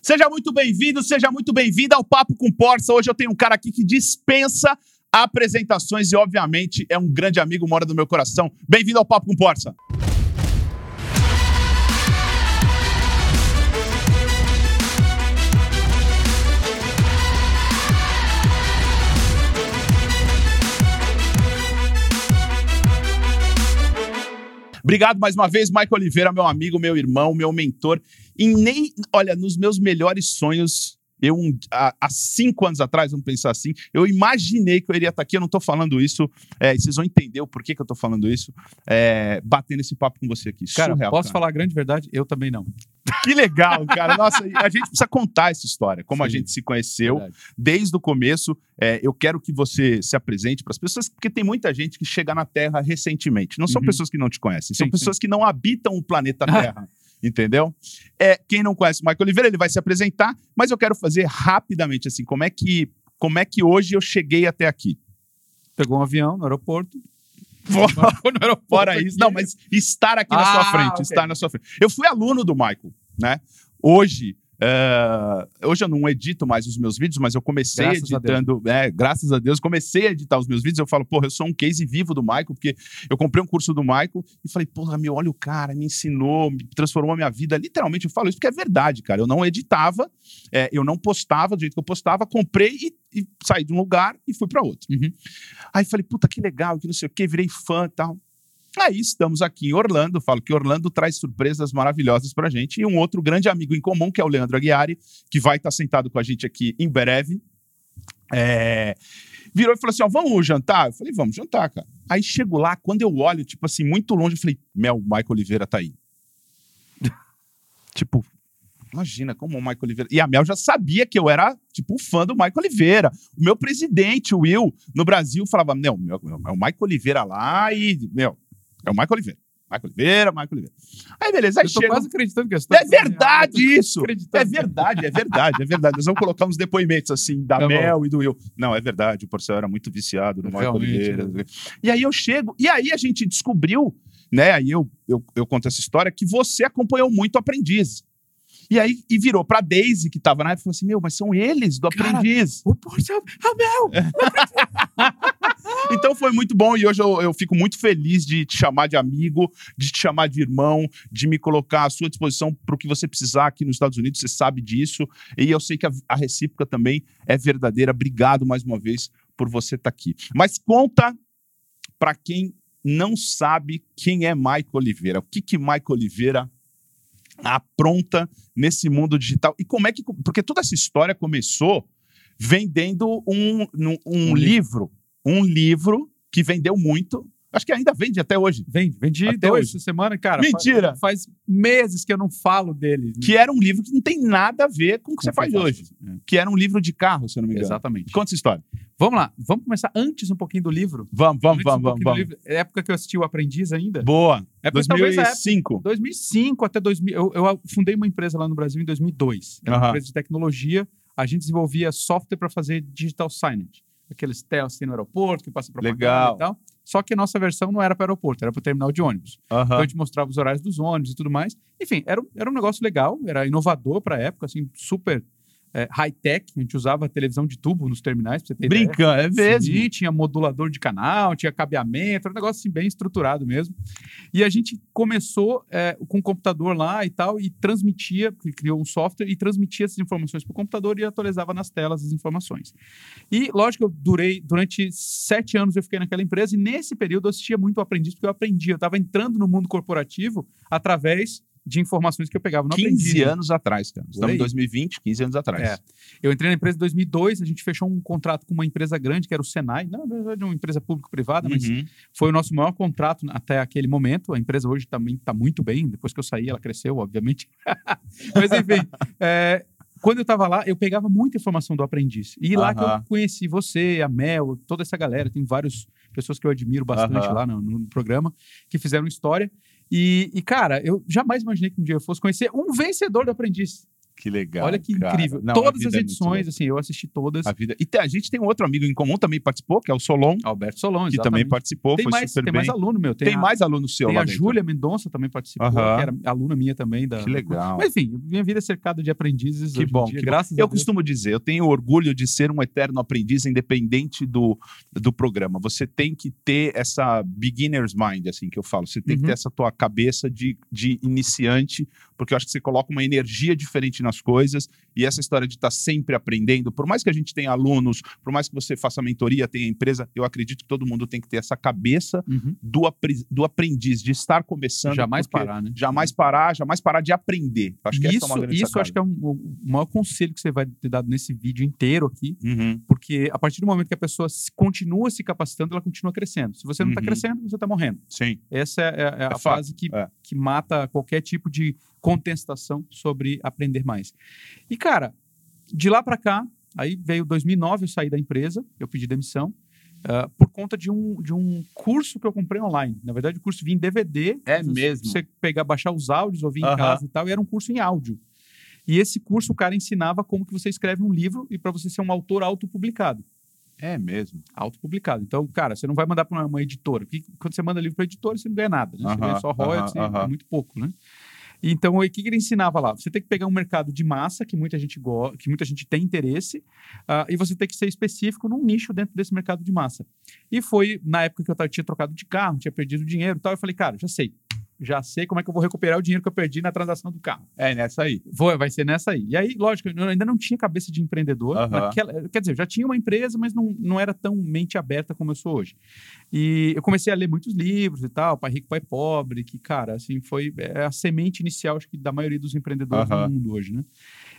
Seja muito bem-vindo, seja muito bem-vinda ao Papo com Porça. Hoje eu tenho um cara aqui que dispensa apresentações e, obviamente, é um grande amigo, mora no meu coração. Bem-vindo ao Papo com Porça. Obrigado mais uma vez, Michael Oliveira, meu amigo, meu irmão, meu mentor. E nem, olha, nos meus melhores sonhos, eu, há, há, cinco anos atrás, vamos pensar assim, eu imaginei que eu iria estar aqui. Eu não estou falando isso, é, vocês vão entender o porquê que eu estou falando isso, é, batendo esse papo com você aqui. Cara, Surreal, posso cara. falar a grande verdade? Eu também não. Que legal, cara. Nossa, a gente precisa contar essa história, como Sim, a gente se conheceu verdade. desde o começo. É, eu quero que você se apresente para as pessoas, porque tem muita gente que chega na Terra recentemente. Não são uhum. pessoas que não te conhecem, são sim, pessoas sim. que não habitam o planeta Terra. Entendeu? É, quem não conhece o Michael Oliveira, ele vai se apresentar, mas eu quero fazer rapidamente assim, como é que como é que hoje eu cheguei até aqui? Pegou um avião no aeroporto, Fora, Fora isso. Não, mas estar aqui ah, na sua ah, frente. Okay. Estar na sua frente. Eu fui aluno do Michael, né? Hoje, Uh, hoje eu não edito mais os meus vídeos, mas eu comecei graças editando. A é, graças a Deus, comecei a editar os meus vídeos. Eu falo, porra, eu sou um case vivo do Michael, porque eu comprei um curso do Michael e falei, porra, meu, olha o cara, me ensinou, me transformou a minha vida. Literalmente, eu falo isso porque é verdade, cara. Eu não editava, é, eu não postava do jeito que eu postava, comprei e, e saí de um lugar e fui para outro. Uhum. Aí falei, puta, que legal, que não sei o que, virei fã e tal. Aí estamos aqui em Orlando, falo que Orlando traz surpresas maravilhosas pra gente e um outro grande amigo em comum, que é o Leandro Aguiari, que vai estar sentado com a gente aqui em breve. É... Virou e falou assim: ó, vamos jantar? Eu falei, vamos jantar, cara. Aí chego lá, quando eu olho, tipo assim, muito longe, eu falei, Mel, o Michael Oliveira tá aí. tipo, imagina como o Michael Oliveira. E a Mel já sabia que eu era, tipo, fã do Michael Oliveira. O meu presidente, o Will, no Brasil, falava: não, meu, é o Michael Oliveira lá e, meu, é o Michael Oliveira. Michael Oliveira, Michael Oliveira. Aí, beleza. Aí eu tô chega... quase acreditando que É verdade isso! É verdade, é verdade, é verdade. Nós vamos colocar uns depoimentos assim, da tá Mel bom. e do Will. Não, é verdade, o Porcel era muito viciado no Michael Oliveira. Né? E aí eu chego, e aí a gente descobriu, né? Aí eu, eu, eu conto essa história, que você acompanhou muito o Aprendiz. E aí e virou pra Daisy, que tava na época, e falou assim: Meu, mas são eles do Cara, aprendiz. O Porcel, a Mel! então foi muito bom e hoje eu, eu, fico muito feliz de te chamar de amigo, de te chamar de irmão, de me colocar à sua disposição para o que você precisar aqui nos Estados Unidos, você sabe disso. E eu sei que a, a recíproca também é verdadeira. Obrigado mais uma vez por você estar tá aqui. Mas conta para quem não sabe quem é Michael Oliveira. O que que Michael Oliveira apronta nesse mundo digital. E como é que. Porque toda essa história começou vendendo um, um, um livro. Um livro que vendeu muito. Acho que ainda vende até hoje. Vende, vendi até dois essa semana, cara. Mentira! Faz, faz, meses que eu não falo dele. Que era um livro que não tem nada a ver com o que você faz hoje. É. Que era um livro de carro, se eu não me engano. Exatamente. Conta essa história. Vamos lá, vamos começar antes um pouquinho do livro. Vamos, vamos, antes vamos, um vamos. É época que eu assisti o Aprendiz ainda. Boa. Época, 2005. Época, 2005 até 2000. Eu, eu, fundei uma empresa lá no Brasil em 2002. Era uma empresa de tecnologia. A gente desenvolvia software para fazer digital signage. Aqueles telas assim no aeroporto que passa para Legal. e tal. Só que a nossa versão não era para o aeroporto, era para o terminal de ônibus. Então a gente mostrava os horários dos ônibus e tudo mais. Enfim, era, era um negócio legal, era inovador para a época, assim, super é, high-tech, a gente usava televisão de tubo nos terminais, pra você ter Brincando, é mesmo? Sim, tinha modulador de canal, tinha cabeamento, era um negócio assim, bem estruturado mesmo. E a gente começou é, com o computador lá e tal, e transmitia, criou um software e transmitia essas informações para o computador e atualizava nas telas as informações. E, lógico, eu durei, durante sete anos eu fiquei naquela empresa, e nesse período eu assistia muito o aprendiz, porque eu aprendi, eu estava entrando no mundo corporativo através de informações que eu pegava no 15 aprendiz. anos atrás, cara. Estamos em 2020, 15 anos atrás. É. Eu entrei na empresa em 2002, a gente fechou um contrato com uma empresa grande, que era o Senai, não, na verdade, uma empresa público-privada, mas uhum. foi o nosso maior contrato até aquele momento. A empresa hoje também está muito bem, depois que eu saí, ela cresceu, obviamente. mas, enfim, é, quando eu estava lá, eu pegava muita informação do aprendiz. E lá que eu conheci você, a Mel, toda essa galera. Tem várias pessoas que eu admiro bastante lá no, no, programa que fizeram história. E, e, cara, eu jamais imaginei que um dia eu fosse conhecer um vencedor do aprendiz. Que legal. Olha que cara. incrível. Não, todas as é edições, louca. assim, eu assisti todas. A vida. E tem- a gente tem um outro amigo em comum também participou, que é o Solon, Alberto Solon, que exatamente. também participou, Tem foi mais, super tem bem. mais aluno meu. Tem, Tem a, mais alunos seu tem lá a dentro. Júlia Mendonça também participou, que era aluna minha também. Da, Que legal. Mas enfim, minha vida é cercada de aprendizes. Que bom, dia, que bom. graças a Eu costumo dizer, eu tenho orgulho de ser um eterno aprendiz, independente do, do programa. Você tem que ter essa beginner's mind, assim que eu falo. Você tem que Uhum. ter essa tua cabeça de, de iniciante, porque eu acho que você coloca uma energia diferente nas coisas. E essa história de estar sempre aprendendo, por mais que a gente tenha alunos, por mais que você faça mentoria, tenha empresa, eu acredito que todo mundo tem que ter essa cabeça Uhum. do, apre- do aprendiz, de estar começando. Jamais parar, né? Jamais parar, jamais parar de aprender. Acho que isso, essa é uma grande isso acho que é um- o maior conselho que você vai ter dado nesse vídeo inteiro aqui, Uhum. porque a partir do momento que a pessoa continua se capacitando, ela continua crescendo. Se você não está Uhum. crescendo, você está morrendo. Sim. Essa é, é- é a fato, frase que, é. que mata qualquer tipo de contestação sobre aprender mais. E, cara, de lá para cá, aí veio 2009, eu saí da empresa, eu pedi demissão, ah, por conta de um, de um curso que eu comprei online. Na verdade, o curso vinha em DVD. É você- mesmo? Você pegar, baixar os áudios, ouvir em Aham. casa e tal, e era um curso em áudio. E esse curso, o cara ensinava como que você escreve um livro e para você ser um autor autopublicado. É mesmo. Autopublicado. Então, cara, você não vai mandar para uma, uma editora. Porque quando você manda livro para editora, você não ganha nada. Né? Você Aham, ganha só royalties, aham, e aham. é muito pouco, né? Então, o que ele ensinava lá? Você tem que pegar um mercado de massa que muita gente go que muita gente tem interesse, ah, e você tem que ser específico num nicho dentro desse mercado de massa. E foi na época que eu tinha trocado de carro, tinha perdido dinheiro e tal. Eu falei, cara, já sei. Já sei como é que eu vou recuperar o dinheiro que eu perdi na transação do carro. É nessa aí. Vou, vai ser nessa aí. E aí, lógico, eu ainda não tinha cabeça de empreendedor. Aham. naquela- quer dizer, eu já tinha uma empresa, mas não, não era tão mente aberta como eu sou hoje. E eu comecei a ler muitos livros e tal, Pai Rico, Pai Pobre, que, cara, assim, foi é a semente inicial, acho que, da maioria dos empreendedores Aham. do mundo hoje, né?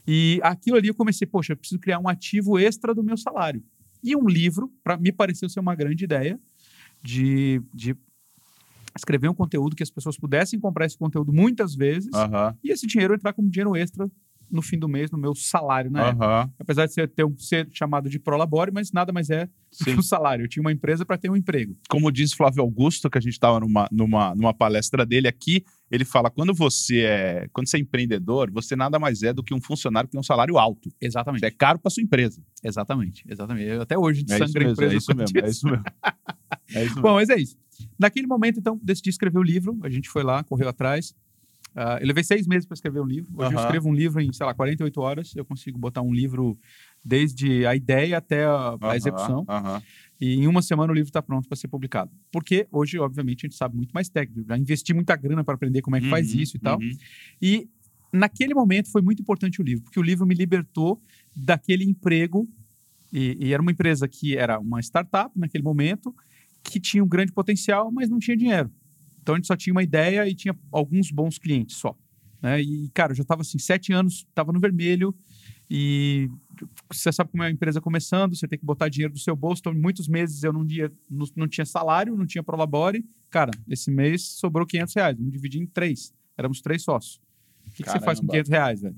E aquilo ali eu comecei, poxa, eu preciso criar um ativo extra do meu salário. E um livro, para me pareceu ser uma grande ideia de, de escrever um conteúdo que as pessoas pudessem comprar esse conteúdo muitas vezes Aham. e esse dinheiro entrar como dinheiro extra no fim do mês, no meu salário época. Aham. Apesar de ser, ter um, ser chamado de prolabore, mas nada mais é do que Sim. um salário. Eu tinha uma empresa para ter um emprego. Como diz Flávio Augusto, que a gente estava numa, numa, numa palestra dele aqui, ele fala: quando você é quando você é empreendedor, você nada mais é do que um funcionário que tem um salário alto. Exatamente. Você é caro para sua empresa. Exatamente. Exatamente. Eu até hoje É isso sangra mesmo, empresa. é isso mesmo, é isso mesmo. É isso mesmo. Bom, mas é isso. Naquele momento, então, decidi escrever o livro. A gente foi lá, correu atrás. Ah, eu levei seis meses para escrever um livro. Hoje eu escrevo um livro em, sei lá, 48 horas. Eu consigo botar um livro desde a ideia até a, a execução. E em uma semana o livro está pronto para ser publicado. Porque hoje, obviamente, a gente sabe muito mais técnico. Já investi muita grana para aprender como é que faz Uhum, isso e tal. uhum. E naquele momento foi muito importante o livro, porque o livro me libertou daquele emprego. E, e era uma empresa que era uma startup naquele momento, que tinha um grande potencial, mas não tinha dinheiro. Então a gente só tinha uma ideia e tinha alguns bons clientes só. Né? E, cara, eu já estava assim, sete anos, estava no vermelho. E você sabe como é a empresa começando, você tem que botar dinheiro do seu bolso. Então, muitos meses eu não, dia, não, não tinha salário, não tinha prolabore. Cara, esse mês sobrou 500 reais, vamos dividir em três. Éramos três sócios. O que, que você faz com Caramba. 500 reais, velho?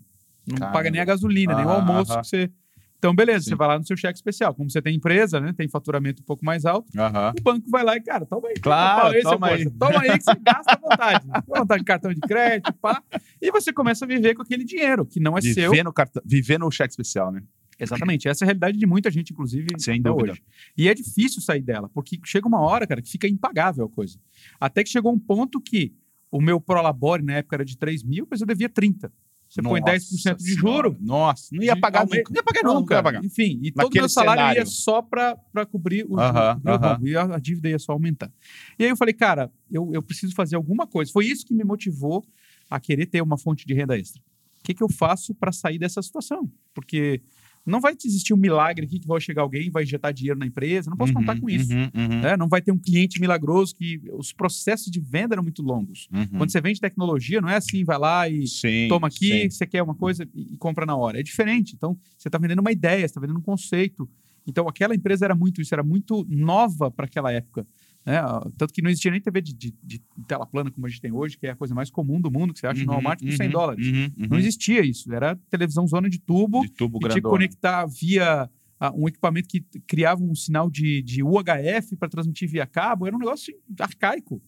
Não Caramba. paga nem a gasolina, nem o almoço aham. que você. Então, beleza, Sim. você vai lá no seu cheque especial. Como você tem empresa, né? Tem faturamento um pouco mais alto, Aham. o banco vai lá e, cara, toma aí. Claro, toma aí, toma seu aí. Toma aí que você gasta à vontade. Fica à vontade de cartão de crédito, pá. E você começa a viver com aquele dinheiro, que não é seu. Viver no, cartão, viver no cheque especial, né? Exatamente. Essa é a realidade de muita gente, inclusive, Sem até dúvida. hoje. E é difícil sair dela, porque chega uma hora, cara, que fica impagável a coisa. Até que chegou um ponto que o meu Prolabore na época era de 3 mil, mas eu devia 30. Você põe Nossa 10% de juro. Nossa, não ia pagar nunca. Não ia pagar Não, nunca. ia pagar. Enfim, e todo o meu salário cenário. ia só para cobrir o Aham, juro, meu aham. banco, e a, a dívida ia só aumentar. E aí eu falei, cara, eu, eu preciso fazer alguma coisa. Foi isso que me motivou a querer ter uma fonte de renda extra. O que, que eu faço para sair dessa situação? Porque não vai existir um milagre aqui que vai chegar alguém e vai injetar dinheiro na empresa. Não posso contar Uhum, com isso. uhum, uhum, né? Não vai ter um cliente milagroso que os processos de venda eram muito longos. uhum. Quando você vende tecnologia, não é assim, vai lá e Sim, toma aqui, sim. você quer uma coisa e e compra na hora. É diferente. Então, você está vendendo uma ideia, você está vendendo um conceito. Então, aquela empresa era muito isso, era muito nova para aquela época. Né? Tanto que não existia nem TV de, de- de tela plana como a gente tem hoje, que é a coisa mais comum do mundo, que você acha no Uhum, Walmart por 100 uhum, dólares. uhum, uhum. Não existia isso. Era televisão zona de tubo, De tubo tinha que conectar via ah, um equipamento que criava um sinal de, de UHF para transmitir via cabo. Era um negócio arcaico.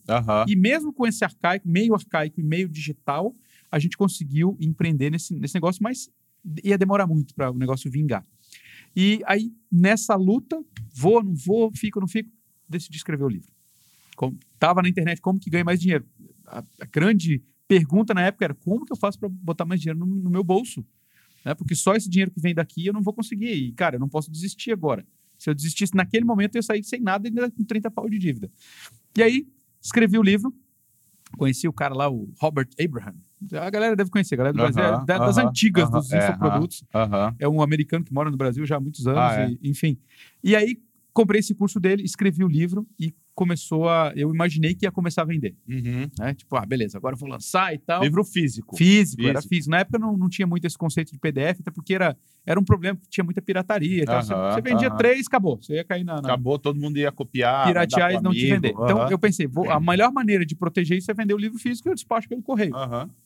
E mesmo com esse arcaico, meio arcaico e meio digital, a gente conseguiu empreender nesse, nesse negócio, mas ia demorar muito para o negócio vingar. E aí, nessa luta, vou, não vou, fico, não fico, decidi escrever o livro. Como, tava na internet, como que ganha mais dinheiro? A, a grande pergunta na época era, como que eu faço para botar mais dinheiro no, no meu bolso? Né? Porque só esse dinheiro que vem daqui eu não vou conseguir. E, cara, eu não posso desistir agora. Se eu desistisse naquele momento, eu ia sair sem nada e ainda com 30 pau de dívida. E aí, escrevi o livro, conheci o cara lá, o Robert Abraham. A galera deve conhecer, a galera do uh -huh, Brasil, é das uh -huh, antigas uh -huh, dos é, infoprodutos. É um americano que mora no Brasil já há muitos anos, ah, é. e, enfim. E aí, comprei esse curso dele, escrevi o livro e começou a. Eu imaginei que ia começar a vender. Uhum. Né? Tipo, ah, beleza, agora eu vou lançar e tal. Livro físico. Físico, físico. era físico. Na época não, não tinha muito esse conceito de PDF, até porque era, era um problema, tinha muita pirataria. Então, uhum, você, você, vendia uhum. três, acabou. Você ia cair na. na... Acabou, todo mundo ia copiar. Piratear e não te vender. Então eu pensei, vou, a melhor maneira de proteger isso é vender o livro físico e eu despacho pelo correio.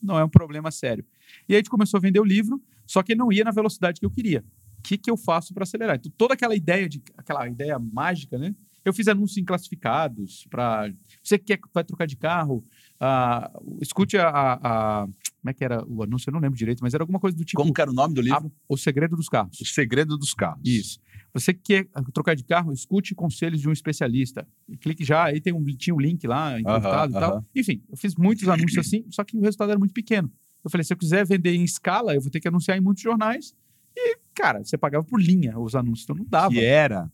Não é um problema sério. E aí a gente começou a vender o livro, só que não ia na velocidade que eu queria. O que, que eu faço para acelerar? Então, toda aquela ideia de aquela ideia mágica, né? Eu fiz anúncios em classificados para. Você que quer, vai trocar de carro, uh, escute a, a, a, Como é que era o anúncio? Eu não lembro direito, mas era alguma coisa do tipo. Como que era o nome do livro? o Segredo dos Carros. O Segredo dos Carros. Isso. Você que quer trocar de carro, escute conselhos de um especialista. Clique já, aí tem um, tinha um link lá, importado uh -huh, e tal. Uh -huh. Enfim, eu fiz muitos anúncios assim, só que o resultado era muito pequeno. Eu falei, se eu quiser vender em escala, eu vou ter que anunciar em muitos jornais. E, cara, você pagava por linha os anúncios, então não dava. Que era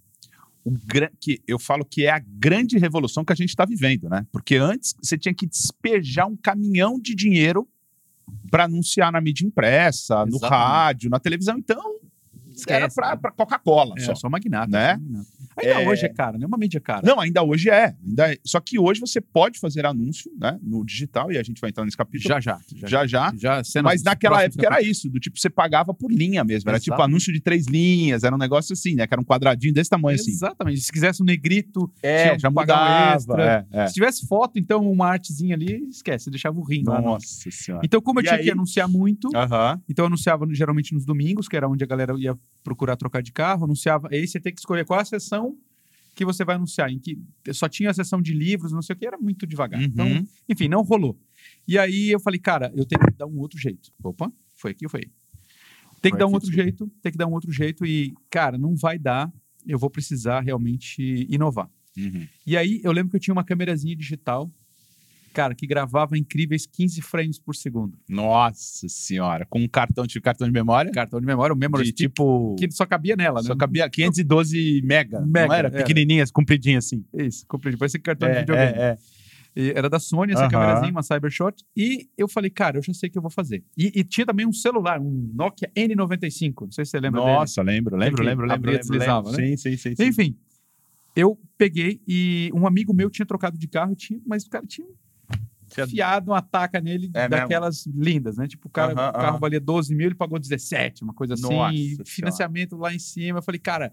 o que eu falo que é a grande revolução que a gente está vivendo, né? Porque antes você tinha que despejar um caminhão de dinheiro para anunciar na mídia impressa, Exatamente. no rádio, na televisão. Então, Esquece, era para Coca-Cola. É, só, só magnata. Né? Só magnata. Ainda é... hoje é caro, né? Uma mídia cara. Não, ainda hoje é. Ainda é. Só que hoje você pode fazer anúncio né, no digital, e a gente vai entrar nesse capítulo. Já, já. Já, já. já. já Mas naquela época era isso, do tipo, você pagava por linha mesmo. Era Exato. tipo anúncio de três linhas, era um negócio assim, né? Que era um quadradinho desse tamanho Exatamente. assim. Exatamente. Se quisesse um negrito, é, já mudava. Um extra. É, é. Se tivesse foto, então, uma artezinha ali, esquece, você deixava o rim Nossa lá. Nossa senhora. Então, como eu e tinha aí? que anunciar muito, uh -huh. então eu anunciava geralmente nos domingos, que era onde a galera ia procurar trocar de carro, anunciava. Aí você tem que escolher qual a sessão que você vai anunciar, em que só tinha a sessão de livros, não sei o que, era muito devagar. Então, uhum. Então, enfim, não rolou. E aí eu falei, cara, eu tenho que dar um outro jeito. Opa, foi aqui ou foi? Tem que dar um outro jeito, tem que dar um outro jeito e, cara, não vai dar, eu vou precisar realmente inovar. Uhum. E aí eu lembro que eu tinha uma câmerazinha digital cara, que gravava incríveis 15 frames por segundo. Nossa senhora, com um cartão, tipo cartão de memória? Cartão de memória, o memory de, tipo que só cabia nela, né? Só cabia 512 mega, mega não era? era. Pequenininhas, compridinha assim. Isso, compridinho, parecia cartão é, de videogame. É, é. Era da Sony, essa uh -huh. câmerazinha, uma Cybershot. E eu falei, cara, eu já sei o que eu vou fazer. E, e, tinha também um celular, um Nokia N95. Não sei se você lembra Nossa, dele. lembro, lembro, lembro, lembro. lembro, lembro, né? Sim, sim, sim, sim. Enfim, eu peguei e um amigo meu tinha trocado de carro, tinha, mas o cara tinha fiado uma taca nele é daquelas mesmo? lindas, né? Tipo, o, cara, o carro valia 12 mil, ele pagou 17, uma coisa assim. Nossa financiamento senhora. lá em cima. Eu falei, cara,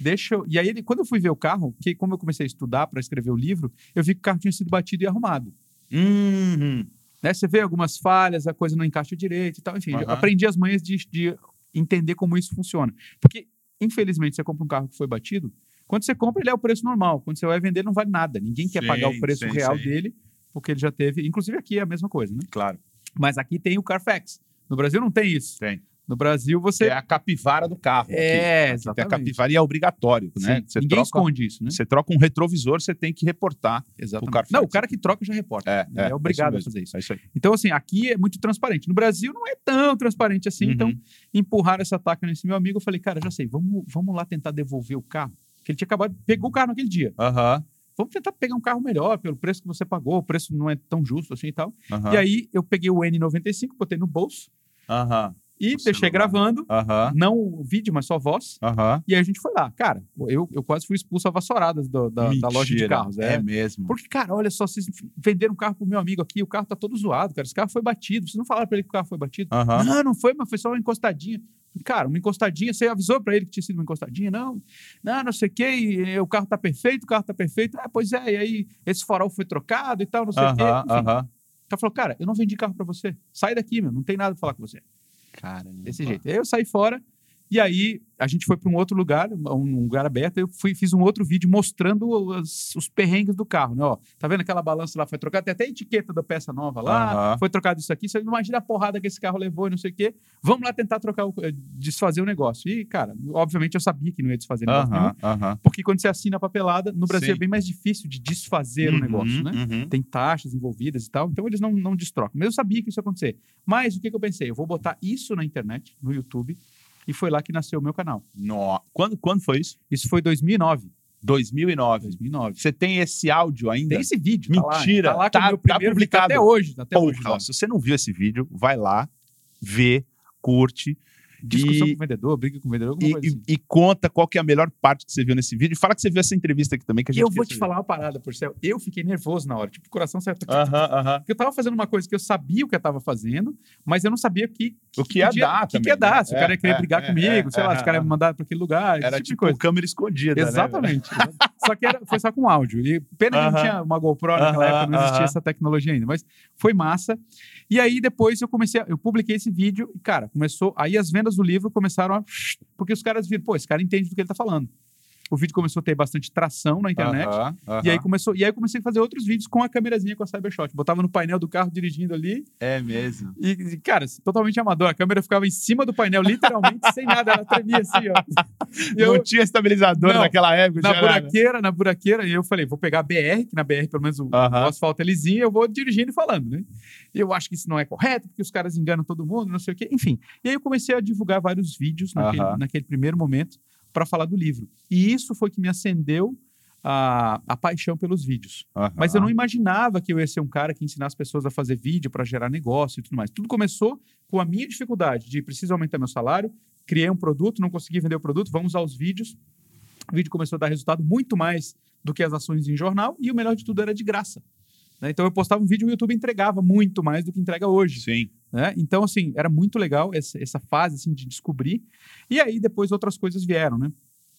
deixa eu... E aí, ele, quando eu fui ver o carro, que como eu comecei a estudar para escrever o livro, eu vi que o carro tinha sido batido e arrumado. Uhum. Né? Você vê algumas falhas, a coisa não encaixa direito e tal. Enfim, aprendi as manhas de, de entender como isso funciona. Porque, infelizmente, você compra um carro que foi batido, quando você compra, ele é o preço normal. Quando você vai vender, não vale nada. Ninguém sim, quer pagar o preço sim, real sim. dele porque ele já teve. Inclusive aqui é a mesma coisa, né? Claro. Mas aqui tem o Carfax. No Brasil não tem isso. Tem. No Brasil você. É a capivara do carro. É, aqui. exatamente. A capivara e é obrigatório, né? Você Ninguém troca, esconde isso, né? Você troca um retrovisor, você tem que reportar exatamente. o Carfax. Não, o cara que troca já reporta. É, é, é obrigado é a fazer isso. É isso aí. Então, assim, aqui é muito transparente. No Brasil não é tão transparente assim. Então, uhum. Então, empurrar essa taca nesse meu amigo, eu falei, cara, já sei, vamos, vamos lá tentar devolver o carro. Que ele tinha acabado, pegou o carro naquele dia. Aham. Uhum vamos tentar pegar um carro melhor pelo preço que você pagou, o preço não é tão justo assim e tal. Uhum. E aí eu peguei o N95, botei no bolso. Uhum. E o deixei celular. gravando, uhum. não o vídeo, mas só voz. E aí a gente foi lá. Cara, eu, eu quase fui expulso a vassouradas do, da, da, loja de carros. É. é mesmo. Porque, cara, olha só, vocês venderam um carro pro meu amigo aqui, o carro tá todo zoado, cara. Esse carro foi batido. Vocês não falaram pra ele que o carro foi batido? Não, não foi, mas foi só uma encostadinha. Cara, uma encostadinha, você avisou para ele que tinha sido uma encostadinha? Não, não, não sei o quê, o carro tá perfeito, o carro tá perfeito. Ah, pois é, e aí esse farol foi trocado e tal, não sei o quê. Enfim, uh -huh. O cara falou, cara, eu não vendi carro para você. Sai daqui, meu, não tem nada pra falar com você. Caramba. Desse jeito. Aí eu saí fora E aí a gente foi para um outro lugar, um lugar aberto, eu fui, fiz um outro vídeo mostrando os, os perrengues do carro, né? Ó, tá vendo aquela balança lá foi trocada? Tem até a etiqueta da peça nova lá, uhum. foi trocado isso aqui. Você imagina a porrada que esse carro levou e não sei o quê. Vamos lá tentar trocar, o, desfazer o negócio. E, cara, obviamente eu sabia que não ia desfazer negócio uhum, uhum. porque quando você assina a papelada, no Brasil Sim. é bem mais difícil de desfazer o uhum, negócio, né? Uhum. Tem taxas envolvidas e tal, então eles não, não destrocam. Mas eu sabia que isso ia acontecer. Mas o que, que eu pensei? Eu vou botar isso na internet, no YouTube, e foi lá que nasceu o meu canal. No... Quando, quando foi isso? Isso foi 2009. 2009. 2009. Você tem esse áudio ainda? Tem esse vídeo. Mentira. Tá lá, tá, lá tá, tá publicado até hoje. Até Porra, hoje. Tá. Se você não viu esse vídeo, vai lá, vê, curte Discussão e, com o vendedor, briga com o vendedor, e, assim. e, conta qual que é a melhor parte que você viu nesse vídeo. E fala que você viu essa entrevista aqui também. Que a gente eu vou te falar uma parada, por céu. Eu fiquei nervoso na hora, tipo, o coração certo. Uh -huh, uh -huh. Porque eu tava fazendo uma coisa que eu sabia o que eu tava fazendo, mas eu não sabia que, o que ia podia, dar. O que, que ia dar. Se é, o cara ia querer é, brigar é, comigo, é, sei lá, se o cara ia me mandar para aquele lugar. Era tipo, tipo coisa. câmera escondida. Né, Exatamente. Né, só que era, foi só com áudio. E pena uh -huh. que não tinha uma GoPro naquela época, não existia essa tecnologia ainda. Mas foi massa. E aí depois eu comecei, eu publiquei esse vídeo e, cara, começou. Aí as vendas do livro começaram a. Porque os caras viram, pô, esse cara entende do que ele tá falando o vídeo começou a ter bastante tração na internet. Uh -huh, uh -huh. E aí começou, e aí eu comecei a fazer outros vídeos com a câmerazinha com a Cybershot. Botava no painel do carro dirigindo ali. É mesmo. E, e cara, totalmente amador. A câmera ficava em cima do painel, literalmente, sem nada. Ela tremia assim, ó. E eu, não tinha estabilizador não, naquela época. Na buraqueira, nada. na buraqueira. E eu falei, vou pegar a BR, que na BR, pelo menos, o, uh -huh. o asfalto é lisinho, eu vou dirigindo e falando, né? E eu acho que isso não é correto, porque os caras enganam todo mundo, não sei o quê. Enfim. E aí eu comecei a divulgar vários vídeos naquele, naquele primeiro momento para falar do livro. E isso foi que me acendeu a, a paixão pelos vídeos. Uhum. Mas eu não imaginava que eu ia ser um cara que ensinasse pessoas a fazer vídeo para gerar negócio e tudo mais. Tudo começou com a minha dificuldade de preciso aumentar meu salário, criei um produto, não consegui vender o produto, vamos usar os vídeos. O vídeo começou a dar resultado muito mais do que as ações em jornal e o melhor de tudo era de graça. Né? Então eu postava um vídeo e o YouTube entregava muito mais do que entrega hoje. Sim. Né? Então, assim, era muito legal essa, essa fase assim, de descobrir. E aí depois outras coisas vieram, né?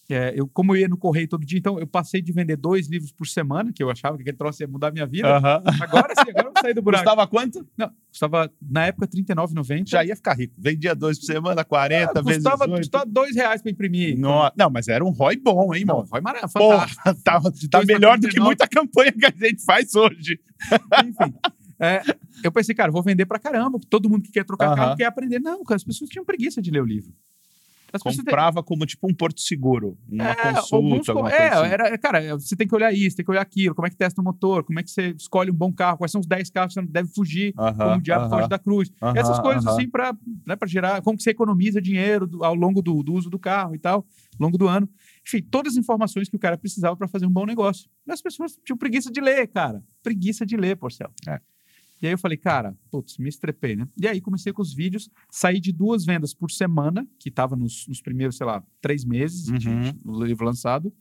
É, eu, como eu ia no correio todo dia, então eu passei de vender dois livros por semana, que eu achava que aquele troço ia mudar a minha vida. Agora sim, agora eu saí do buraco. Custava quanto? Não, custava na época R$39,90. Já ia ficar rico. Vendia dois por semana, 40 ah, vezes. Custava, custava dois reais para imprimir. No, não, mas era um ROI bom, hein, irmão? ROI maravilhoso. Tá, tá melhor do que muita campanha que a gente faz hoje. Enfim. É, eu pensei, cara, vou vender pra caramba, todo mundo que quer trocar uhum. carro quer aprender. Não, cara, as pessoas tinham preguiça de ler o livro. As Comprava tem... como tipo um porto seguro, uma é, consulta, alguma é, assim. era, cara, você tem que olhar isso, tem que olhar aquilo, como é que testa o motor, como é que você escolhe um bom carro, quais são os 10 carros que você deve fugir, uh -huh, como o diabo uh -huh. foge da cruz. Uh -huh, Essas coisas assim para né, gerar, como que você economiza dinheiro do, ao longo do, do, uso do carro e tal, ao longo do ano. Enfim, todas as informações que o cara precisava para fazer um bom negócio. E as pessoas tinham preguiça de ler, cara. Preguiça de ler, por céu. É. E aí eu falei, cara, putz, me estrepei, né? E aí comecei com os vídeos, saí de duas vendas por semana, que estava nos, nos, primeiros, sei lá, três meses uhum. do livro lançado.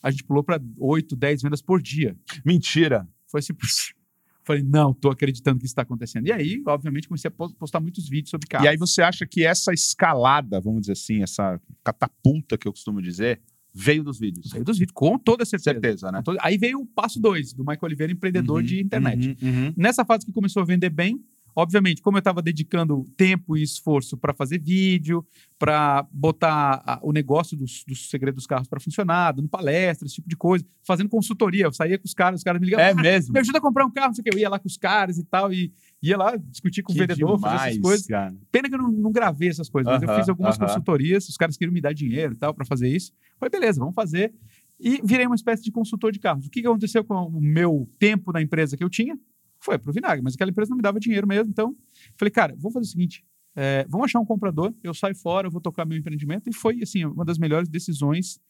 A gente pulou para oito, dez vendas por dia. Mentira! Foi assim, falei, não, tô acreditando que isso está acontecendo. E aí, obviamente, comecei a postar muitos vídeos sobre carro. E aí você acha que essa escalada, vamos dizer assim, essa catapulta que eu costumo dizer, Veio dos vídeos. Veio dos vídeos, com toda certeza. Certeza, né? Todo... Aí veio o passo dois do Michael Oliveira, empreendedor uhum, de internet. Uhum, uhum. Nessa fase que começou a vender bem, obviamente, como eu estava dedicando tempo e esforço para fazer vídeo, para botar a, o negócio dos, dos segredos dos carros para funcionar, dando palestras, esse tipo de coisa, fazendo consultoria. Eu saía com os caras, os caras me ligavam. É ah, mesmo? Me ajuda a comprar um carro, não sei o que. Eu ia lá com os caras e tal, e ia lá discutir com que o vendedor, demais, fazer essas coisas. Cara. Pena que eu não, não gravei essas coisas, uh -huh, mas eu fiz algumas uh -huh. consultorias, os caras queriam me dar dinheiro e tal para fazer isso. Falei, beleza, vamos fazer. E virei uma espécie de consultor de carros. O que aconteceu com o meu tempo na empresa que eu tinha? Foi pro vinagre, mas aquela empresa não me dava dinheiro mesmo. Então, falei, cara, vamos fazer o seguinte: é, vamos achar um comprador, eu saio fora, eu vou tocar meu empreendimento. E foi, assim, uma das melhores decisões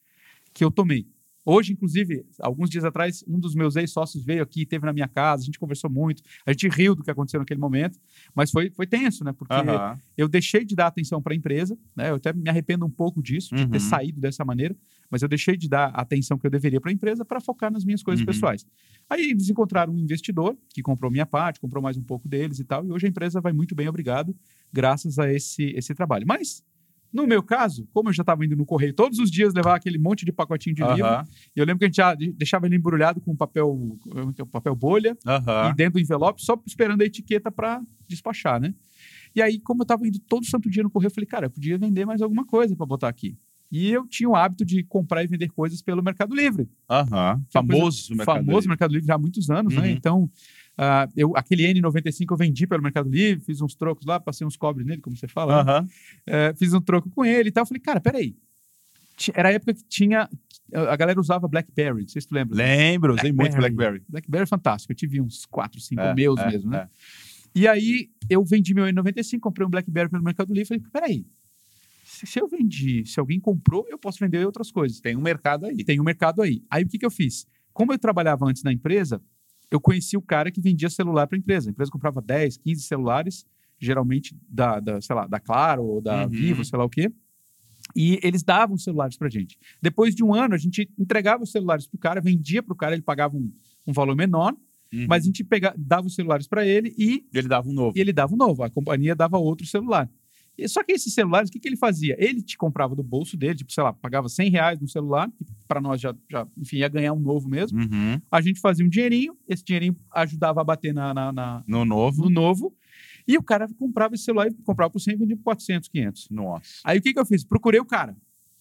que eu tomei. Hoje, inclusive, alguns dias atrás, um dos meus ex-sócios veio aqui, teve na minha casa, a gente conversou muito, a gente riu do que aconteceu naquele momento, mas foi, foi tenso, né? Porque uhum. eu deixei de dar atenção para a empresa, né? Eu até me arrependo um pouco disso, de uhum. ter saído dessa maneira, mas eu deixei de dar a atenção que eu deveria para a empresa para focar nas minhas coisas uhum. pessoais. Aí eles encontraram um investidor que comprou minha parte, comprou mais um pouco deles e tal, e hoje a empresa vai muito bem, obrigado, graças a esse, esse trabalho. Mas no meu caso, como eu já estava indo no correio todos os dias levar aquele monte de pacotinho de uh -huh. livro, eu lembro que a gente já deixava ele embrulhado com papel, papel bolha uh -huh. e dentro do envelope, só esperando a etiqueta para despachar, né? E aí, como eu tava indo todo santo dia no correio, eu falei, cara, eu podia vender mais alguma coisa para botar aqui. E eu tinha o hábito de comprar e vender coisas pelo Mercado Livre. Aham. Famoso coisa, Mercado Famoso Livre. Mercado Livre já há muitos anos, né? uhum. né? Então, uh, eu, aquele N95 eu vendi pelo Mercado Livre, fiz uns trocos lá, passei uns cobres nele, como você fala. Uhum. Né? Uh, fiz um troco com ele e tal. Eu falei, cara, peraí. Era a época que tinha. A galera usava Blackberry, não sei se tu lembra. Lembro, usei muito Blackberry. Blackberry é fantástico. Eu tive uns 4, 5 é, meus é, mesmo, né? É. E aí eu vendi meu N95, comprei um Blackberry pelo Mercado Livre. Falei, peraí, se, se eu vendi, se alguém comprou, eu posso vender outras coisas. Tem um mercado aí. Tem um mercado aí. Aí o que, que eu fiz? Como eu trabalhava antes na empresa, eu conheci o cara que vendia celular para a empresa. A empresa comprava 10, 15 celulares, geralmente da, da sei lá, da Claro ou da uhum. Vivo, sei lá o quê. E eles davam celulares para gente. Depois de um ano, a gente entregava os celulares para o cara, vendia para o cara, ele pagava um, um valor menor, uhum. mas a gente pegava, dava os celulares para ele e. Ele dava um novo. E ele dava um novo. A companhia dava outro celular. Só que esses celulares, o que, que ele fazia? Ele te comprava do bolso dele, tipo, sei lá, pagava 100 reais no celular, que para nós já, já, enfim, ia ganhar um novo mesmo. Uhum. A gente fazia um dinheirinho, esse dinheirinho ajudava a bater na, na, na, no novo. No novo. E o cara comprava esse celular e comprava por 100 e vendia por 400, 500. Nossa. Aí o que, que eu fiz? Procurei o cara.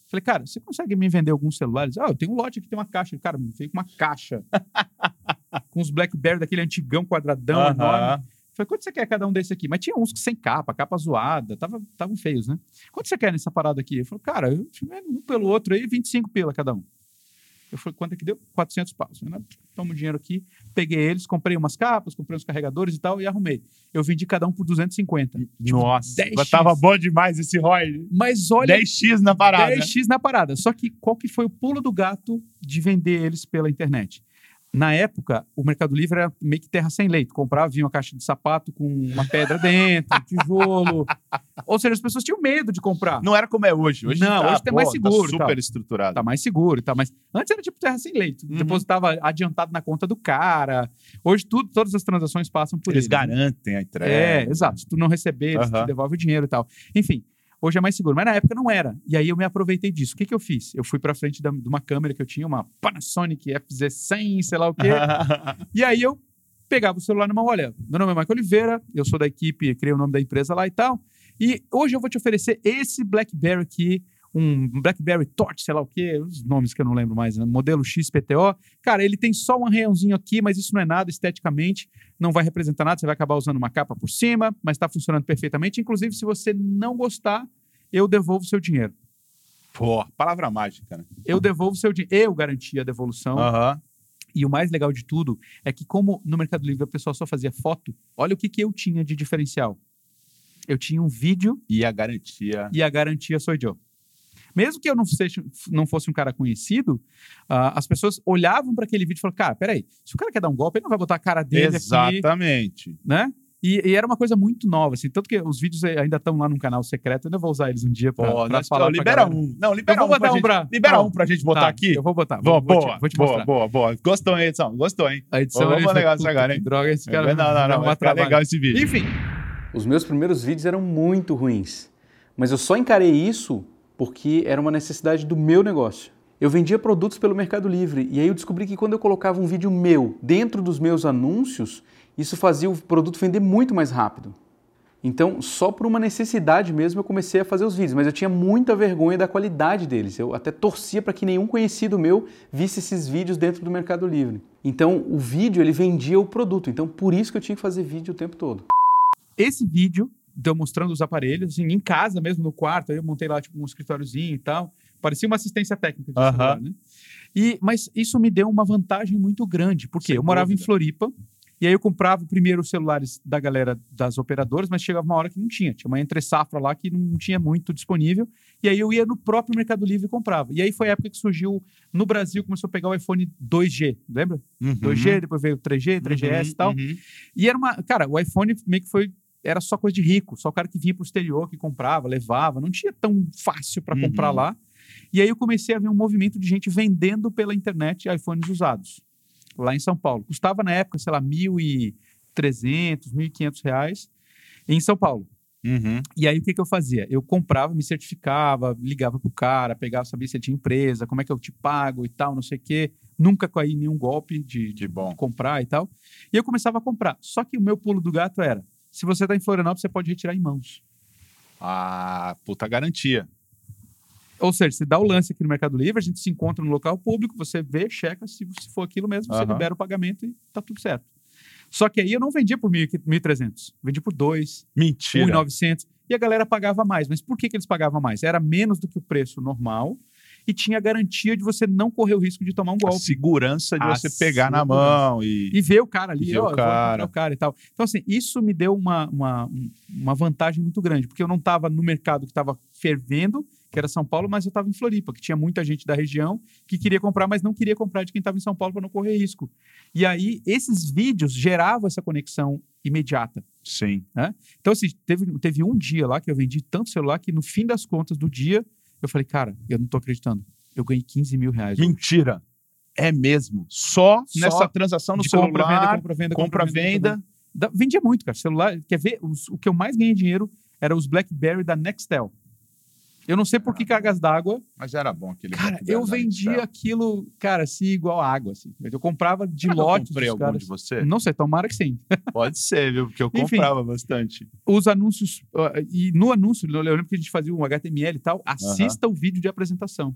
Falei, cara, você consegue me vender alguns celulares? Ah, eu tenho um lote aqui, tem uma caixa. Cara, me veio com uma caixa. com os Blackberry daquele antigão quadradão uhum. enorme. Falei, quanto você quer cada um desse aqui? Mas tinha uns sem capa, capa zoada, estavam feios, né? Quanto você quer nessa parada aqui? Ele falou, cara, eu um pelo outro aí, 25 pila cada um. Eu falei, quanto é que deu? 400 paus. Toma o dinheiro aqui, peguei eles, comprei umas capas, comprei uns carregadores e tal, e arrumei. Eu vendi cada um por 250. Tipo, Nossa, tipo, tava bom demais esse ROI. Mas olha... 10x na parada. 10x na parada. Só que qual que foi o pulo do gato de vender eles pela internet? Na época, o Mercado Livre era meio que terra sem leito. Comprava, vinha uma caixa de sapato com uma pedra dentro, um tijolo. Ou seja, as pessoas tinham medo de comprar. Não era como é hoje. Hoje não, tá, hoje tá mais seguro. Tá super estruturado. Tá mais seguro. Tá mais... Antes era tipo terra sem leito. Uhum. Depositava adiantado na conta do cara. Hoje tudo, todas as transações passam por eles. Eles garantem a entrega. É, exato. Se tu não receber, uhum. te devolve o dinheiro e tal. Enfim, Hoje é mais seguro, mas na época não era. E aí eu me aproveitei disso. O que, que eu fiz? Eu fui para frente da, de uma câmera que eu tinha, uma Panasonic FZ100, sei lá o quê. e aí eu pegava o celular numa, olha, meu nome é Michael Oliveira, eu sou da equipe, criei o nome da empresa lá e tal. E hoje eu vou te oferecer esse BlackBerry aqui, um BlackBerry Torch, sei lá o quê, os nomes que eu não lembro mais, né? modelo XPTO. Cara, ele tem só um arranhãozinho aqui, mas isso não é nada esteticamente, não vai representar nada, você vai acabar usando uma capa por cima, mas está funcionando perfeitamente. Inclusive, se você não gostar, eu devolvo seu dinheiro. Pô, palavra mágica, né? Eu devolvo seu dinheiro, eu garanti a devolução. Uhum. E o mais legal de tudo é que, como no Mercado Livre a pessoa só fazia foto, olha o que, que eu tinha de diferencial. Eu tinha um vídeo. E a garantia. E a garantia sou eu. Mesmo que eu não, seja, não fosse um cara conhecido, uh, as pessoas olhavam para aquele vídeo e falavam: cara, peraí, se o cara quer dar um golpe, ele não vai botar a cara dele Exatamente. Aqui, né? E, e, era uma coisa muito nova, assim. Tanto que os vídeos ainda estão lá no canal secreto. Eu ainda vou usar eles um dia pra, Pô, pra falar. Libera um. Não, libera eu vou um botar um pra, Libera um pra gente botar tá, aqui. Eu vou botar. Boa, vou, boa, vou te, vou te boa, boa, boa. Gostou, hein, edição? Gostou, hein? A edição Vamos legal isso agora, hein? Droga, esse cara. Não, não, não. Vai ficar legal esse vídeo. Enfim. Os meus primeiros vídeos eram muito ruins. Mas eu só encarei isso porque era uma necessidade do meu negócio. Eu vendia produtos pelo Mercado Livre e aí eu descobri que quando eu colocava um vídeo meu dentro dos meus anúncios, isso fazia o produto vender muito mais rápido. Então, só por uma necessidade mesmo eu comecei a fazer os vídeos, mas eu tinha muita vergonha da qualidade deles. Eu até torcia para que nenhum conhecido meu visse esses vídeos dentro do Mercado Livre. Então, o vídeo ele vendia o produto. Então, por isso que eu tinha que fazer vídeo o tempo todo. Esse vídeo deu mostrando os aparelhos, assim, em casa mesmo, no quarto, aí eu montei lá tipo um escritóriozinho e tal. Parecia uma assistência técnica de celular, né? E, mas isso me deu uma vantagem muito grande, porque Sem eu morava dúvida. em Floripa, e aí eu comprava primeiro os celulares da galera das operadoras, mas chegava uma hora que não tinha. Tinha uma entre safra lá que não tinha muito disponível. E aí eu ia no próprio Mercado Livre e comprava. E aí foi a época que surgiu no Brasil, começou a pegar o iPhone 2G, lembra? Uhum. 2G, depois veio o 3G, 3GS uhum, e tal. Uhum. E era uma. Cara, o iPhone meio que foi era só coisa de rico, só o cara que vinha para o exterior, que comprava, levava, não tinha tão fácil para uhum. comprar lá. E aí eu comecei a ver um movimento de gente vendendo pela internet iPhones usados, lá em São Paulo. Custava na época, sei lá, 1.300, 1.500 reais em São Paulo. Uhum. E aí o que, que eu fazia? Eu comprava, me certificava, ligava pro cara, pegava, sabia se ele tinha empresa, como é que eu te pago e tal, não sei o quê. Nunca caí em nenhum golpe de, de, de comprar e tal. E eu começava a comprar. Só que o meu pulo do gato era: Se você está em Florianópolis, você pode retirar em mãos. Ah, puta garantia. Ou seja, você dá o lance aqui no Mercado Livre, a gente se encontra no local público, você vê, checa, se, se for aquilo mesmo, você Aham. libera o pagamento e tá tudo certo. Só que aí eu não vendia por 1.300, vendi por 2, Mentira. 1.900 e a galera pagava mais. Mas por que, que eles pagavam mais? Era menos do que o preço normal e tinha a garantia de você não correr o risco de tomar um A golpe. segurança de A você pegar na mão e. E ver o cara ali, ver ó, o cara. o cara e tal. Então, assim, isso me deu uma, uma, um- uma vantagem muito grande, porque eu não estava no mercado que estava fervendo, que era São Paulo, mas eu estava em Floripa, que tinha muita gente da região que queria comprar, mas não queria comprar de quem estava em São Paulo para não correr risco. E aí, esses vídeos geravam essa conexão imediata. Sim. Então, assim, teve, teve um dia lá que eu vendi tanto celular que no fim das contas do dia, eu falei, cara, eu não tô acreditando. Eu ganhei 15 mil reais. Mentira. É mesmo. Só, Só nessa transação no celular. compra, venda, compra, venda, compra, venda. Da- vendia muito, cara. Celular, quer ver? Os- o que eu mais ganhei dinheiro era os BlackBerry da Nextel. Eu não sei por que cargas d'água. Mas era bom aquele. Cara, eu vendia Nextel. aquilo, cara, assim, igual água. Assim. Eu comprava de Será que eu lote comprei algum caras. de você? Não sei, tomara que sim. Pode ser, viu? Porque eu Enfim. comprava bastante. Os anúncios, ah, e no anúncio, eu lembro que a gente fazia um HTML e tal, assista o vídeo de apresentação.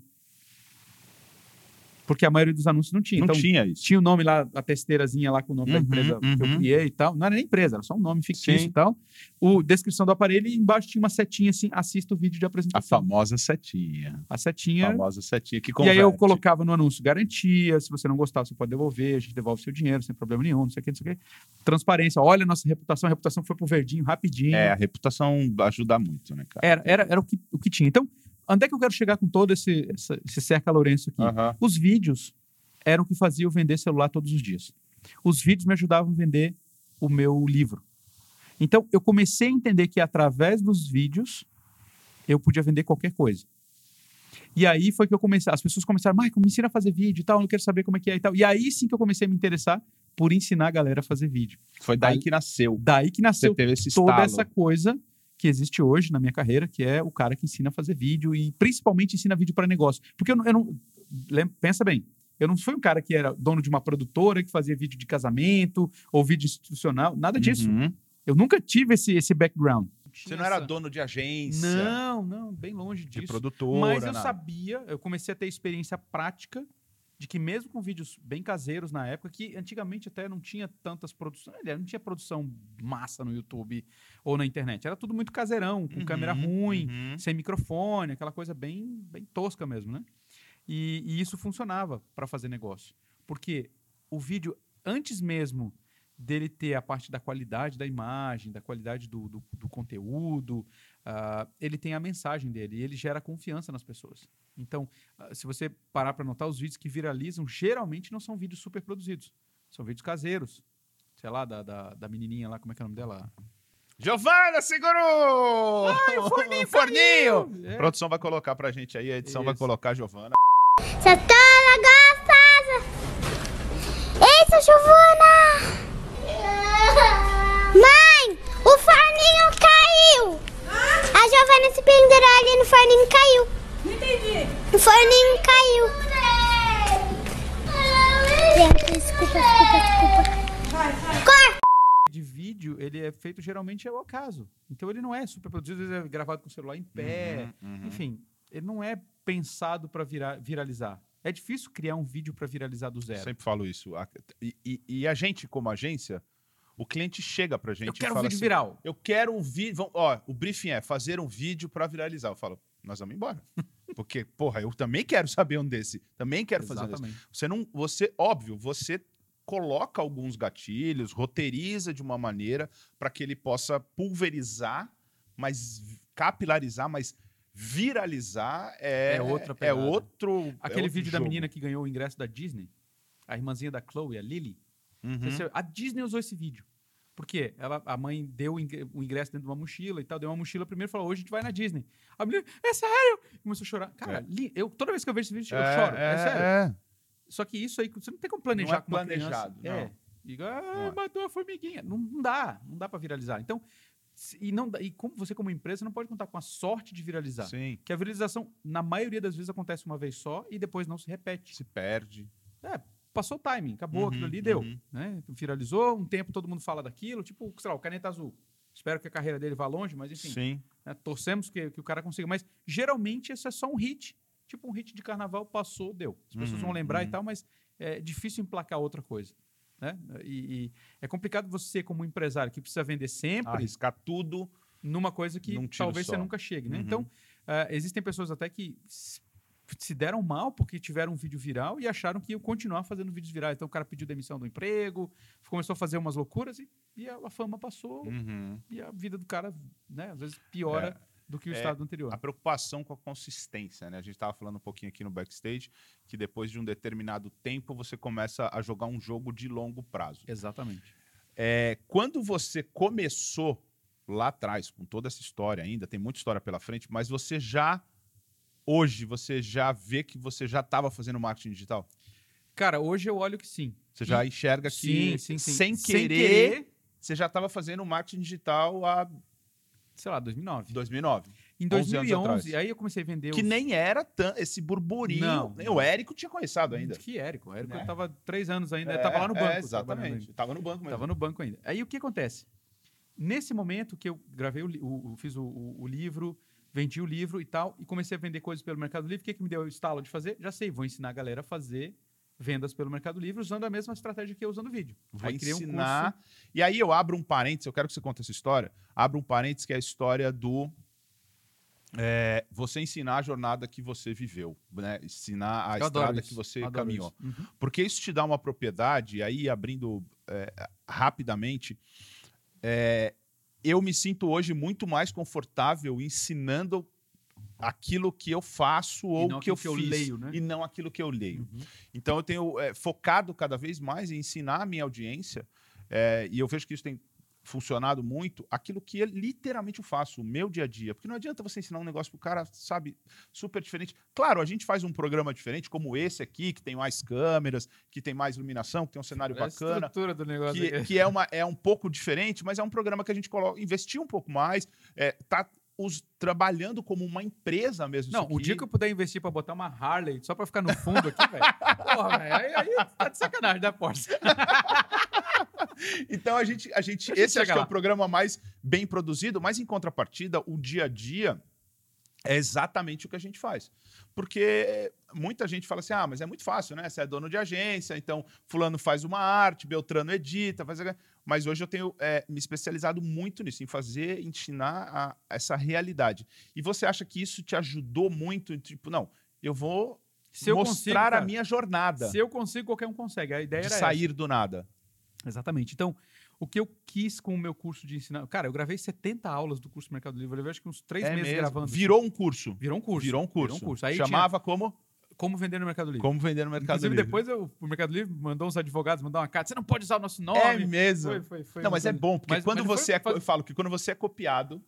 Porque a maioria dos anúncios não tinha. Não então, tinha isso. tinha o nome lá, a testeirazinha lá com o nome da Uhum, empresa que eu uhum. criei e tal. Não era nem empresa, era só um nome fictício Sim. e tal. O descrição do aparelho e embaixo tinha uma setinha assim, assista o vídeo de A apresentação. famosa setinha. A A setinha. famosa setinha que E aí eu converte. colocava no anúncio garantia, se você não gostar, você pode devolver, a gente devolve seu dinheiro sem problema nenhum, não sei o que, não sei o que. Transparência, olha a nossa reputação, a reputação foi pro verdinho rapidinho. É, a reputação ajuda muito, né, cara? Era, era, era o, que, o que tinha. Então, onde é que eu quero chegar com todo esse, essa- esse cerca Lourenço aqui? Aham. Os vídeos eram o que fazia eu vender celular todos os dias. Os vídeos me ajudavam a vender o meu livro. Então, eu comecei a entender que através dos vídeos eu podia vender qualquer coisa. E aí foi que eu comecei. As pessoas começaram, Michael, me ensina a fazer vídeo e tal, eu quero saber como é que é e tal. E aí sim que eu comecei a me interessar por ensinar a galera a fazer vídeo. Foi daí Aí- que nasceu. Daí que Você nasceu teve esse toda estalo. essa coisa que existe hoje na minha carreira, que é o cara que ensina a fazer vídeo e principalmente ensina vídeo para negócio. Porque eu não, eu não- pensa bem, eu não fui um cara que era dono de uma produtora que fazia vídeo de casamento ou vídeo institucional, nada disso. Uhum. Eu nunca tive esse, esse background. Você não era dono de agência, Não, não, bem longe de disso. produtora. Mas eu nada. sabia, eu comecei a ter experiência prática de que mesmo com vídeos bem caseiros na época, que antigamente até não tinha tantas produções, não tinha produção massa no YouTube ou na internet. Era tudo muito caseirão, com Uhum, câmera ruim, uhum. sem microfone, aquela coisa bem, bem tosca mesmo, né? E, e isso funcionava para fazer negócio. Porque o vídeo, antes mesmo dele ter a parte da qualidade da imagem, da qualidade do, do, do conteúdo, ah, ele tem a mensagem dele e ele gera confiança nas pessoas. Então, ah, se você parar para notar, os vídeos que viralizam geralmente não são vídeos super produzidos. São vídeos caseiros. Sei lá, da, da, da menininha lá, como é que é o nome dela? Giovana, segurou! Ai, o forninho, forninho! É. A produção vai colocar pra gente aí, a edição vai Isso. colocar a Giovana. Você tá gostosa! O forninho caiu. Gente, desculpa, desculpa, desculpa. Corta! de vídeo, ele é feito geralmente ao acaso. Então ele não é super produzido, às vezes é gravado com o celular em pé. Uhum, uhum. Enfim, ele não é pensado para viralizar. É difícil criar um vídeo para viralizar do zero. Sempre falo isso. E, e- e a gente, como agência, o cliente chega pra gente Eu e quero um fala vídeo assim, viral. Eu quero um vídeo. Ó, o briefing é fazer um vídeo pra viralizar. Eu falo, nós vamos embora. Porque, porra, eu também quero saber um desse. Também quero fazer um desse. Exatamente. Você não. Você, óbvio, você coloca alguns gatilhos, roteiriza de uma maneira para que ele possa pulverizar, mas capilarizar, mas viralizar é, É outra é pegada. outro. é Aquele outro vídeo da jogo. menina que ganhou o ingresso da Disney, a irmãzinha da Chloe, a Lily. Uhum. A Disney usou esse vídeo. Por quê? Ela, a mãe deu o ingre- o ingresso dentro de uma mochila e tal, deu uma mochila primeiro e falou: hoje a gente vai na Disney. A menina, é sério? Começou a chorar. Cara, É. eu, toda vez que eu vejo esse vídeo, eu É, choro. É, sério. é. Só que isso aí, você não tem como planejar Não é com uma criança. planejado, É. não. Diga, ah, é. matou a formiguinha. Não, não dá, não dá para viralizar. Então, e, não, e como você, como empresa, não pode contar com a sorte de viralizar. Sim, Que a viralização, na maioria das vezes, acontece uma vez só e depois não se repete. se perde. É, passou o timing, acabou, Uhum, aquilo ali deu. uhum. Né? Viralizou, um tempo todo mundo fala daquilo, tipo, sei lá, o caneta azul. Espero que a carreira dele vá longe, mas enfim. Sim. né, torcemos que, que o cara consiga. Mas geralmente isso é só um hit. Tipo um hit de carnaval, passou, deu. As pessoas Uhum, vão lembrar e uhum. tal, mas é difícil emplacar outra coisa. Né? E, e é complicado você, como empresário, que precisa vender sempre Arriscar tudo. numa coisa que talvez só. você nunca chegue. Né? Uhum. Então, ah, existem pessoas até que se deram mal porque tiveram um vídeo viral e acharam que iam continuar fazendo vídeos virais. Então, o cara pediu demissão do emprego, começou a fazer umas loucuras e, e a, fama passou Uhum. e a vida do cara, né, às vezes, piora do que o É, estado anterior. A preocupação com a consistência, né? A gente estava falando um pouquinho aqui no backstage que depois de um determinado tempo você começa a jogar um jogo de longo prazo. Exatamente. É, quando você começou lá atrás, com toda essa história ainda, tem muita história pela frente, mas você já, hoje, você já vê que você já estava fazendo marketing digital? Cara, hoje eu olho que sim. Você já enxerga que, Sim, sim, sem Sem querer, querer, você já estava fazendo marketing digital há sei lá, 2009. 2009. Em 11 anos 2011, atrás. aí eu comecei a vender Que os- nem era tan- esse burburinho. Não, nem não. O Érico tinha começado ainda. Que Érico? Érico Né? tava três anos ainda, É, tava lá no banco. é, exatamente. Tava no banco mesmo. Tava no banco ainda. Aí o que acontece? Nesse momento que eu gravei, o, o- o- fiz o, o- o livro, vendi o livro e tal, e comecei a vender coisas pelo Mercado Livre, o que, que me deu o estalo de fazer? Já sei, vou ensinar a galera a fazer vendas pelo Mercado Livre usando a mesma estratégia que eu uso no vídeo. Vou Aí criei um ensinar. e aí eu abro um parênteses, eu quero que você conte essa história. Abro um parênteses que é a história do. é, você ensinar a jornada que você viveu, né? Ensinar a Eu estrada que você adoro caminhou. isso. Uhum. Porque isso te dá uma propriedade, e aí abrindo é, rapidamente, é, eu me sinto hoje muito mais confortável ensinando aquilo que eu faço ou não que eu que eu fiz, leio, né? e não aquilo que eu leio. Uhum. Então eu tenho é, focado cada vez mais em ensinar a minha audiência, é, e eu vejo que isso tem funcionado muito, aquilo que eu literalmente eu faço, o meu dia a dia. Porque não adianta você ensinar um negócio pro cara, sabe, super diferente. Claro, a gente faz um programa diferente, como esse aqui, que tem mais câmeras, que tem mais iluminação, que tem um cenário É a bacana. estrutura do negócio Que, que é, uma, é um pouco diferente, mas é um programa que a gente coloca, investiu um pouco mais, é, tá os, trabalhando como uma empresa mesmo. Não, o dia que eu puder investir pra botar uma Harley só pra ficar no fundo aqui, velho. Porra, velho. Aí, aí tá de sacanagem da Porsche. Então a gente, a gente, A gente esse acho que é o programa mais bem produzido, mas em contrapartida, o dia a dia é exatamente o que a gente faz. Porque muita gente fala assim: ah, mas é muito fácil, né? Você é dono de agência, então fulano faz uma arte, Beltrano edita, faz. Mas hoje eu tenho é, me especializado muito nisso, em fazer, ensinar a- essa realidade. E você acha que isso te ajudou muito? Tipo, não, eu vou Se eu mostrar consigo, a minha jornada Se eu consigo, qualquer um consegue. A ideia de era sair do nada. Exatamente. Então, o que eu quis com o meu curso de ensinar... Cara, eu gravei 70 aulas do curso Mercado Livre. Eu levei acho que uns três É meses mesmo. gravando. Virou um curso. Virou um curso. Virou um curso. Virou um curso. Aí Chamava como? tinha como vender no Mercado Livre. Como vender no Mercado Inclusive, Livre. depois eu- o Mercado Livre mandou uns advogados mandar uma carta. Você não pode usar o nosso nome. É mesmo. Foi, foi, foi não, mas é bom, porque Mas- quando mas você é. Eu falo que quando você é copiado.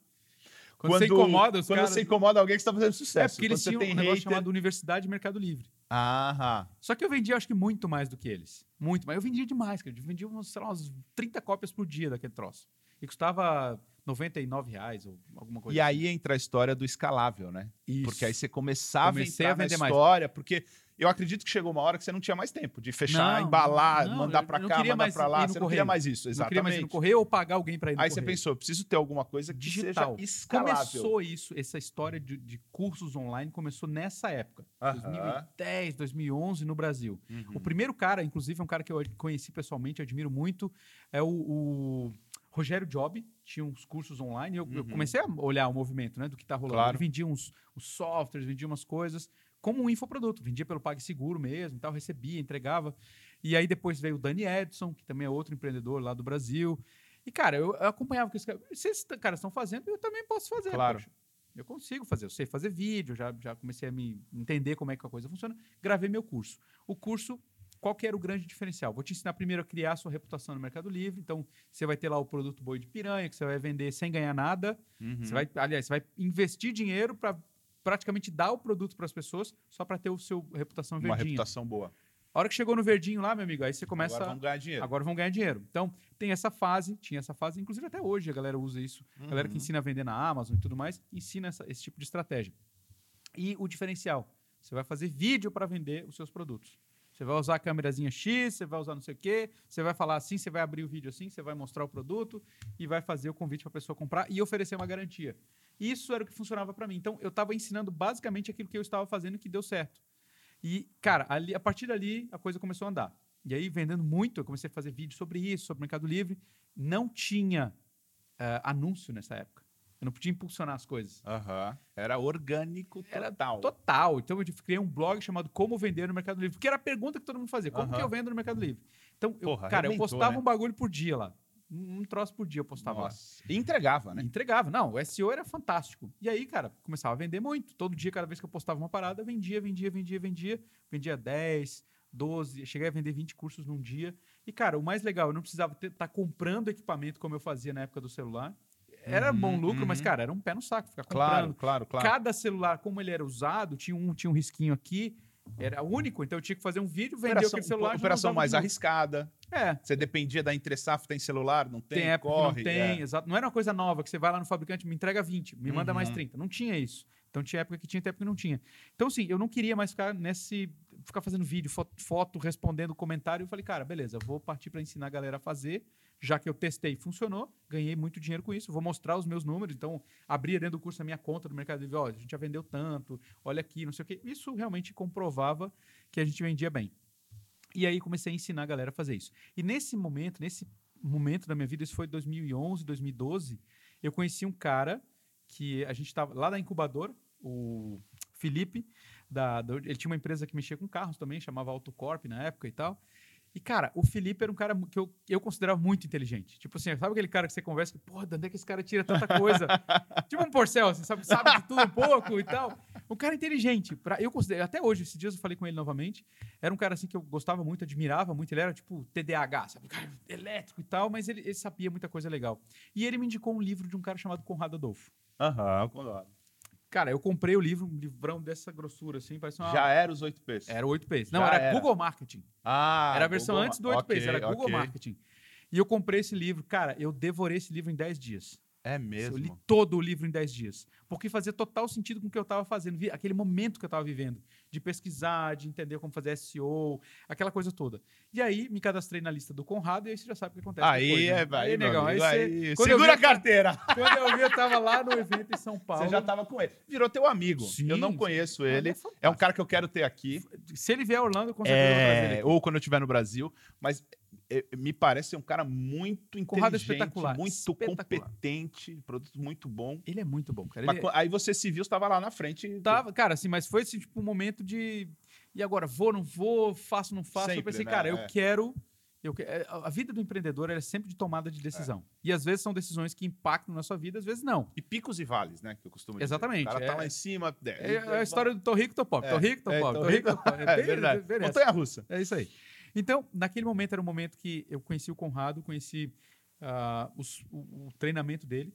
Quando, você incomoda os quando caras... você incomoda alguém que está fazendo É, sucesso. porque eles Quando tinham um negócio hater- chamado Universidade Mercado Livre. Aham. Só que eu vendia, acho que muito mais do que eles. Muito mais. Eu vendia demais, cara. Eu vendia, sei lá, umas 30 cópias por dia daquele troço. E custava 99 reais ou alguma coisa E aí entra a história do escalável, né? Isso. Porque aí você começava Comecei a a vender na mais. história, porque eu acredito que chegou uma hora que você não tinha mais tempo de fechar, Não, embalar, não, mandar para não cá, mandar para lá. Você não correio. queria mais isso, Não exatamente. queria mais ir no correio ou pagar alguém para ir no Aí você pensou, preciso ter alguma coisa que Digital. seja escalável. Começou isso, essa história de, de cursos online começou nessa época. Aham. 2010, 2011 no Brasil. Uhum. O primeiro cara, inclusive, é um cara que eu conheci pessoalmente, admiro muito, é o, o Rogério Job. Tinha uns cursos online. Eu, eu Uhum. comecei a olhar o movimento né, do que está rolando. Claro. Ele vendia uns, uns softwares, vendia umas coisas como um infoproduto. Vendia pelo PagSeguro mesmo e tal, recebia, entregava. E aí depois veio o Dani Edson, que também é outro empreendedor lá do Brasil. E, cara, eu, eu acompanhava o que esses caras... Caras estão fazendo, eu também posso fazer. Claro. poxa. Eu consigo fazer, eu sei fazer vídeo, já, já comecei a me entender como é que a coisa funciona. Gravei meu curso. O curso, qual que era o grande diferencial? Vou te ensinar primeiro a criar a sua reputação no Mercado Livre. Então, você vai ter lá o produto boi de piranha, que você vai vender sem ganhar nada. Uhum. Você vai, aliás, você vai investir dinheiro para praticamente dar o produto para as pessoas só para ter o seu reputação Uma verdinha. reputação boa. A hora que chegou no verdinho lá, meu amigo, aí você começa Agora vamos ganhar dinheiro. Agora vão ganhar dinheiro. Então, tem essa fase, tinha essa fase, inclusive até hoje a galera usa isso. A galera que Uhum. ensina a vender na Amazon e tudo mais, ensina essa- esse tipo de estratégia. E o diferencial, você vai fazer vídeo para vender os seus produtos. Você vai usar a câmerazinha X, você vai usar não sei o quê, você vai falar assim, você vai abrir o vídeo assim, você vai mostrar o produto e vai fazer o convite para a pessoa comprar e oferecer uma garantia. Isso era o que funcionava para mim. Então, eu estava ensinando basicamente aquilo que eu estava fazendo que deu certo. E, cara, ali, a partir dali, a coisa começou a andar. E aí, vendendo muito, eu comecei a fazer vídeos sobre isso, sobre o Mercado Livre. Não tinha uh, anúncio nessa época. Eu não podia impulsionar as coisas. Uhum. Era orgânico total. Era total. Então eu criei um blog chamado Como Vender no Mercado Livre. Porque era a pergunta que todo mundo fazia. Como uhum. que eu vendo no Mercado Livre? Então, eu, Porra, cara, eu postava né? um bagulho por dia lá. Um troço por dia eu postava Nossa. lá. E entregava, né? E entregava. Não, o SEO era fantástico. E aí, cara, começava a vender muito. Todo dia, cada vez que eu postava uma parada, vendia, vendia, vendia, vendia. Vendia 10, 12. Cheguei a vender 20 cursos num dia. E, cara, o mais legal, eu não precisava estar tá comprando equipamento como eu fazia na época do celular era uhum, bom lucro, uhum. mas, cara, era um pé no saco ficar comprando. Claro, claro, claro. Cada celular, como ele era usado, tinha um, tinha um risquinho aqui, era único, então eu tinha que fazer um vídeo, vender operação, aquele celular. Operação mais arriscada. É. Você dependia da Entresaf, tem celular, não tem, tem época corre, não tem, é. exato. Não era uma coisa nova, que você vai lá no fabricante, me entrega 20, me manda mais 30. Uhum. Não tinha isso. Então tinha época que tinha, época que não tinha. Então, sim, eu não queria mais ficar nesse. ficar fazendo vídeo, foto, foto respondendo comentário. Eu falei, cara, beleza, vou partir para ensinar a galera a fazer já que eu testei funcionou, ganhei muito dinheiro com isso, vou mostrar os meus números, então abria dentro do curso a minha conta do Mercado Livre, ó, a gente já vendeu tanto, olha aqui, não sei o quê. Isso realmente comprovava que a gente vendia bem. E aí comecei a ensinar a galera a fazer isso. E nesse momento, nesse momento da minha vida, isso foi 2011, 2012, eu conheci um cara que a gente estava lá da incubadora, o Felipe, da, da, ele tinha uma empresa que mexia com carros também, chamava Autocorp na época e tal. E, cara, o Felipe era um cara que eu, eu considerava muito inteligente. Tipo assim, sabe aquele cara que você conversa que, porra, de onde é que esse cara tira tanta coisa? tipo um porcel, assim, sabe, sabe de tudo um pouco e tal. Um cara inteligente. Pra, eu considero, até hoje, esses dias eu falei com ele novamente. Era um cara assim que eu gostava muito, admirava muito. Ele era tipo TDAH, sabe? Cara elétrico e tal, mas ele, ele sabia muita coisa legal. E ele me indicou um livro de um cara chamado Conrado Adolfo. Aham, uhum, Conrado. Cara, eu comprei o livro, um livrão dessa grossura, assim, parece uma... Já era os 8 P's? Era 8 P's. Não, Já era, era, Google Marketing. Ah, Era a versão Google... antes do 8 P's, okay, era Google okay. Marketing. E eu comprei esse livro. Cara, eu devorei esse livro em 10 dias. É mesmo? Eu li todo o livro em 10 dias. Porque fazia total sentido com o que eu estava fazendo, aquele momento que eu estava vivendo, de pesquisar, de entender como fazer SEO, aquela coisa toda. E aí me cadastrei na lista do Conrado e aí você já sabe o que acontece. Aí, depois, né? é, vai, aí, negão. Aí, aí, você, Segura vi, a carteira! Quando eu vi, eu estava lá no evento em São Paulo. Você já estava com ele. Virou teu amigo. Sim, eu não conheço ele. É, é, um cara que eu quero ter aqui. Se ele vier a Orlando, com certeza é... Ou quando eu estiver no Brasil. Mas é, me parece ser um cara muito é inteligente, espetacular, muito espetacular. competente, produto muito bom. Ele é muito bom, cara. Mas, Aí você se viu, estava lá na frente. Tava, cara, assim, mas foi esse tipo um momento de. E agora, vou, não vou, faço, não faço. Sempre, eu pensei, né? cara, eu é. quero. Eu, a vida do empreendedor é sempre de tomada de decisão. É. E às vezes são decisões que impactam na sua vida, às vezes não. E picos e vales, né? Que eu costumo dizer. Exatamente. O cara tá lá em cima. É, é a história do tô rico, tô pobre. Tô rico, tô pobre. Tô rico, tô pobre. É, verdade. Montanha russa. É isso aí. Então, naquele momento era o momento que eu conheci o Conrado, conheci uh, os, o, o, treinamento dele.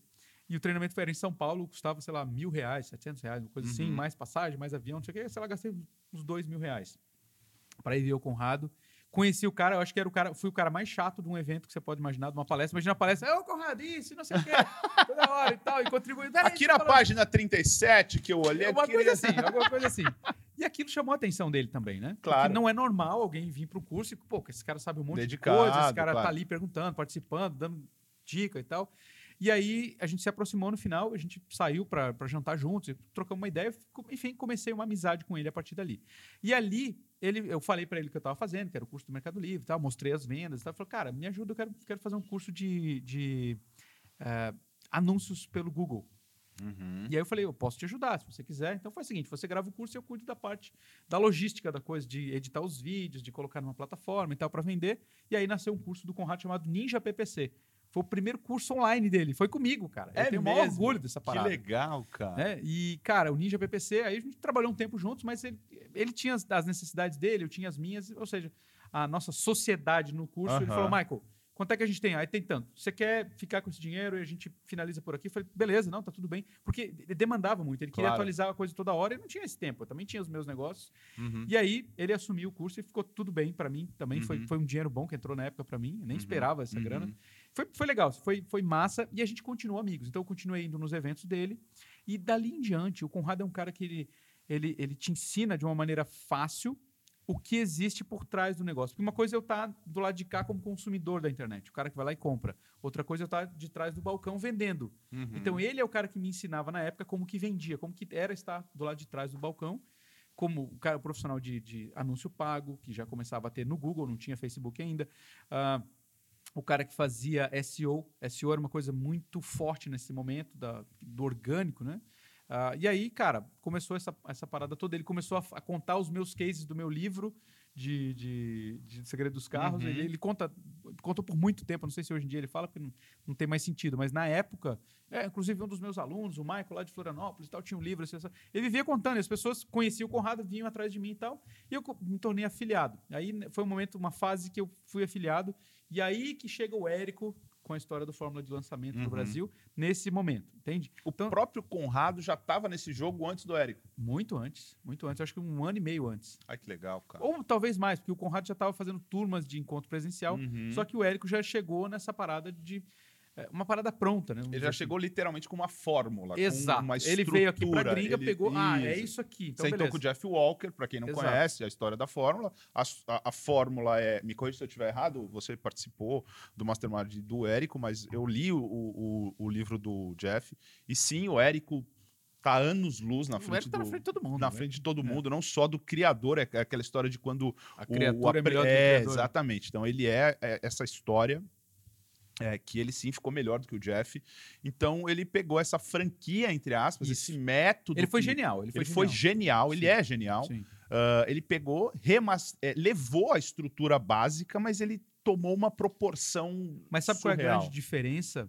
E o treinamento era em São Paulo, custava, sei lá, mil reais, setecentos reais, uma coisa assim, uhum. assim, mais passagem, mais avião, não sei o que. Sei lá, gastei uns dois mil reais para ir ver o Conrado. Conheci o cara, eu acho que era o cara, fui o cara mais chato de um evento que você pode imaginar, de uma palestra. Imagina a palestra, ô Conrado, isso, não sei o quê, toda hora e tal, e contribuindo. Aqui na página 37 que eu olhei. Alguma coisa assim, alguma coisa assim. E aquilo chamou a atenção dele também, né? Claro. Porque não é normal alguém vir para o curso e, pô, esse cara sabe um monte Dedicado, de coisa, esse cara tá claro. tá ali perguntando, participando, dando dica e tal. E aí a gente se aproximou no final, a gente saiu para jantar juntos, trocamos uma ideia, enfim, comecei uma amizade com ele a partir dali. E ali ele, eu falei para ele o que eu estava fazendo, que era o curso do Mercado Livre, tal, mostrei as vendas, tal, falou, cara, me ajuda, eu quero, quero fazer um curso de, de uh, anúncios pelo Google. Uhum. E aí eu falei, eu posso te ajudar, se você quiser. Então foi o seguinte, você grava o curso e eu cuido da parte da logística da coisa, de editar os vídeos, de colocar numa plataforma e tal para vender. E aí nasceu um curso do Conrado chamado Ninja PPC. Foi o primeiro curso online dele. Foi comigo, cara. É eu tenho mesmo? o maior orgulho dessa parada. Que legal, cara. É, e, cara, o Ninja PPC, aí a gente trabalhou um tempo juntos, mas ele, ele tinha as, as necessidades dele, eu tinha as minhas, ou seja, a nossa sociedade no curso. Ele falou, Michael, Quanto é que a gente tem? Aí tem tanto. Você quer ficar com esse dinheiro e a gente finaliza por aqui? Eu falei, beleza, não, tá tudo bem. Porque ele demandava muito, ele queria atualizar a coisa toda hora e não tinha esse tempo. Eu também tinha os meus negócios. Uhum. E aí ele assumiu o curso e ficou tudo bem para mim. Também uhum. foi, foi um dinheiro bom que entrou na época para mim. Eu nem uhum. esperava essa grana. Uhum. Foi, foi legal, foi, foi massa e a gente continuou amigos. Então eu continuei indo nos eventos dele. E dali em diante, o Conrado é um cara que ele, ele, ele te ensina de uma maneira fácil o que existe por trás do negócio. Porque uma coisa é eu estar tá do lado de cá como consumidor da internet, o cara que vai lá e compra. Outra coisa é eu estar tá de trás do balcão vendendo. Uhum. Então ele é o cara que me ensinava na época como que vendia, como que era estar do lado de trás do balcão, como o cara o profissional de, de anúncio pago, que já começava a ter no Google, não tinha Facebook ainda. Uh, o cara que fazia SEO. SEO era uma coisa muito forte nesse momento da, do orgânico, né? Uh, e aí, cara, começou essa, essa parada toda. Ele começou a, a contar os meus cases do meu livro de, de, de Segredo dos Carros. Uhum. Ele, ele, conta contou por muito tempo, não sei se hoje em dia ele fala, porque não, não tem mais sentido, mas na época, é, inclusive um dos meus alunos, o Michael, lá de Florianópolis tal, tinha um livro. Assim, ele vivia contando, as pessoas conheciam o Conrado, vinham atrás de mim e tal, e eu me tornei afiliado. Aí foi um momento, uma fase que eu fui afiliado, e aí que chega o Érico com a história do Fórmula de lançamento uhum. no Brasil nesse momento, entende? O então, próprio Conrado já estava nesse jogo antes do Érico? Muito antes, muito antes, acho que um ano e meio antes. Ai, que legal, cara. Ou talvez mais, porque o Conrado já estava fazendo turmas de encontro presencial, uhum. só que o Érico já chegou nessa parada de uma parada pronta, né? Ele já assim. chegou literalmente com uma fórmula. Exato. uma ele veio aqui pra gringa, ele... pegou. Ah, é isso aqui. Então, Sentou com o Jeff Walker, para quem não Exato. conhece a história da fórmula. A, a, a, fórmula é. Me corrija se eu estiver errado, você participou do Mastermind do Érico, mas eu li o, o, o livro do Jeff. E sim, o Érico tá anos luz na frente, tá do, na frente de todo mundo. Na né? frente de todo é. mundo, não só do criador, é aquela história de quando a criatura o, é que o é, criador. Exatamente. Então ele é, é essa história é, que ele sim ficou melhor do que o Jeff. Então ele pegou essa franquia, entre aspas, Isso. esse método. Ele foi que, genial. Ele foi ele genial, foi genial ele é genial. Uh, ele pegou, remas, é, levou a estrutura básica, mas ele tomou uma proporção. Mas sabe surreal. qual é a grande diferença?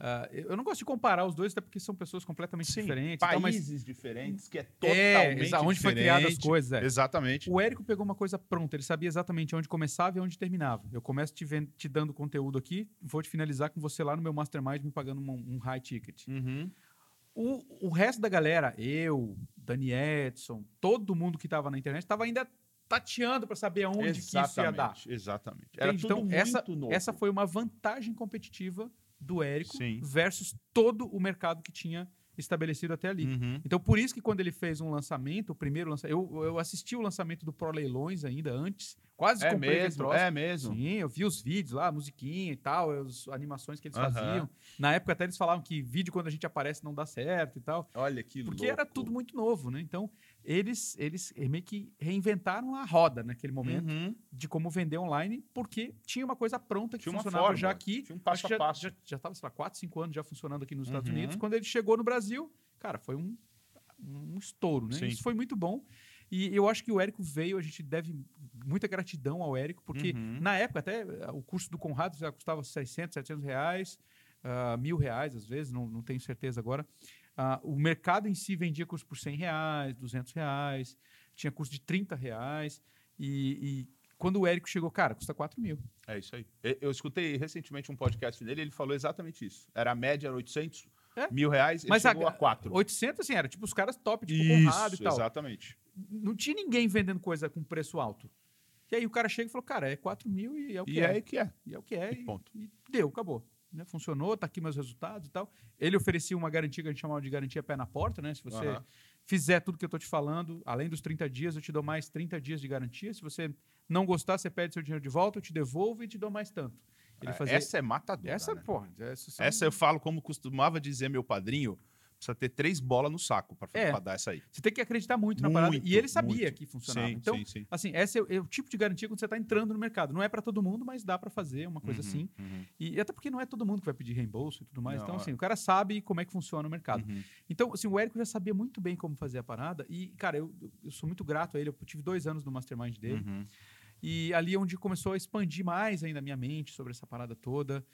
Uh, eu não gosto de comparar os dois, até porque são pessoas completamente Sim, diferentes. Países tal, mas... diferentes, que é, é totalmente é, onde foi criada as coisas. É. Exatamente. O Érico pegou uma coisa pronta, ele sabia exatamente onde começava e onde terminava. Eu começo te, vendo, te dando conteúdo aqui, vou te finalizar com você lá no meu Mastermind me pagando um, um high ticket. Uhum. O, o resto da galera, eu, Dani Edson, todo mundo que estava na internet, estava ainda tateando para saber aonde que isso ia dar. Exatamente. Era então, essa, novo. essa foi uma vantagem competitiva do Érico Sim. versus todo o mercado que tinha estabelecido até ali. Uhum. Então, por isso que quando ele fez um lançamento, o primeiro lançamento, eu, eu assisti o lançamento do Pro Leilões ainda antes, quase é comprei mesmo, É mesmo? Sim, eu vi os vídeos lá, a musiquinha e tal, as animações que eles uhum. faziam. Na época até eles falavam que vídeo quando a gente aparece não dá certo e tal. Olha que Porque louco. era tudo muito novo, né? Então, eles, eles meio que reinventaram a roda naquele momento uhum. de como vender online, porque tinha uma coisa pronta que tinha funcionava forma, já aqui. Tinha um passo a passo. Já estava, sei lá, 4, 5 anos já funcionando aqui nos uhum. Estados Unidos. Quando ele chegou no Brasil, cara, foi um, um estouro, né? Sim. Isso foi muito bom. E eu acho que o Érico veio, a gente deve muita gratidão ao Érico, porque uhum. na época até o curso do Conrado já custava 600, 700 reais, uh, mil reais às vezes, não, não tenho certeza agora. Uh, o mercado em si vendia curso por 100 reais, 200 reais, tinha curso de 30 reais. E, e quando o Érico chegou, cara, custa 4 mil. É isso aí. Eu escutei recentemente um podcast dele, ele falou exatamente isso. Era a média, era 800 é? mil reais, Mas chegou a, a 4. 800, assim, era tipo os caras top, tipo isso, Conrado e tal. exatamente. Não tinha ninguém vendendo coisa com preço alto. E aí o cara chega e falou, cara, é 4 mil e é o que e é. é que é. E é o que é. E, ponto. E deu, acabou né, funcionou, tá aqui meus resultados e tal. Ele oferecia uma garantia que a gente chamava de garantia pé na porta, né? Se você uhum. fizer tudo que eu tô te falando, além dos 30 dias, eu te dou mais 30 dias de garantia. Se você não gostar, você pede seu dinheiro de volta, eu te devolvo e te dou mais tanto. Ele é, fazia... Essa é matadora. Essa, né? porra, essa, são... essa eu falo como costumava dizer meu padrinho precisa ter três bolas no saco para é, dar essa aí. Você tem que acreditar muito, muito na parada. E ele sabia muito. que funcionava. Sim, então, sim, sim. assim, esse é, é, o tipo de garantia quando você está entrando no mercado. Não é para todo mundo, mas dá para fazer uma coisa uhum, assim. Uhum. E, até porque não é todo mundo que vai pedir reembolso e tudo mais. Não, então, assim, é. o cara sabe como é que funciona o mercado. Uhum. Então, assim, o Érico já sabia muito bem como fazer a parada. E, cara, eu, eu sou muito grato a ele. Eu tive dois anos no mastermind dele. E ali é onde começou a expandir mais ainda a minha mente sobre essa parada toda.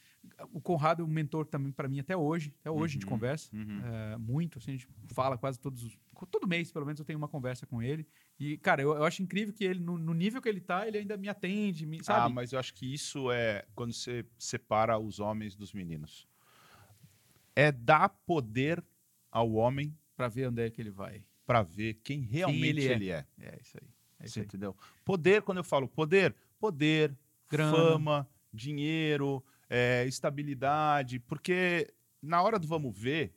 O Conrado é um mentor também para mim até hoje. Até hoje uhum, a gente conversa uhum. é, muito. Assim, a gente fala quase todos Todo mês, pelo menos, eu tenho uma conversa com ele. E, cara, eu, eu acho incrível que ele, no, no, nível que ele tá, ele ainda me atende, me, sabe? Ah, mas eu acho que isso é quando você separa os homens dos meninos. É dar poder ao homem. Para ver onde é que ele vai. Para ver quem realmente quem ele, é. ele é. É isso aí. É Você entendeu? Poder, quando eu falo poder, poder, Grana. fama, dinheiro, é, estabilidade, porque na hora do vamos ver,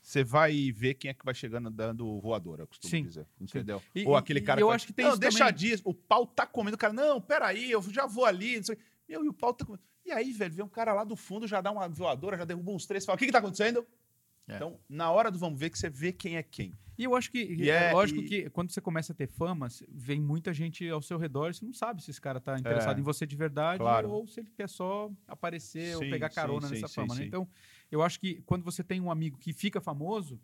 você vai ver quem é que vai chegando dando voadora, eu costumo Sim, dizer. Entendeu? E- Ou e- aquele e cara eu fala, acho que tem não, isso deixa disso. O pau tá comendo. O cara, não, peraí, eu já vou ali. Não sei. Meu, e o pau tá comendo. E aí, velho, vem um cara lá do fundo, já dá uma voadora, já derruba uns três, fala, o que que tá acontecendo? É. Então, na hora do vamos ver, que você vê quem é quem. E eu acho que, E é, é- lógico e- que quando você começa a ter fama, vem muita gente ao seu redor e você não sabe se esse cara tá interessado É. em você de verdade Claro. ou se ele quer só aparecer ou Sim, pegar sim, carona sim, nessa sim, fama, né? Então, eu acho que quando você tem um amigo que fica famoso,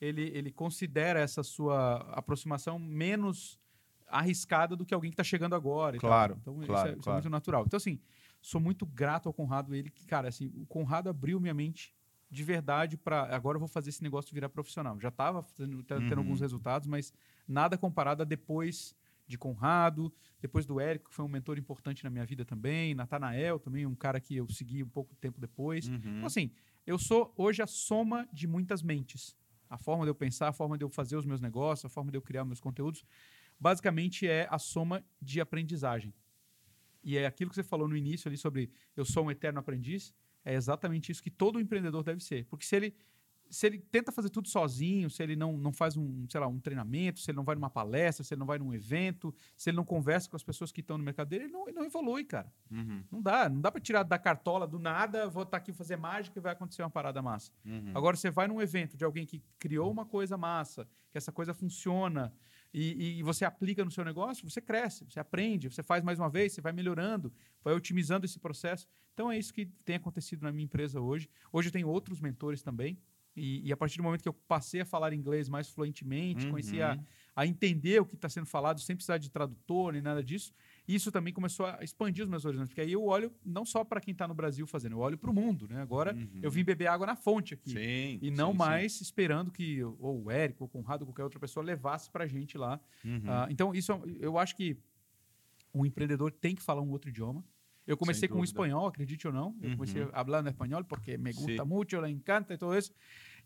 ele, ele considera essa sua aproximação menos arriscada do que alguém que tá chegando agora. Claro, Então, claro, isso, é, isso é muito natural. Então, assim, sou muito grato ao Conrado, ele que, cara, assim, o Conrado abriu minha mente de verdade para agora eu vou fazer esse negócio virar profissional. Já estava tendo, tendo Uhum. alguns resultados, mas nada comparado a depois de Conrado, depois do Érico, que foi um mentor importante na minha vida também, Natanael também, um cara que eu segui um pouco tempo depois. Uhum. Então, assim, eu sou hoje a soma de muitas mentes. A forma de eu pensar, a forma de eu fazer os meus negócios, a forma de eu criar meus conteúdos, basicamente é a soma de aprendizagem. E é aquilo que você falou no início ali sobre eu sou um eterno aprendiz, é exatamente isso que todo empreendedor deve ser. Porque se ele se ele tenta fazer tudo sozinho, se ele não, não faz um, sei lá, um treinamento, se ele não vai numa palestra, se ele não vai num evento, se ele não conversa com as pessoas que estão no mercado dele, ele não, ele não evolui, cara. Uhum. Não dá, não dá para tirar da cartola do nada, vou estar aqui fazer mágica e vai acontecer uma parada massa. Uhum. Agora você vai num evento de alguém que criou uma coisa massa, que essa coisa funciona e, e você aplica no seu negócio, você cresce, você aprende, você faz mais uma vez, você vai melhorando, vai otimizando esse processo. Então é isso que tem acontecido na minha empresa hoje. Hoje eu tenho outros mentores também. E, e a partir do momento que eu passei a falar inglês mais fluentemente, comecei a, Uhum. a entender o que está sendo falado sem precisar de tradutor nem nada disso, isso também começou a expandir os meus horizontes. Porque aí eu olho não só para quem está no Brasil fazendo, eu olho para o mundo. Né? Agora eu vim beber água na fonte aqui. Sim. E não sim, sim. mais esperando que ou o Érico, ou o Conrado, ou qualquer outra pessoa levasse para a gente lá. Uhum. Ah, então, isso é eu acho que um empreendedor tem que falar um outro idioma. Eu comecei com o espanhol, acredite ou não. Eu Uhum. comecei falando espanhol porque me gusta Sim. muito, le encanta e tudo isso.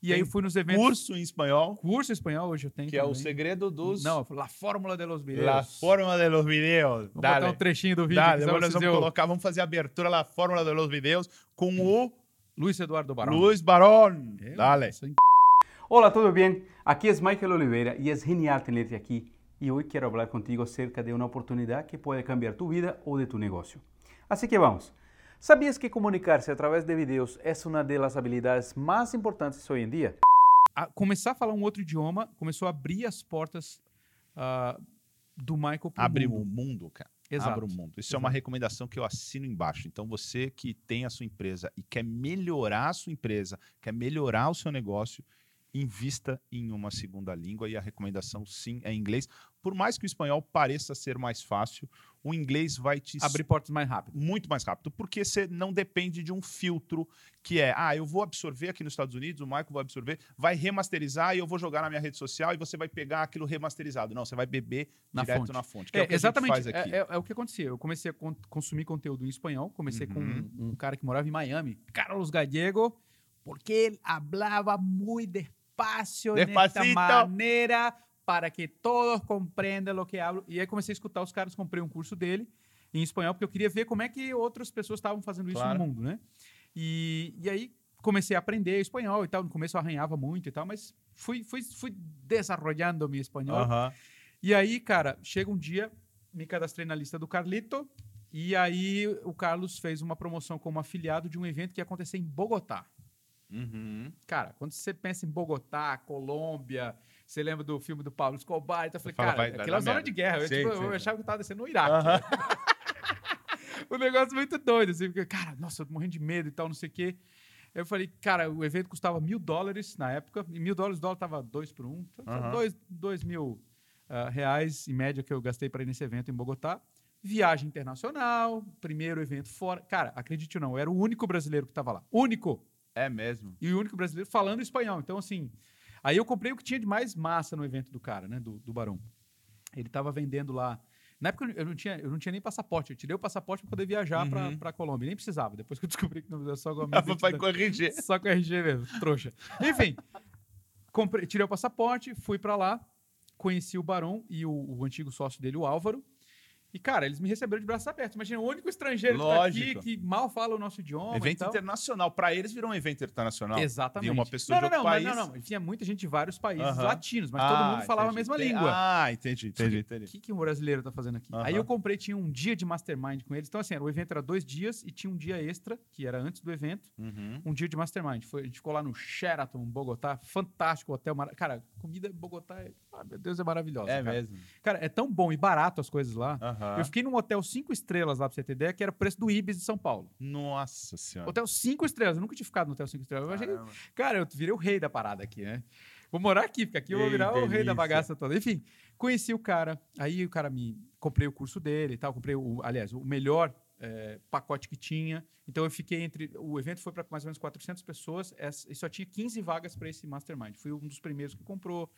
E Tem aí eu fui nos eventos. Curso em espanhol, Curso espanhol hoje eu tenho que é o também. segredo dos... Não, La Fórmula de los Videos. La forma de los videos. Botar Dale. um trechinho do vídeo. Dale, que depois nós vamos colocar, vamos fazer a abertura La fórmula de los videos com o Luiz Eduardo Barão. Luiz Barón. É, Dale. é Hola, ¿todo bien? Aquí es Michael Oliveira y es genial tenerte aquí. Y hoy quiero hablar contigo acerca de una oportunidad que puede cambiar tu vida o de tu negocio. Así que vamos. ¿Sabías que comunicarse a través de videos es una de las habilidades más importantes hoy en día? a começar a falar um outro idioma começou a abrir as portas ah, do Michael pro Abre mundo. o mundo, cara. Exato. Abre o mundo. Isso é uma Exato. recomendação que eu assino embaixo. Então, você que tem a sua empresa e quer melhorar a sua empresa, quer melhorar o seu negócio, invista em uma segunda língua. E a recomendação, sim, é inglês. Por mais que o espanhol pareça ser mais fácil, o inglês vai te Abrir portas mais rápido. muito mais rápido, porque você não depende de um filtro que é, ah, eu vou absorver aqui nos Estados Unidos, o Michael vai absorver, vai remasterizar e eu vou jogar na minha rede social e você vai pegar aquilo remasterizado. Não, você vai beber Na direto fonte. na fonte. Que é, o que a gente exatamente. faz aqui. É, é- é o que acontecia. Eu comecei a con- consumir conteúdo em espanhol. Comecei com Uhum. um, um cara que morava em Miami, Carlos Gallego, porque ele falava muito despacio, Despacito. desta maneira, para que todos compreendam o que hablo. E aí comecei a escutar os caras, comprei um curso dele em espanhol, porque eu queria ver como é que outras pessoas estavam fazendo isso Claro. no mundo, né? E, e aí comecei a aprender espanhol e tal. No começo eu arranhava muito e tal, mas fui, fui, fui desarrollando meu espanhol. E aí, cara, chega um dia, me cadastrei na lista do Carlito, e aí o Carlos fez uma promoção como afiliado de um evento que ia acontecer em Bogotá. Uhum. Cara, quando você pensa em Bogotá, Colômbia, você lembra do filme do Paulo Escobar, então eu falei, fala, cara, vai- aquela dar zona merda. de guerra. Eu, tipo, eu achava que eu tava descendo no Iraque. Aham. um negócio muito doido, assim, porque, cara, nossa, eu tô morrendo de medo e tal, não sei o quê. Eu falei, cara, o evento custava mil dólares na época, e mil dólares, o dólar tava dois por um, então, Aham. dois, dois mil ah, reais em média que eu gastei para ir nesse evento em Bogotá. Viagem internacional, primeiro evento fora. Cara, acredite ou não, eu era o único brasileiro que estava lá. Único! É mesmo. E o único brasileiro falando espanhol. Então, assim, aí eu comprei o que tinha de mais massa no evento do cara, né? Do, do Barão. Ele tava vendendo lá. Na época eu não tinha, eu não tinha nem passaporte. Eu tirei o passaporte para poder viajar Uhum. para pra Colômbia. Nem precisava. Depois que eu descobri que não precisava só com a minha identidade. corrigir. Só com RG mesmo, trouxa. Enfim, comprei, tirei o passaporte, fui para lá, conheci o Barão e o, o antigo sócio dele, o Álvaro. E, cara, eles me receberam de braços abertos. Imagina, o único estrangeiro Lógico. que tá aqui, que mal fala o nosso idioma. Evento e internacional. Pra eles virou um evento internacional. Exatamente. Vinha uma pessoa não, de não, outro não, país. Não, não, Tinha muita gente de vários países Aham. latinos, mas todo Ah, mundo falava entendi. a mesma Entendi. língua. Ah, entendi, entendi, O entendi. que, que um brasileiro tá fazendo aqui? Aham. Aí eu comprei, tinha um dia de mastermind com eles. Então, assim, era- o evento era dois dias e tinha um dia extra, que era antes do evento, Uhum. um dia de mastermind. Foi, a gente ficou lá no Sheraton, Bogotá, fantástico hotel. mara- Cara, comida Bogotá, é, ah, meu Deus, é maravilhosa. É cara. mesmo. Cara, é tão bom e barato as coisas lá. Aham. Eu fiquei num hotel cinco estrelas lá, pra você ter ideia, que era o preço do Ibis de São Paulo. Nossa senhora. Hotel cinco estrelas. Eu nunca tinha ficado no hotel cinco estrelas. Eu achei, cara, eu virei o rei da parada aqui, né? Vou morar aqui, porque aqui eu vou Ei, virar o rei da bagaça toda. Enfim, conheci o cara. Aí o cara me. Comprei o curso dele e tal. Comprei, o, aliás, o melhor eh, pacote que tinha. Então eu fiquei entre. O evento foi para mais ou menos 400 pessoas essa- e só tinha 15 vagas para esse mastermind. Fui um dos primeiros que comprou.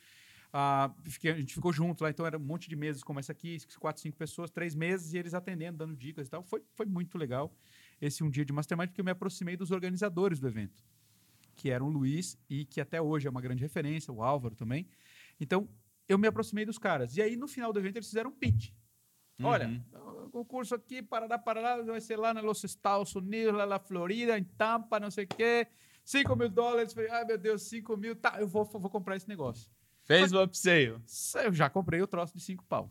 Ah, fiquei- a gente ficou junto lá, então era um monte de mesas como essa aqui, quatro, cinco pessoas, três meses, e eles atendendo, dando dicas e tal. Foi, foi muito legal esse um dia de mastermind, porque eu me aproximei dos organizadores do evento, que eram o Luiz e que até hoje é uma grande referência, o Álvaro também. Então, eu me aproximei dos caras. E aí, no final do evento, eles fizeram um pitch. Olha, o concurso aqui, Parará, Parará, vai ser lá nos Estados Unidos, lá na Florida, em Tampa, não sei o quê. 5 mil dólares. Falei, ai meu Deus, 5 mil. Tá, eu vou, vou comprar esse negócio. Fez o upsale. Eu já comprei o troço de 5 pau.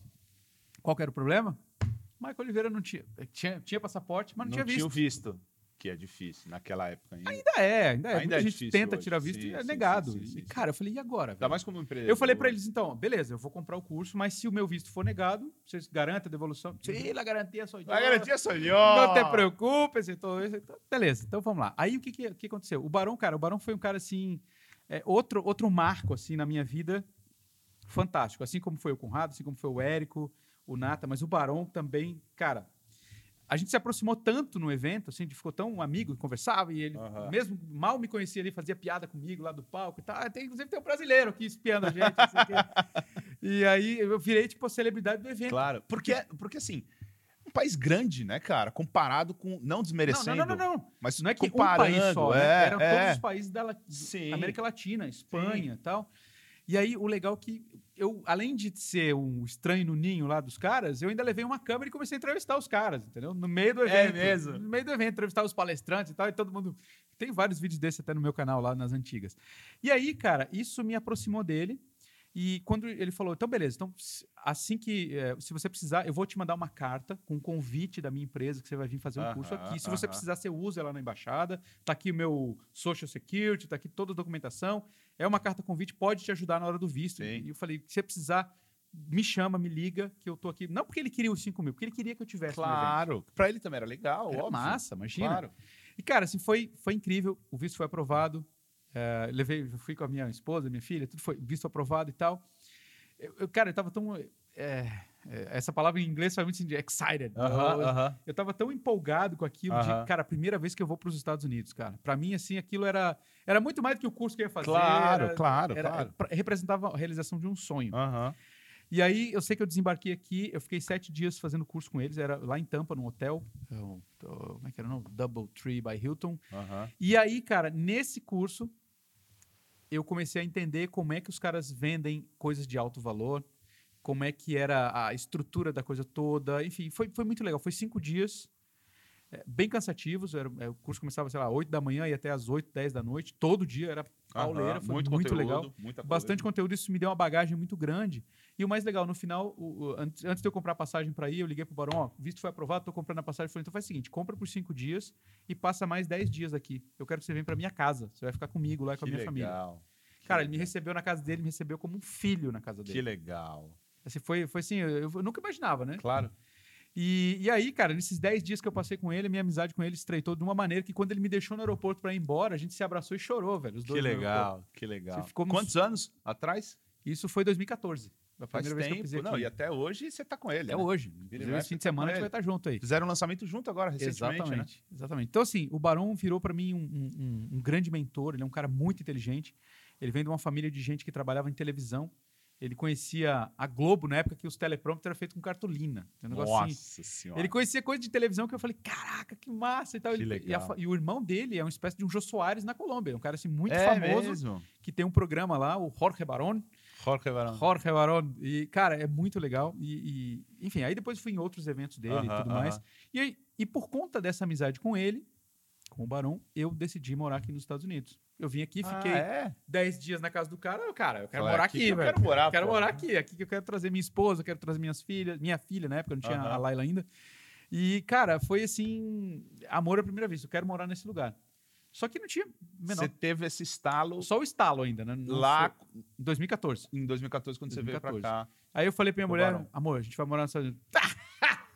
Qual que era o problema? Michael Oliveira não tinha. Tinha, tinha passaporte, mas não, Não tinha tinha o visto. visto. Que é difícil naquela época ainda. Ainda é, ainda é. Ainda é gente difícil tenta hoje. tirar visto Sim, e é sim, negado. sim, E, cara, eu falei, e agora? Ainda velho? mais como empresa. Eu falei pra eles, então, beleza, eu vou comprar o curso, mas se o meu visto for negado, vocês garantem a devolução? Sim, a garantia sou eu. A garantia sou eu. Não te preocupes, então, então, beleza, então vamos lá. Aí o que, que, que aconteceu? O Barão, cara, o Barão foi um cara assim, é, outro, outro marco assim na minha vida, fantástico. Assim como foi o Conrado, assim como foi o Érico, o Nata, mas o Barão também, cara. A gente se aproximou tanto no evento, assim, a gente ficou tão amigo, conversava, e ele, Aham. mesmo mal me conhecia ali, fazia piada comigo lá do palco e tal. Ah, tem, inclusive tem um brasileiro aqui espiando a gente. o quê. e aí eu virei, tipo, a celebridade do evento. Claro. Porque, porque assim, país grande, né, cara? Comparado com. Não desmerecendo. não, não, não, não. Mas Não é que comparando, um país só, né? é, eram é. todos os países da La-. América Latina, Espanha e tal. E aí, o legal é que eu, além de ser um estranho no ninho lá dos caras, eu ainda levei uma câmera e comecei a entrevistar os caras, entendeu? No meio do É evento. mesmo? No meio do evento, entrevistar os palestrantes e tal, e todo mundo. Tem vários vídeos desses até no meu canal lá nas antigas. E aí, cara, isso me aproximou dele. E quando ele falou, então beleza, então assim que, eh, se você precisar, eu vou te mandar uma carta com um convite da minha empresa que você vai vir fazer um Aham, curso aqui. Se você aham. precisar, você usa ela na embaixada. Tá aqui o meu social security, tá aqui toda a documentação. É uma carta convite, pode te ajudar na hora do visto. Sim. E eu falei, se você precisar, me chama, me liga, que eu tô aqui. Não porque ele queria os 5 mil, porque ele queria que eu tivesse. Claro. Pra ele também era legal, Era óbvio. massa, imagina. Claro. E, cara, assim, foi, foi incrível. O visto foi aprovado. É, levei, fui com a minha esposa, minha filha, tudo foi visto aprovado e tal. Eu, eu, cara, eu tava tão. é, essa palavra em inglês faz muito sentido, excited. Aham, eu, aham. eu tava tão empolgado com aquilo Aham. de, cara, primeira vez que eu vou para os Estados Unidos, cara. Para mim, assim, aquilo era, era muito mais do que o curso que eu ia fazer. Claro, era- claro, era- claro. pra- representava a realização de um sonho. E aí, eu sei que eu desembarquei aqui, eu fiquei sete dias fazendo curso com eles, era lá em Tampa, num hotel. é, Como é que era o nome? Double Tree by Hilton. E aí, cara, nesse curso, eu comecei a entender como é que os caras vendem coisas de alto valor, como é que era a estrutura da coisa toda. Enfim, foi, foi muito legal. Foi cinco dias, é, bem cansativos. Era, é, o curso começava, sei lá, 8 da manhã e até às 8, 10 da noite. Todo dia era pauleira. Foi Muito muito, conteúdo, legal. Bastante conteúdo. Isso me deu uma bagagem muito grande. E o mais legal, no final, o- o- antes, antes de eu comprar a passagem para ir, eu liguei pro Barão, ó, visto foi aprovado, tô comprando a passagem. Eu falei, então faz o seguinte, compra por cinco dias e passa mais 10 dias aqui. Eu quero que você venha para minha casa. Você vai ficar comigo lá com a Que minha família. legal. Cara, ele me recebeu na casa dele, me recebeu como um filho na casa Que dele. legal. Assim, foi, foi assim, eu, eu nunca imaginava, né? Claro. E, e aí, cara, nesses 10 dias que eu passei com ele, minha amizade com ele estreitou de uma maneira que quando ele me deixou no aeroporto para ir embora, a gente se abraçou e chorou, velho. Os Que legal. Que legal. Você ficou nos- Quantos anos atrás? Isso foi 2014. A Faz primeira vez que eu tempo. Não, e até hoje você tá com ele. Até né? hoje. Esse fim de tá semana a gente vai estar junto aí. Fizeram um lançamento junto agora, recentemente, né? Exatamente, exatamente. Então, assim, o Barão virou para mim um- um- um grande mentor. Ele é um cara muito inteligente. Ele vem de uma família de gente que trabalhava em televisão. Ele conhecia a Globo na época que os teleprompters eram feitos com cartolina. Um negócio assim. Nossa senhora. Ele conhecia coisa de televisão que eu falei, caraca, que massa e tal. Que Ele- e, a e o irmão dele é uma espécie de um Jô Soares na Colômbia. É um cara assim, muito é famoso mesmo? que tem um programa lá, o Jorge Barón. Jorge Barão. Jorge Barão. E, cara, é muito legal. E, e, enfim, aí depois fui em outros eventos dele uh -huh, e tudo uh -huh. mais. E, e por conta dessa amizade com ele, com o Barão, eu decidi morar aqui nos Estados Unidos. Eu vim aqui, fiquei 10 ah, é? dias na casa do cara. Cara, eu quero Fala, morar aqui, aqui velho. Eu quero morar, quero morar aqui. Aqui que eu quero trazer minha esposa, quero trazer minhas filhas, minha filha, na época não tinha uh -huh. a Laila ainda. E, cara, foi assim, amor à primeira vista. Eu quero morar nesse lugar. Só que não tinha menor. Você teve esse estalo. Só o estalo ainda, né? Não lá. Em 2014. Em 2014, quando 2014. você veio pra cá. Aí eu falei pra minha mulher: Barão. amor, a gente vai morar nos Estados Unidos.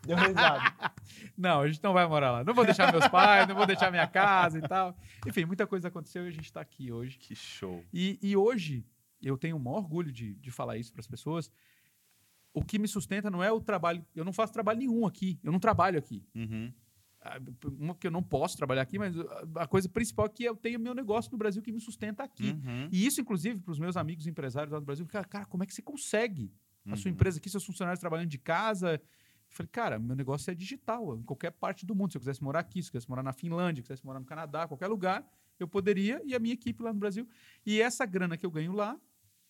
Deu risada. não, a gente não vai morar lá. Não vou deixar meus pais, não vou deixar minha casa e tal. Enfim, muita coisa aconteceu e a gente está aqui hoje. Que show. E, e hoje, eu tenho o maior orgulho de, de falar isso para as pessoas. O que me sustenta não é o trabalho. Eu não faço trabalho nenhum aqui. Eu não trabalho aqui. Uhum. Uma que eu não posso trabalhar aqui, mas a coisa principal é que eu tenho meu negócio no Brasil que me sustenta aqui. Uhum. E isso, inclusive, para os meus amigos empresários lá do Brasil, cara, cara, como é que você consegue? A sua uhum. empresa aqui, seus funcionários trabalhando de casa, falei, cara, meu negócio é digital, em qualquer parte do mundo. Se eu quisesse morar aqui, se eu quisesse morar na Finlândia, se eu quisesse morar no Canadá, qualquer lugar, eu poderia e a minha equipe lá no Brasil. E essa grana que eu ganho lá,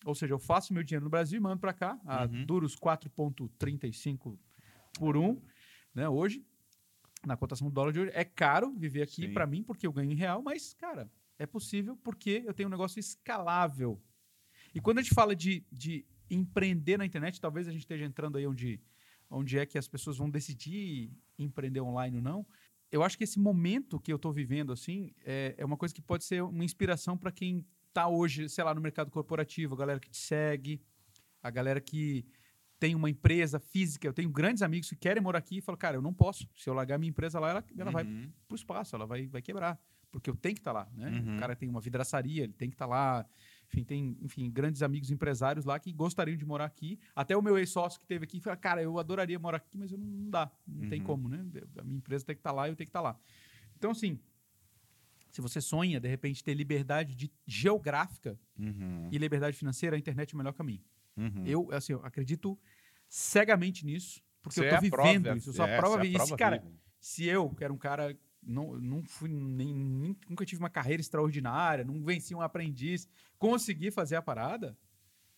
ou seja, eu faço meu dinheiro no Brasil e mando para cá, a uhum. duros 4,35 por um, né, hoje, na cotação do dólar de hoje. É caro viver aqui para mim, porque eu ganho em real, mas, cara, é possível porque eu tenho um negócio escalável. E quando a gente fala de, de empreender na internet, talvez a gente esteja entrando aí onde onde é que as pessoas vão decidir empreender online ou não. Eu acho que esse momento que eu estou vivendo assim é, é uma coisa que pode ser uma inspiração para quem está hoje, sei lá, no mercado corporativo, a galera que te segue, a galera que tem uma empresa física. Eu tenho grandes amigos que querem morar aqui e falam, cara, eu não posso. Se eu largar minha empresa lá, ela, ela uhum. vai para o espaço, ela vai, vai quebrar. Porque eu tenho que estar tá lá, né? Uhum. O cara tem uma vidraçaria, ele tem que estar tá lá. Enfim, tem enfim, grandes amigos empresários lá que gostariam de morar aqui. Até o meu ex-sócio que teve aqui falou: cara, eu adoraria morar aqui, mas eu não, não dá. Não uhum. tem como, né? A minha empresa tem que estar tá lá e eu tenho que estar tá lá. Então, assim, se você sonha, de repente, ter liberdade de, geográfica uhum. e liberdade financeira, a internet é o melhor caminho. Uhum. Eu, assim, eu acredito cegamente nisso, porque você eu tô é vivendo isso. Eu sou é, a prova, é a prova cara, se eu, que era um cara não, não fui nem, nem, nunca tive uma carreira extraordinária, não venci um aprendiz, consegui fazer a parada,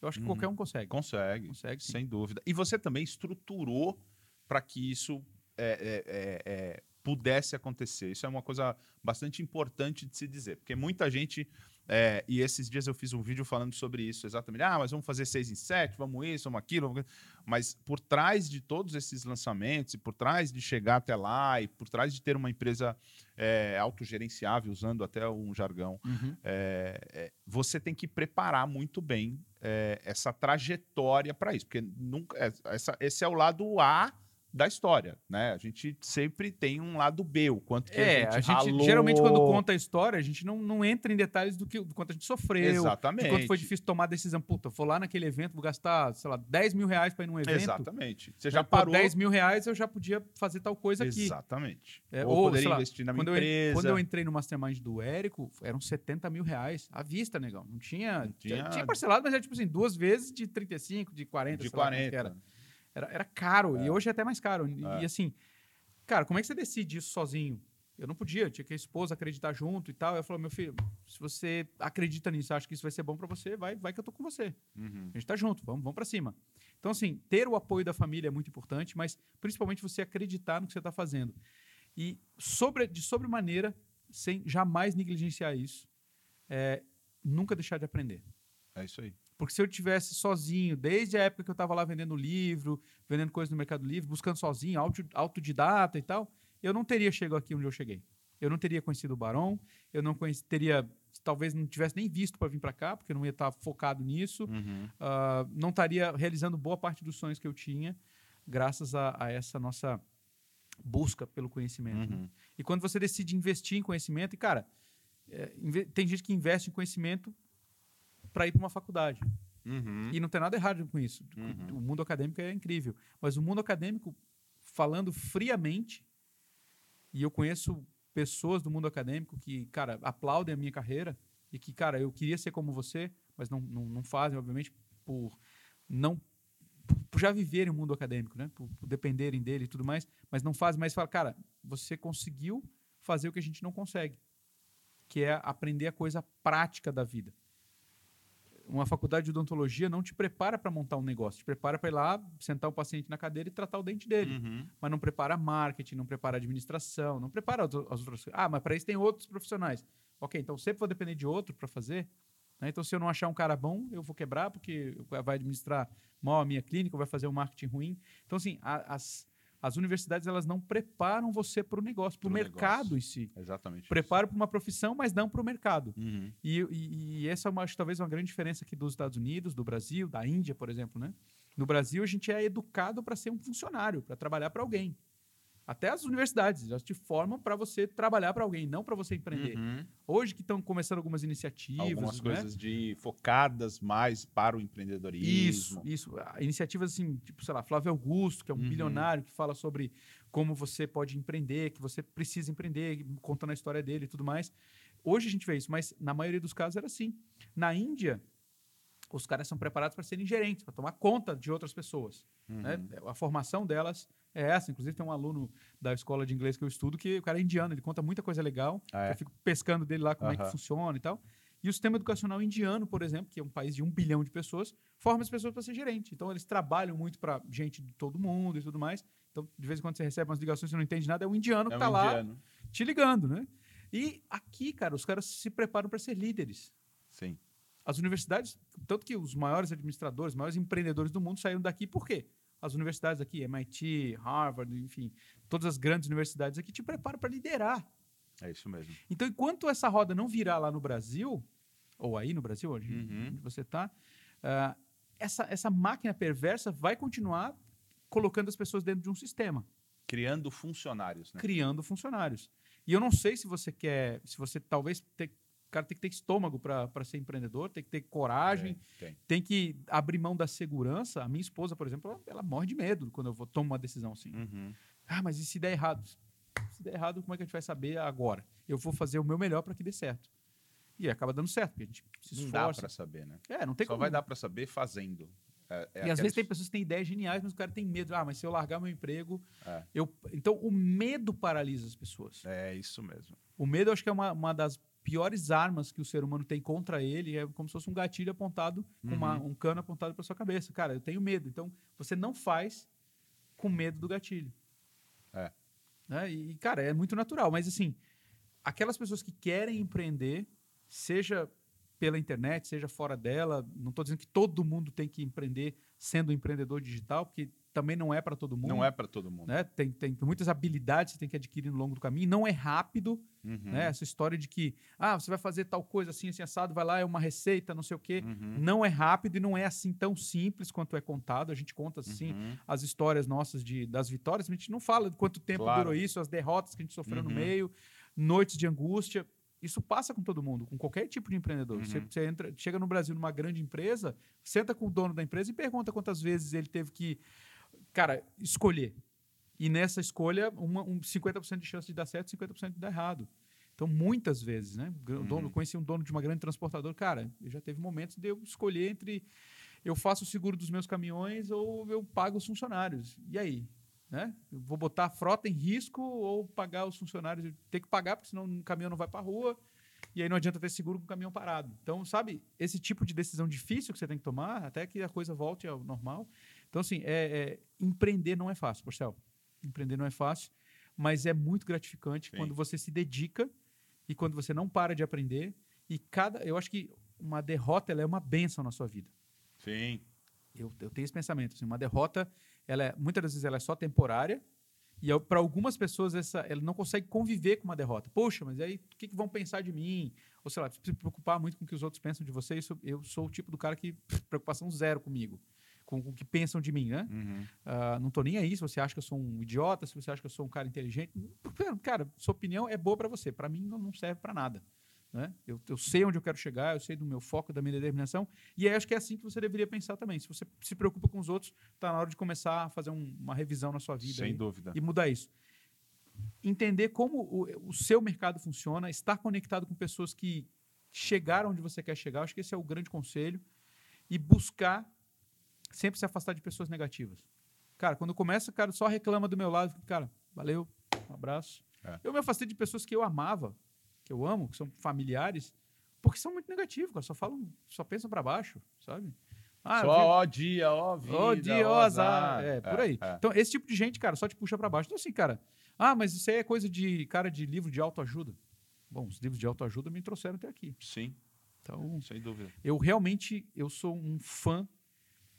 eu acho que qualquer um consegue. Consegue, consegue sem dúvida. E você também estruturou para que isso é, é, é, é, pudesse acontecer. Isso é uma coisa bastante importante de se dizer, porque muita gente é, e esses dias eu fiz um vídeo falando sobre isso exatamente. Ah, mas vamos fazer seis em sete, vamos isso, vamos aquilo. Vamos... Mas por trás de todos esses lançamentos, e por trás de chegar até lá, e por trás de ter uma empresa é, autogerenciável, usando até um jargão, uhum. é, é você tem que preparar muito bem é, essa trajetória para isso. Porque nunca, é, essa, esse é o lado A da história, né? A gente sempre tem um lado B, o quanto que é, a gente, a gente geralmente quando conta a história, a gente não, não entra em detalhes do que do quanto a gente sofreu, Exatamente. de quanto foi difícil tomar a decisão. Puta, vou lá naquele evento, vou gastar, sei lá, 10 mil reais para ir num evento. Exatamente. Você já parou. 10 mil reais eu já podia fazer tal coisa aqui. Exatamente. É, ou, ou poderia lá, investir na minha quando empresa. Eu, quando eu entrei no mastermind do Érico, eram 70 mil reais à vista, negão. Não tinha. Não tinha... tinha parcelado, mas era tipo assim, duas vezes de 35, de 40, de 40. Lá, era, era caro, é. e hoje é até mais caro. E, é. e, assim, cara, como é que você decide isso sozinho? Eu não podia, tinha que a esposa acreditar junto e tal. Eu falei, meu filho, se você acredita nisso, acha que isso vai ser bom para você, vai, vai que eu tô com você. Uhum. A gente tá junto, vamos, vamos para cima. Então, assim, ter o apoio da família é muito importante, mas principalmente você acreditar no que você está fazendo. E sobre, de sobremaneira, sem jamais negligenciar isso, é, nunca deixar de aprender. É isso aí. Porque se eu tivesse sozinho, desde a época que eu estava lá vendendo livro, vendendo coisas no Mercado Livre, buscando sozinho, auto, autodidata e tal, eu não teria chegado aqui onde eu cheguei. Eu não teria conhecido o Barão, eu não conheci, teria, talvez não tivesse nem visto para vir para cá, porque eu não ia estar focado nisso, uhum. uh, não estaria realizando boa parte dos sonhos que eu tinha, graças a, a essa nossa busca pelo conhecimento. Né? Uhum. Né? E quando você decide investir em conhecimento, e cara, é, tem gente que investe em conhecimento para ir para uma faculdade. Uhum. E não tem nada errado com isso. Uhum. O mundo acadêmico é incrível. Mas o mundo acadêmico, falando friamente, e eu conheço pessoas do mundo acadêmico que, cara, aplaudem a minha carreira e que, cara, eu queria ser como você, mas não, não, não fazem, obviamente, por não por já viverem o mundo acadêmico, né? Por, por, dependerem dele e tudo mais, mas não fazem mais fala, cara, você conseguiu fazer o que a gente não consegue, que é aprender a coisa prática da vida uma faculdade de odontologia não te prepara para montar um negócio, te prepara para ir lá, sentar o paciente na cadeira e tratar o dente dele. Uhum. Mas não prepara marketing, não prepara administração, não prepara as outras Ah, mas para isso tem outros profissionais. Ok, então sempre vou depender de outro para fazer. Né? Então, se eu não achar um cara bom, eu vou quebrar, porque vai administrar mal a minha clínica, vai fazer um marketing ruim. Então, assim, as as universidades elas não preparam você para o negócio, para o mercado negócio. em si. Exatamente. Preparam para uma profissão, mas não para o mercado. Uhum. E, e, e, essa é uma, acho, talvez uma grande diferença aqui dos Estados Unidos, do Brasil, da Índia, por exemplo. Né? No Brasil, a gente é educado para ser um funcionário, para trabalhar para alguém. Até as universidades, elas te formam para você trabalhar para alguém, não para você empreender. Uhum. Hoje que estão começando algumas iniciativas. Algumas né? coisas de focadas mais para o empreendedorismo. Isso, isso. Iniciativas assim, tipo, sei lá, Flávio Augusto, que é um Uhum. bilionário que fala sobre como você pode empreender, que você precisa empreender, contando a história dele e tudo mais. Hoje a gente vê isso, mas na maioria dos casos era assim. Na Índia, os caras são preparados para serem gerentes, para tomar conta de outras pessoas. Uhum. Né? A formação delas é essa. Inclusive, tem um aluno da escola de inglês que eu estudo que o cara é indiano, ele conta muita coisa legal. Ah, é? Eu fico pescando dele lá como é Aham. que funciona e tal. E o sistema educacional indiano, por exemplo, que é um país de um bilhão de pessoas, forma as pessoas para ser gerente. Então, eles trabalham muito para gente de todo mundo e tudo mais. Então, de vez em quando você recebe umas ligações e você não entende nada, é um indiano que É um está lá te ligando, né? E aqui, cara, os caras se preparam para ser líderes. Sim. As universidades, tanto que os maiores administradores, os maiores empreendedores do mundo saíram daqui por quê? As universidades aqui, MIT, Harvard, enfim, todas as grandes universidades aqui te preparam para liderar. É isso mesmo. Então, enquanto essa roda não virar lá no Brasil, ou aí no Brasil, onde, Uhum. onde você está, essa, essa máquina perversa vai continuar colocando as pessoas dentro de um sistema, Criando funcionários, né? criando funcionários. E eu não sei se você quer, se você talvez ter, o cara tem que ter estômago para ser empreendedor, tem que ter coragem, Tem, tem. tem que abrir mão da segurança. A minha esposa, por exemplo, ela, ela morre de medo quando eu vou tomar uma decisão assim. Uhum. Ah, mas e se der errado? Se der errado, como é que a gente vai saber agora? Eu vou fazer o meu melhor para que dê certo. E acaba dando certo, porque a gente se Não dá esforça. para saber, né? É, não tem Só como. vai dar para saber fazendo. É, é e às aquelas- vezes tem pessoas que têm ideias geniais, mas o cara tem medo. Ah, mas se eu largar meu emprego, É. eu. Então o medo paralisa as pessoas. É isso mesmo. O medo, eu acho que é uma, uma das piores armas que o ser humano tem contra ele. É como se fosse um gatilho apontado, com uma- um cano apontado para sua cabeça. Cara, eu tenho medo. Então você não faz com medo do gatilho. É. né? E, cara, é muito natural. Mas, assim, aquelas pessoas que querem empreender, seja pela internet, seja fora dela, não estou dizendo que todo mundo tem que empreender sendo um empreendedor digital, porque também não é para todo mundo. Não é para todo mundo. Né? Tem, tem muitas habilidades que você tem que adquirir no longo do caminho. Não é rápido, Uhum. né? Essa história de que, ah, você vai fazer tal coisa assim, assim, assado, vai lá, é uma receita, não sei o quê. Uhum. Não é rápido e não é assim tão simples quanto é contado. A gente conta, assim, Uhum. as histórias nossas de, das vitórias, a gente não fala de quanto tempo Claro. durou isso, as derrotas que a gente sofreu no Uhum. meio, noites de angústia. Isso passa com todo mundo, com qualquer tipo de empreendedor. Uhum. Você, você entra, chega no Brasil numa grande empresa, senta com o dono da empresa e pergunta quantas vezes ele teve que, cara, escolher. E nessa escolha, uma, um 50% de chance de dar certo, 50% de dar errado. Então, muitas vezes, né? O Uhum. dono, conheci um dono de uma grande transportadora, cara, eu já teve momentos de eu escolher entre eu faço o seguro dos meus caminhões ou eu pago os funcionários. E aí? Né? Eu vou botar a frota em risco ou pagar os funcionários? Tem que pagar, porque senão o caminhão não vai para a rua. E aí não adianta ter seguro com o caminhão parado. Então, sabe, esse tipo de decisão difícil que você tem que tomar até que a coisa volte ao normal. Então, assim, é, é, empreender não é fácil, Porcel. Empreender não é fácil, mas é muito gratificante Sim. quando você se dedica e quando você não para de aprender. E cada. Eu acho que uma derrota ela é uma benção na sua vida. Sim. Eu, eu tenho esse pensamento. Assim, uma derrota, ela é, muitas das vezes ela é só temporária. E para algumas pessoas, essa, ela não consegue conviver com uma derrota. Poxa, mas aí o que, que vão pensar de mim? Ou sei lá, se preocupar muito com o que os outros pensam de você. Isso, eu sou o tipo do cara que preocupação zero comigo, com, o que pensam de mim, né? Uhum. Ah, não tô nem aí se você acha que eu sou um idiota, se você acha que eu sou um cara inteligente. Cara, sua opinião é boa para você. Para mim, não, não serve para nada. Né? Eu, eu sei onde eu quero chegar, eu sei do meu foco, da minha determinação. E aí acho que é assim que você deveria pensar também. Se você se preocupa com os outros, está na hora de começar a fazer um- uma revisão na sua vida Sem aí dúvida. e mudar isso. Entender como o, o seu mercado funciona, estar conectado com pessoas que chegaram onde você quer chegar, acho que esse é o grande conselho. E buscar sempre se afastar de pessoas negativas. Cara, quando começa, o cara só reclama do meu lado, cara, valeu, um abraço. É. Eu me afastei de pessoas que eu amava, que eu amo, que são familiares, Porque são muito negativos, cara. Só falam, só pensam para baixo, sabe? Ah, só ó dia, ó vida, ó dia, ó azar. azar. É, por aí. É, é. Então, esse tipo de gente, cara, só te puxa para baixo. Então, assim, cara, ah, mas isso aí é coisa de cara de livro de autoajuda. Bom, os livros de autoajuda me trouxeram até aqui. Sim. Então, sem dúvida. Eu realmente eu sou um fã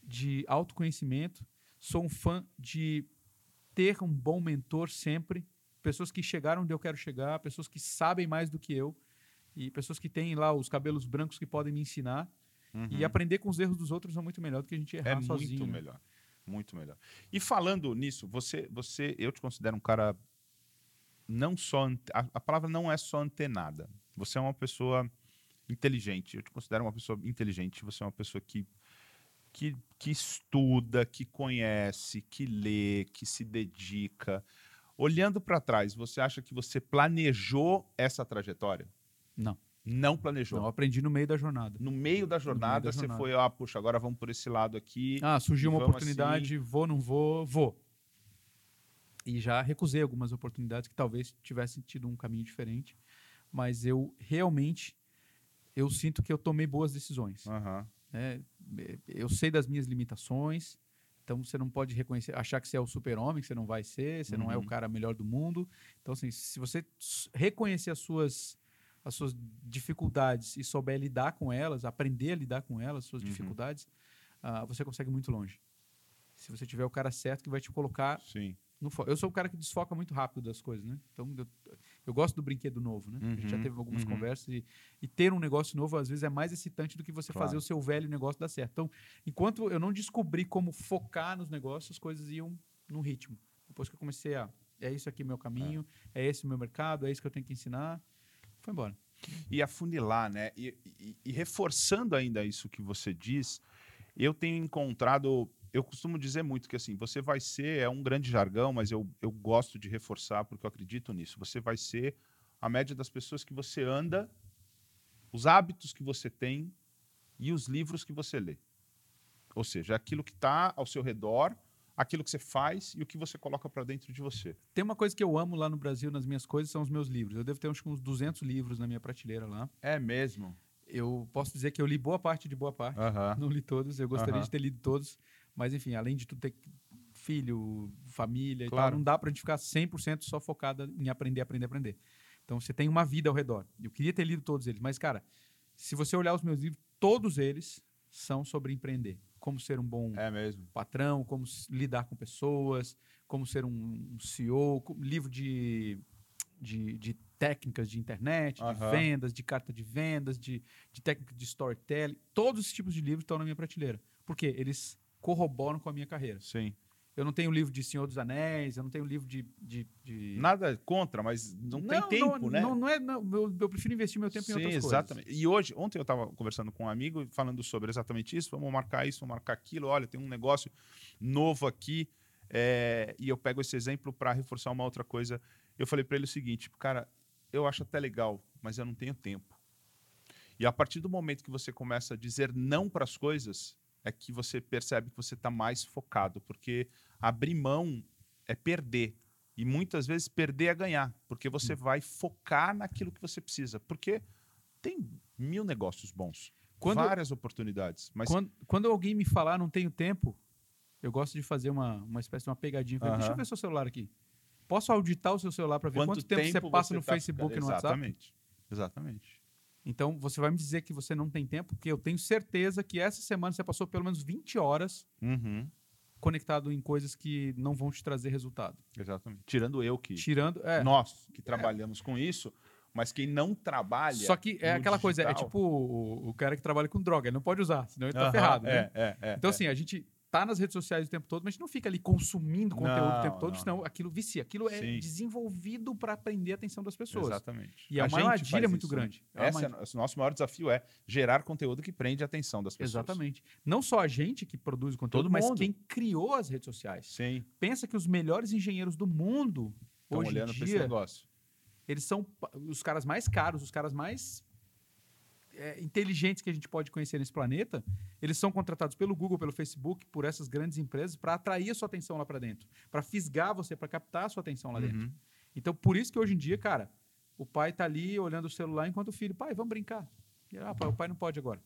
de autoconhecimento, sou um fã de ter um bom mentor sempre, pessoas que chegaram onde eu quero chegar, pessoas que sabem mais do que eu e pessoas que têm lá os cabelos brancos que podem me ensinar. Uhum. E aprender com os erros dos outros é muito melhor do que a gente errar é sozinho. É muito né? melhor. Muito melhor. E falando nisso, você, você, eu te considero um cara não só a, a palavra não é só antenada. Você é uma pessoa inteligente. Eu te considero uma pessoa inteligente. Você é uma pessoa que que, que estuda, que conhece, que lê, que se dedica. Olhando para trás, você acha que você planejou essa trajetória? Não. Não planejou. Não, aprendi no meio da jornada. No meio da jornada, meio da você jornada. foi, ah, puxa, agora vamos por esse lado aqui. Ah, surgiu uma oportunidade, assim. vou, não vou, vou. E já recusei algumas oportunidades que talvez tivessem tido um caminho diferente, mas eu realmente eu sinto que eu tomei boas decisões. Uhum. É, eu sei das minhas limitações, então você não pode reconhecer, achar que você é o super-homem, que você não vai ser, você uhum. não é o uhum. cara melhor do mundo. Então, assim, se você reconhecer as suas, as suas dificuldades e souber lidar com elas, aprender a lidar com elas, suas uhum. dificuldades, uh, você consegue muito longe. Se você tiver o cara certo que vai te colocar Sim. No, eu sou o cara que desfoca muito rápido das coisas, né? Então, eu, eu gosto do brinquedo novo, né? Uhum, a gente já uhum, teve algumas uhum. conversas e, e, ter um negócio novo, às vezes, é mais excitante do que você claro. fazer o seu velho negócio dar certo. Então, enquanto eu não descobri como focar nos negócios, as coisas iam num ritmo. Depois que eu comecei a... É isso aqui meu caminho, é, é esse o meu mercado, é isso que eu tenho que ensinar, foi embora. E afunilar, né? E, e, e reforçando ainda isso que você diz, eu tenho encontrado eu costumo dizer muito que assim, você vai ser, é um grande jargão, mas eu, eu gosto de reforçar porque eu acredito nisso. Você vai ser a média das pessoas que você anda, os hábitos que você tem e os livros que você lê. Ou seja, aquilo que está ao seu redor, aquilo que você faz e o que você coloca para dentro de você. Tem uma coisa que eu amo lá no Brasil, nas minhas coisas, são os meus livros. Eu devo ter uns 200 livros na minha prateleira lá. É mesmo? Eu posso dizer que eu li boa parte de boa parte. Uh -huh. Não li todos, eu gostaria uh -huh. de ter lido todos. Mas, enfim, além de tudo ter filho, família claro. e tal, não dá para a gente ficar 100% só focada em aprender, aprender, aprender. Então, você tem uma vida ao redor. Eu queria ter lido todos eles, mas, cara, se você olhar os meus livros, todos eles são sobre empreender. Como ser um bom é patrão, como lidar com pessoas, como ser um CEO, livro de, de, de técnicas de internet, de vendas, de carta de vendas, de, de técnica de storytelling. Todos esses tipos de livros estão na minha prateleira. Por quê? Eles corroboram com a minha carreira. Sim. Eu não tenho livro de Senhor dos Anéis, eu não tenho livro de. de, de... Nada contra, mas não, não tem tempo, não, né? Não, não é. Não, eu, eu, prefiro investir meu tempo Sim, em outras exatamente. coisas. E hoje, ontem eu estava conversando com um amigo falando sobre exatamente isso. Vamos marcar isso, vamos marcar aquilo. Olha, tem um negócio novo aqui. É, e eu pego esse exemplo para reforçar uma outra coisa. Eu falei para ele o seguinte, cara, eu acho até legal, mas eu não tenho tempo. E a partir do momento que você começa a dizer não para as coisas, é que você percebe que você está mais focado, porque abrir mão é perder. E muitas vezes perder é ganhar, porque você hum. vai focar naquilo que você precisa. Porque tem mil negócios bons, quando, várias oportunidades. Mas quando, quando alguém me falar não tenho tempo, eu gosto de fazer uma, uma espécie de uma pegadinha. Deixa eu ver seu celular aqui. Posso auditar o seu celular para ver quanto, quanto tempo, tempo, você passa você no tá Facebook e no WhatsApp? Exatamente. Exatamente. Então, você vai me dizer que você não tem tempo, porque eu tenho certeza que essa semana você passou pelo menos 20 horas uhum. conectado em coisas que não vão te trazer resultado. Exatamente. Tirando eu que. Tirando. É. Nós que trabalhamos é. com isso. Mas quem não trabalha. Só que é aquela digital... coisa, é tipo o, o, cara que trabalha com droga, ele não pode usar, senão ele tá ferrado. Né? É, é, então, assim, a gente tá nas redes sociais o tempo todo, mas a gente não fica ali consumindo conteúdo não, o tempo todo, não, senão não. aquilo vicia. Aquilo é Sim. desenvolvido para prender a atenção das pessoas. Exatamente. E é uma armadilha muito isso, né? grande. Né? Esse é, o nosso maior desafio é gerar conteúdo que prende a atenção das pessoas. Exatamente. Não só a gente que produz o conteúdo, Todo mas mundo. quem criou as redes sociais. Sim. Pensa que os melhores engenheiros do mundo Estão hoje olhando em dia, esse negócio. Eles são os caras mais caros, os caras mais é, inteligentes que a gente pode conhecer nesse planeta, eles são contratados pelo Google, pelo Facebook, por essas grandes empresas para atrair a sua atenção lá para dentro, para fisgar você, para captar a sua atenção lá uhum. dentro. Então, por isso que hoje em dia, cara, o pai tá ali olhando o celular enquanto o filho, pai, vamos brincar. E, ah, pai, o pai não pode agora.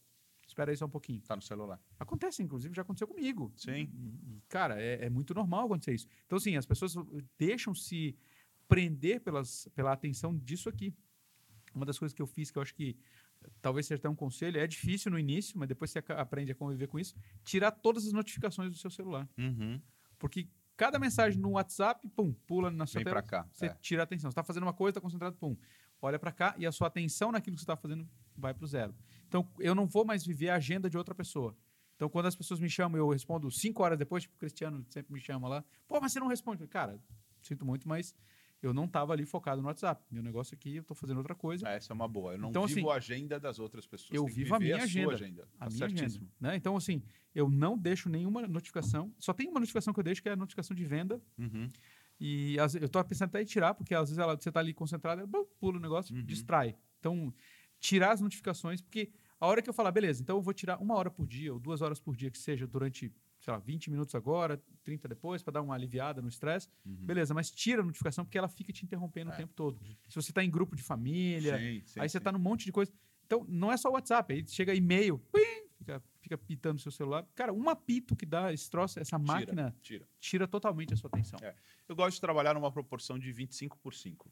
Espera aí só um pouquinho. Tá no celular. Acontece, inclusive, já aconteceu comigo. Sim. E, e, cara, é, é muito normal acontecer isso. Então, assim, as pessoas deixam se prender pelas, pela atenção disso aqui. Uma das coisas que eu fiz que eu acho que talvez seja até um conselho, é difícil no início, mas depois você aprende a conviver com isso, tirar todas as notificações do seu celular. Uhum. Porque cada mensagem no WhatsApp, pum, pula na sua Vem tela. pra cá, Você é. tira a atenção. Você está fazendo uma coisa, está concentrado, pum. Olha para cá e a sua atenção naquilo que você está fazendo vai para o zero. Então, eu não vou mais viver a agenda de outra pessoa. Então, quando as pessoas me chamam, eu respondo cinco horas depois, tipo, o Cristiano sempre me chama lá. Pô, mas você não responde. Cara, sinto muito, mas eu não estava ali focado no WhatsApp. Meu negócio aqui, eu estou fazendo outra coisa. Essa é uma boa. Eu não Então, vivo assim, a agenda das outras pessoas. eu vivo a minha sua agenda. Tá A minha certíssimo. agenda. Né? Então, assim, eu não deixo nenhuma notificação. Só tem uma notificação que eu deixo, que é a notificação de venda. Uhum. E eu tô pensando até em tirar, porque às vezes ela, você tá ali concentrado, pula o negócio, Uhum. distrai. Então, tirar as notificações, porque a hora que eu falar, beleza, então eu vou tirar uma hora por dia, ou duas horas por dia, que seja durante, sei lá, 20 minutos agora, 30 depois, para dar uma aliviada no estresse, beleza, mas tira a notificação, porque ela fica te interrompendo Uhum. É. o tempo todo. Se você tá em grupo de família, Sim, sim, aí você sim. tá num monte de coisa. Então, não é só o WhatsApp, aí chega e-mail, pim, fica, fica pitando no seu celular. Cara, um apito que dá esse troço, essa máquina, Tira. tira totalmente a sua atenção. É. Eu gosto de trabalhar numa proporção de 25 por 5.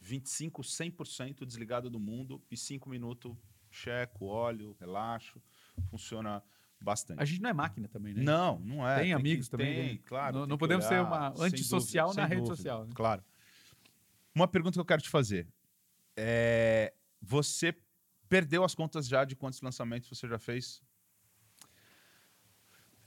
25, 100% desligado do mundo e 5 minutos checo, olho, relaxo. Funciona bastante. A gente não é máquina também, né? Não, não é. Tem que- amigos também, Tem, né? claro. Não- tem não que podemos ser uma antissocial dúvida, na rede dúvida, social, né? Claro. Uma pergunta que eu quero te fazer. É, você perdeu as contas já de quantos lançamentos você já fez?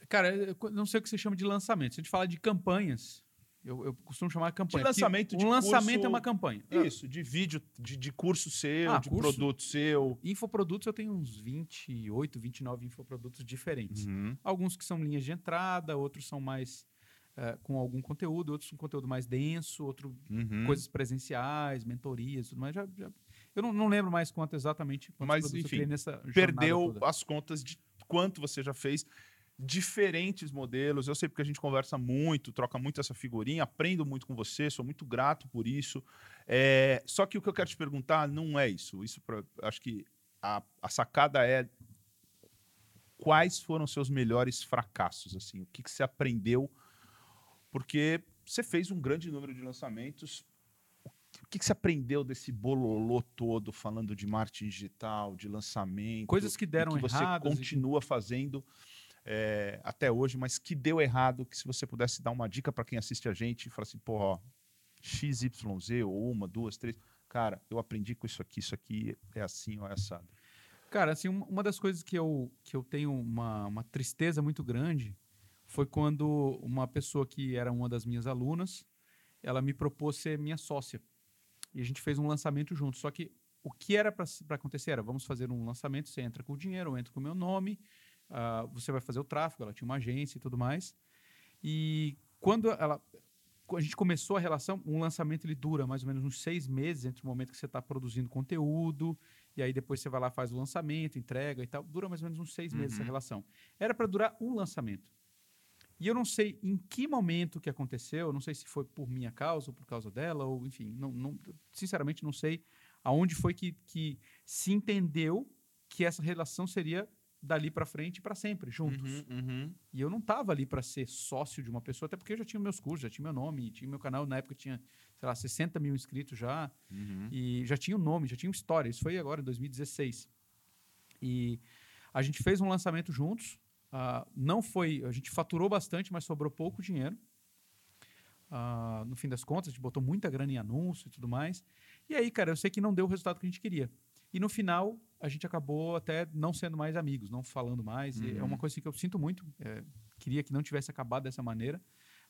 Cara, eu não sei o que você chama de lançamento. Se a gente fala de campanhas, eu, eu costumo chamar de campanha. De lançamento de Um lançamento curso- é uma campanha. Isso, de vídeo, de, de curso seu, Ah, de curso? produto seu. Infoprodutos eu tenho uns 28, 29 infoprodutos diferentes. Uhum. Alguns que são linhas de entrada, outros são mais eh, com algum conteúdo, outros com conteúdo mais denso, outro Uhum. coisas presenciais, mentorias, tudo mais. Já, já- eu não, não lembro mais quanto exatamente Mas, enfim, Perdeu as contas de quanto você já fez. Diferentes modelos. Eu sei porque a gente conversa muito, troca muito essa figurinha, aprendo muito com você, sou muito grato por isso. É, só que o que eu quero te perguntar não é isso. Isso pra- acho que a, a sacada é quais foram seus melhores fracassos, assim, o que, que você aprendeu, porque você fez um grande número de lançamentos. O que, que você aprendeu desse bololô todo, falando de marketing digital, de lançamento? Coisas que deram e que erradas você e continua fazendo é, até hoje, mas que deu errado, que se você pudesse dar uma dica para quem assiste a gente falar assim, ó, XYZ, ou uma, duas, três, cara, eu aprendi com isso aqui, isso aqui é assim ou é assado. Cara, assim, uma das coisas que eu, que eu tenho uma, uma tristeza muito grande foi quando uma pessoa que era uma das minhas alunas, ela me propôs ser minha sócia. E a gente fez um lançamento junto. Só que o que era para acontecer era, vamos fazer um lançamento, você entra com o dinheiro, eu entro com o meu nome, ah, você vai fazer o tráfego, ela tinha uma agência e tudo mais. E quando ela, a gente começou a relação, um lançamento ele dura mais ou menos uns seis meses entre o momento que você está produzindo conteúdo e aí depois você vai lá faz o lançamento, entrega e tal. Dura mais ou menos uns seis meses essa relação. Era para durar um lançamento. E eu não sei em que momento que aconteceu, não sei se foi por minha causa ou por causa dela, ou enfim, não, não- sinceramente não sei aonde foi que, que se entendeu que essa relação seria dali para frente para sempre, juntos. E eu não estava ali para ser sócio de uma pessoa, até porque eu já tinha meus cursos, já tinha meu nome, tinha meu canal, na época tinha, sei lá, 60 mil inscritos já, e já tinha o nome, já tinha uma história. Isso foi agora, em 2016. E a gente fez um lançamento juntos. ah, não foi, a gente faturou bastante, mas sobrou pouco dinheiro. Ah, no fim das contas, a gente botou muita grana em anúncio e tudo mais. E aí, cara, eu sei que não deu o resultado que a gente queria. E no final, a gente acabou até não sendo mais amigos, não falando mais. E é uma coisa assim, que eu sinto muito. é, queria que não tivesse acabado dessa maneira.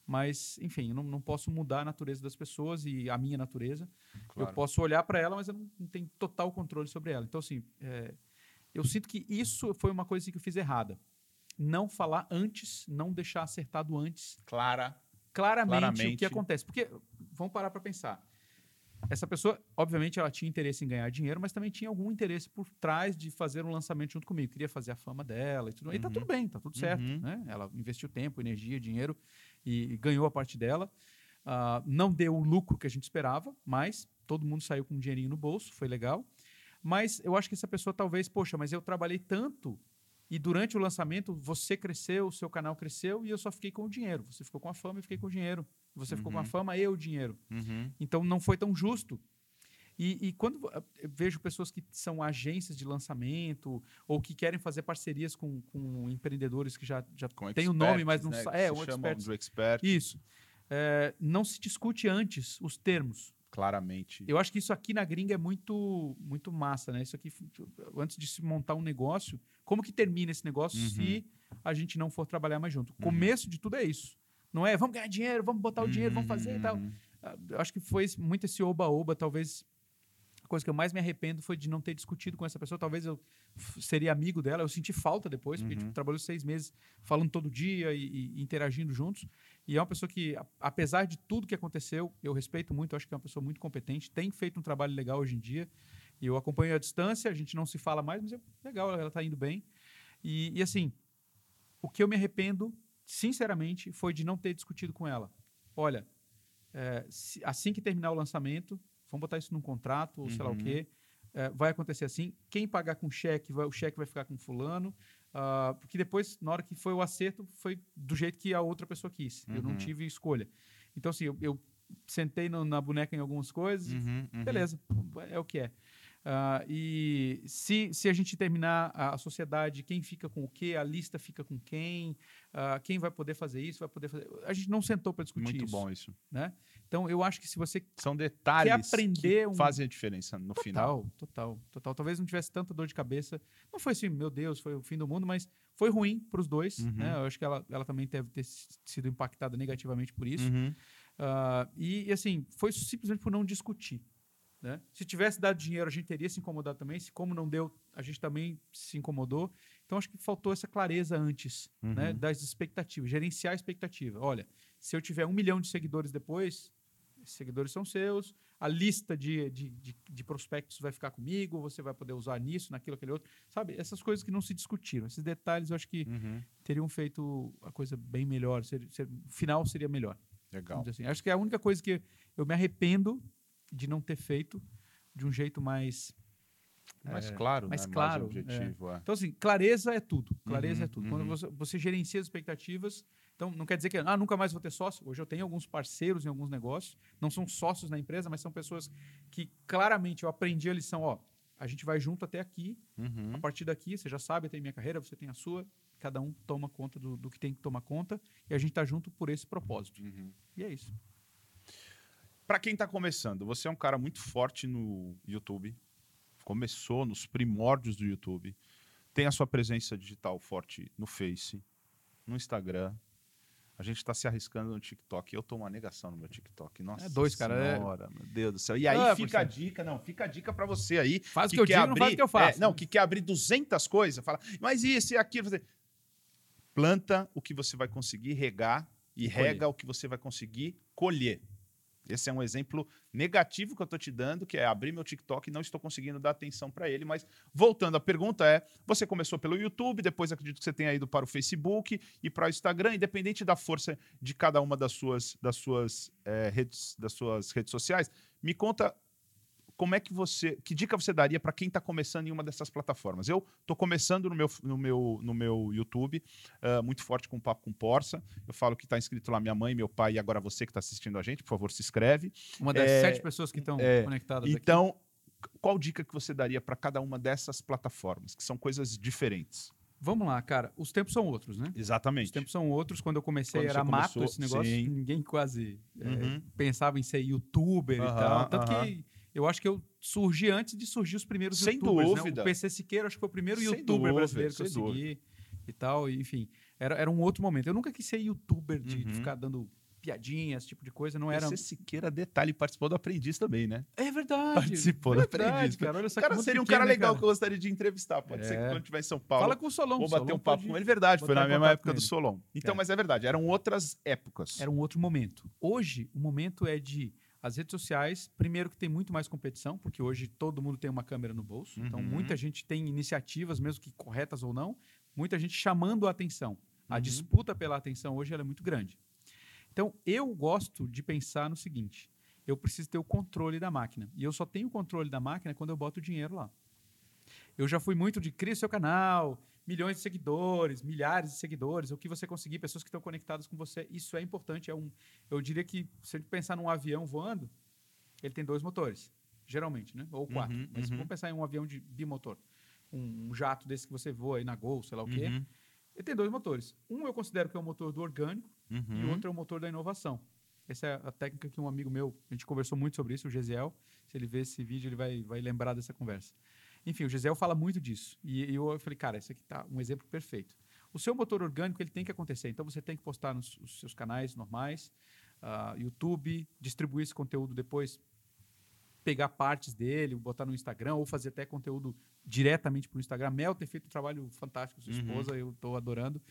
Mas, enfim, eu não, não posso mudar a natureza das pessoas e a minha natureza. Claro. Eu posso olhar para ela, mas eu não, não tenho total controle sobre ela. Então, assim, é, eu sinto que isso foi uma coisa assim, que eu fiz errada. Não falar antes, não deixar acertado antes Clara. claramente, o Claramente. que acontece. Porque, vamos parar para pensar. Essa pessoa, obviamente, ela tinha interesse em ganhar dinheiro, mas também tinha algum interesse por trás de fazer um lançamento junto comigo. Queria fazer a fama dela e tudo. E tá tudo bem, tá tudo certo. Uhum. Né? Ela investiu tempo, energia, dinheiro e, e ganhou a parte dela. Ah, não deu o lucro que a gente esperava, mas todo mundo saiu com um dinheirinho no bolso, foi legal. Mas eu acho que essa pessoa talvez, poxa, mas eu trabalhei tanto e durante o lançamento você cresceu, o seu canal cresceu e eu só fiquei com o dinheiro. Você ficou com a fama e fiquei com o dinheiro. Você ficou com a fama e o dinheiro. Uhum. Então não foi tão justo. E, e quando eu vejo pessoas que são agências de lançamento ou que querem fazer parcerias com, com empreendedores que já, já Com têm o nome, experts, mas não né, sa- É, um expert. expert, Isso. É, não se discute antes os termos. claramente. Eu acho que isso aqui na gringa é muito, muito massa, né? Isso aqui, antes de se montar um negócio, como que termina esse negócio Uhum. se a gente não for trabalhar mais junto? O começo de tudo é isso. Não é, vamos ganhar dinheiro, vamos botar o dinheiro, vamos fazer e tal. Uhum. Ah, Eu acho que foi muito esse oba-oba, talvez. A coisa que eu mais me arrependo foi de não ter discutido com essa pessoa. Talvez eu seria amigo dela. Eu senti falta depois, porque tipo, trabalhou seis meses falando todo dia e, e interagindo juntos. E é uma pessoa que, a- apesar de tudo que aconteceu, eu respeito muito. Eu acho que é uma pessoa muito competente. Tem feito um trabalho legal hoje em dia. E eu acompanho à distância. A gente não se fala mais, mas é legal. Ela está indo bem. E, e assim, o que eu me arrependo, sinceramente, foi de não ter discutido com ela. Olha, é, se- assim que terminar o lançamento, vamos botar isso num contrato, ou sei lá o quê, é, vai acontecer assim. Quem pagar com cheque, vai- o cheque vai ficar com fulano, ah, porque depois, na hora que foi o acerto, foi do jeito que a outra pessoa quis. Eu não tive escolha. Então, assim, eu, eu sentei no- na boneca em algumas coisas, beleza, é o que é. Ah, e se, se a gente terminar a, a sociedade, quem fica com o quê, a lista fica com quem, ah, quem vai poder fazer isso, vai poder fazer. A gente não sentou para discutir Muito isso. bom isso. Né? Então, eu acho que se você São detalhes Quer aprender que um- fazem a diferença no final. Total, total, total. Talvez não tivesse tanta dor de cabeça. Não foi assim, meu Deus, foi o fim do mundo, mas foi ruim para os dois. Uhum. Né? Eu acho que ela, ela também deve ter sido impactada negativamente por isso. Uhum. Ah, e, e, assim, foi simplesmente por não discutir. Né? Se tivesse dado dinheiro, a gente teria se incomodado também. Se como não deu, a gente também se incomodou. Então, acho que faltou essa clareza antes Uhum. né, das expectativas, gerenciar a expectativa. Olha, se eu tiver um milhão de seguidores depois, esses seguidores são seus, a lista de, de, de, de prospectos vai ficar comigo, você vai poder usar nisso, naquilo, aquele outro. Sabe, essas coisas que não se discutiram. Esses detalhes eu acho que Uhum. teriam feito a coisa bem melhor. Ser, ser- o final seria melhor. Legal. Assim. Acho que é a única coisa que eu me arrependo de não ter feito de um jeito mais. Mais claro, mais né? claro, Mais objetivo. é. Então, assim, clareza é tudo. Clareza Uhum, é tudo. Quando você, você gerencia as expectativas, então não quer dizer que ah, nunca mais vou ter sócio. Hoje eu tenho alguns parceiros em alguns negócios, não são sócios na empresa, mas são pessoas que claramente eu aprendi a lição, ó. A gente vai junto até aqui. Uhum. A partir daqui, você já sabe, eu tenho minha carreira, você tem a sua. Cada um toma conta do, do que tem que tomar conta e a gente tá junto por esse propósito. Uhum. E é isso. Para quem tá começando, você é um cara muito forte no YouTube. Começou nos primórdios do YouTube. Tem a sua presença digital forte no Face, no Instagram. A gente tá se arriscando no TikTok. Eu tô uma negação no meu TikTok. Nossa É dois, cara, é- senhora, meu Deus do céu. E aí Ah, fica a é. dica, não, fica a dica para você aí. Faz o que eu digo, não faz o que eu faço. É, não, que quer abrir 200 coisas, fala, mas isso e aquilo. Você- Planta o que você vai conseguir regar e Colher. rega o que você vai conseguir colher. Esse é um exemplo negativo que eu estou te dando, que é abrir meu TikTok e não estou conseguindo dar atenção para ele. Mas voltando, a pergunta é: você começou pelo YouTube, depois acredito que você tenha ido para o Facebook e para o Instagram, independente da força de cada uma das suas, das suas, eh, redes, das suas redes sociais. Me conta como é que você. Que dica você daria para quem está começando em uma dessas plataformas? Eu estou começando no meu, no meu, no meu YouTube, ah, muito forte com o Papo com Porça. Eu falo que está inscrito lá minha mãe, meu pai e agora você que está assistindo a gente, por favor, se inscreve. Uma das É, sete pessoas que estão é, conectadas aqui. Então, qual dica que você daria para cada uma dessas plataformas, que são coisas diferentes? Vamos lá, cara. Os tempos são outros, né? Os Exatamente. tempos são outros. Quando eu comecei Quando era você mato começou, esse negócio. sim. Ninguém quase é, Uhum. pensava em ser youtuber e Aham, tal. Tanto aham. que eu acho que eu surgi antes de surgir os primeiros Sem youtubers. né? dúvida. O PC Siqueira acho que foi o primeiro Sem youtuber dúvida, brasileiro que eu segui e tal. enfim, era, era um outro momento. Eu nunca quis ser youtuber de, de Uhum. ficar dando piadinhas, esse tipo de coisa. Não era. Você Siqueira, detalhe, participou do Aprendiz também, né? É verdade. Participou do verdade, Aprendiz. cara. Olha O só que cara seria um pequeno, cara né, legal cara? que eu gostaria de entrevistar. Pode ser que É. quando estiver em São Paulo. Fala com o Solon. Vou Solon bater um papo com ele. Verdade, foi na mesma época do. Solon. Então, É. mas é verdade, eram outras épocas. Era um outro momento. Hoje, o momento é de as redes sociais, primeiro que tem muito mais competição, porque hoje todo mundo tem uma câmera no bolso. Então, Uhum. muita gente tem iniciativas, mesmo que corretas ou não, muita gente chamando a atenção. A Uhum. disputa pela atenção hoje é muito grande. Então, eu gosto de pensar no seguinte: eu preciso ter o controle da máquina. E eu só tenho o controle da máquina quando eu boto o dinheiro lá. Eu já fui muito de cria seu canal, milhões de seguidores, milhares de seguidores, o que você conseguir, pessoas que estão conectadas com você. Isso é importante. É um, eu diria que se a gente pensar num avião voando, ele tem dois motores, geralmente, né? Ou quatro. Uhum, Mas uhum. vamos pensar em um avião de bimotor. Um, um jato desse que você voa aí na Gol, sei lá o quê. Uhum. Ele tem dois motores. Um eu considero que é o motor do orgânico e Uhum. o outro é o motor da inovação. Essa é a técnica que um amigo meu, a gente conversou muito sobre isso, o Gesiel. Se ele ver esse vídeo, ele vai, vai lembrar dessa conversa. Enfim, o Gesiel fala muito disso. E, e eu falei, cara, esse aqui tá um exemplo perfeito. O seu motor orgânico, ele tem que acontecer. Então, você tem que postar nos, nos seus canais normais, ah, YouTube, distribuir esse conteúdo depois, pegar partes dele, botar no Instagram, ou fazer até conteúdo diretamente para o Instagram. Mel tem feito um trabalho fantástico, sua Uhum. esposa, eu estou adorando.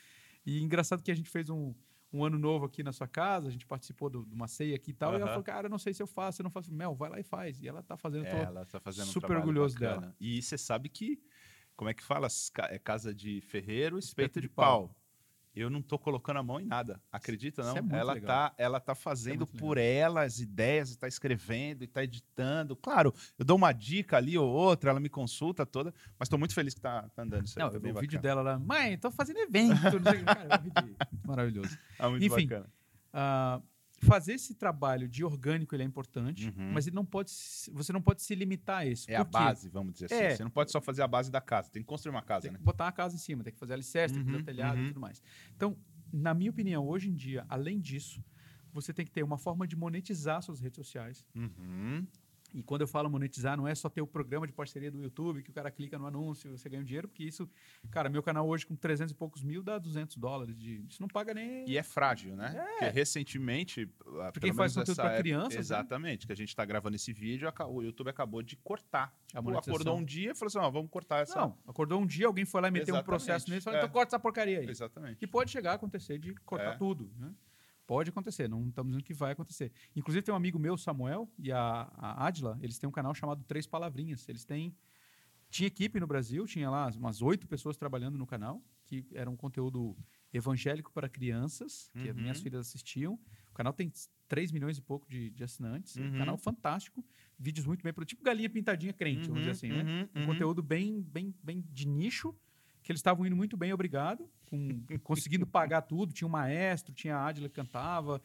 E engraçado que a gente fez um, um ano novo aqui na sua casa, a gente participou do- de uma ceia aqui e tal, e ela falou, cara, não sei se eu faço, eu não faço. Mel, vai lá e faz. E ela tá fazendo, É, ela tá fazendo um super trabalho orgulhoso bacana. dela. E você sabe que, como é que fala? É casa de ferreiro, espeto, Espeto de de pau. Eu não tô colocando a mão em nada. Acredita, não? É ela, legal. tá, ela tá fazendo muito por ela as ideias, está escrevendo e está editando. Claro, eu dou uma dica ali ou outra, ela me consulta toda, mas tô muito feliz que tá, tá andando isso aí. Não, tá eu vi o vídeo dela lá, mãe, tô fazendo evento. Cara, é maravilhoso. Ah, muito Enfim, bacana. Ah, fazer esse trabalho de orgânico ele é importante, Uhum. mas ele não pode, você não pode se limitar a isso. É a base, vamos dizer assim. É. Você não pode só fazer a base da casa, tem que construir uma casa, Tem né? que botar uma casa em cima, tem que fazer alicerce, tem que fazer Uhum, telhado uhum. e tudo mais. Então, na minha opinião, hoje em dia, além disso, você tem que ter uma forma de monetizar suas redes sociais. Uhum. E quando eu falo monetizar, não é só ter o programa de parceria do YouTube, que o cara clica no anúncio e você ganha um dinheiro, porque isso, cara, meu canal hoje com 300 e poucos mil dá 200 dólares. De, isso não paga nem. E é frágil, né? É. Porque recentemente. Pra quem faz conteúdo pra crianças, né? Exatamente, que a gente tá gravando esse vídeo, o YouTube acabou de cortar. A acordou um dia e falou assim: ó, vamos cortar essa. Não, acordou um dia, alguém foi lá e meteu um Exatamente, processo nele e falou, é. então corta essa porcaria aí. Exatamente. Que pode chegar a acontecer de cortar É. tudo, né? Pode acontecer, não estamos dizendo que vai acontecer. Inclusive, tem um amigo meu, Samuel, e a, a Adila, eles têm um canal chamado Três Palavrinhas. Eles têm. Tinha equipe no Brasil, tinha lá umas oito pessoas trabalhando no canal, que era um conteúdo evangélico para crianças, que as Uhum. minhas filhas assistiam. O canal tem 3 milhões e pouco de, de assinantes. É um Uhum. canal fantástico, vídeos muito bem produzidos, tipo galinha pintadinha crente, vamos dizer assim, né? uhum, Um uhum. conteúdo bem, bem, bem de nicho, que eles estavam indo muito bem, obrigado, com- conseguindo pagar tudo. Tinha um maestro, tinha a Adila que cantava,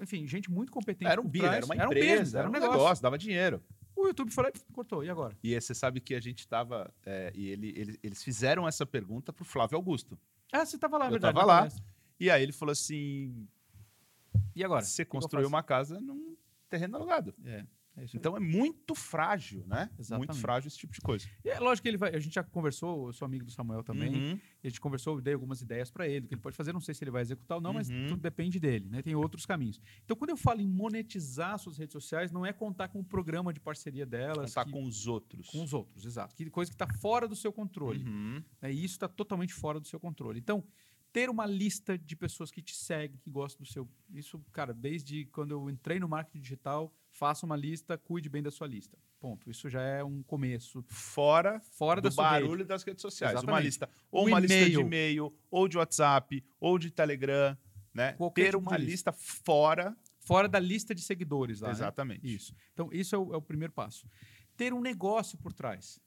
enfim, gente muito competente. Era um trás. era uma um empresa, business, era um negócio. dava dinheiro. O YouTube e cortou, e agora? E aí você sabe que a gente tava. é, e ele, ele- eles fizeram essa pergunta pro Flávio Augusto. Ah, você estava lá, Eu verdade. tava na lá. E aí ele falou assim: E agora? você O construiu uma casa num terreno alugado. É, é. Então é muito frágil, né? Exatamente. Muito frágil esse tipo de coisa. E é lógico que ele vai. A gente já conversou, eu sou amigo do Samuel também. Uhum. E a gente conversou, dei algumas ideias para ele, do que ele pode fazer. Não sei se ele vai executar ou não, mas Uhum. tudo depende dele, né? Tem outros caminhos. Então, quando eu falo em monetizar suas redes sociais, não é contar com o programa de parceria delas. Contar que- com os outros. com os outros, exato. Que coisa que está fora do seu controle. Uhum. né? E isso está totalmente fora do seu controle. Então, ter uma lista de pessoas que te seguem, que gostam do seu. Isso, cara, desde quando eu entrei no marketing digital, faça uma lista, cuide bem da sua lista. Ponto. Isso já é um começo. Fora, Fora do da barulho rede. das redes sociais. Uma Exatamente. lista. Ou Um uma lista de e-mail. ou de WhatsApp, ou de Telegram. Né? Qualquer Ter tipo uma lista. lista fora. Fora da lista de seguidores lá. né? Exatamente. Isso. Então, isso é o, é o primeiro passo. Ter um negócio por trás.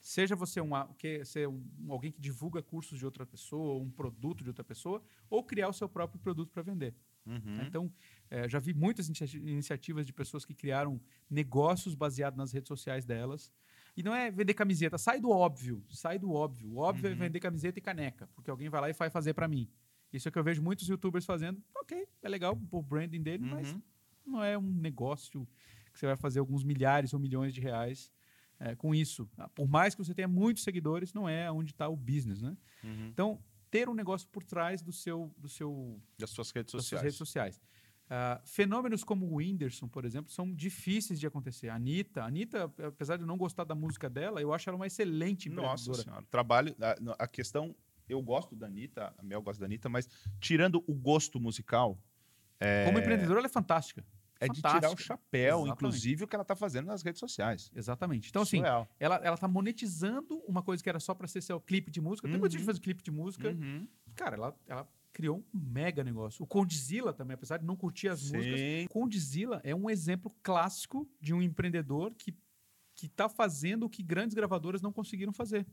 Seja você um, que, ser um, alguém que divulga cursos de outra pessoa, ou um produto de outra pessoa, ou criar o seu próprio produto para vender. Uhum. Então, eh, já vi muitas inicia- iniciativas de pessoas que criaram negócios baseados nas redes sociais delas. E não é vender camiseta, sai do óbvio, sai do óbvio. O óbvio é Uhum. vender camiseta e caneca, porque alguém vai lá e vai fazer para mim. Isso é que eu vejo muitos youtubers fazendo. Ok, é legal o branding dele, mas Uhum. não é um negócio que você vai fazer alguns milhares ou milhões de reais eh, com isso. Ah, Por mais que você tenha muitos seguidores, não é onde está o business, né? Uhum. Então, ter um negócio por trás do seu, do seu Das suas redes das suas sociais. redes sociais. Ah, fenômenos como o Whindersson, por exemplo, são difíceis de acontecer. A Anitta, a Anitta, apesar de eu não gostar da música dela, eu acho ela uma excelente Nossa senhora. Trabalho. A, a questão. Eu gosto da Anitta, a Mel gosta da Anitta, mas tirando o gosto musical, Como empreendedora, ela é fantástica. É de tirar o chapéu, Exatamente. inclusive, o que ela tá fazendo nas redes sociais. Exatamente. Então, assim, Surreal. ela, ela tá monetizando uma coisa que era só para ser seu clipe de música. Tem Uhum. muita gente que faz clipe de música. Uhum. Cara, ela, ela criou um mega negócio. O Condzilla também, apesar de não curtir as Sim. músicas, Condzilla é um exemplo clássico de um empreendedor que que está fazendo o que grandes gravadoras não conseguiram fazer.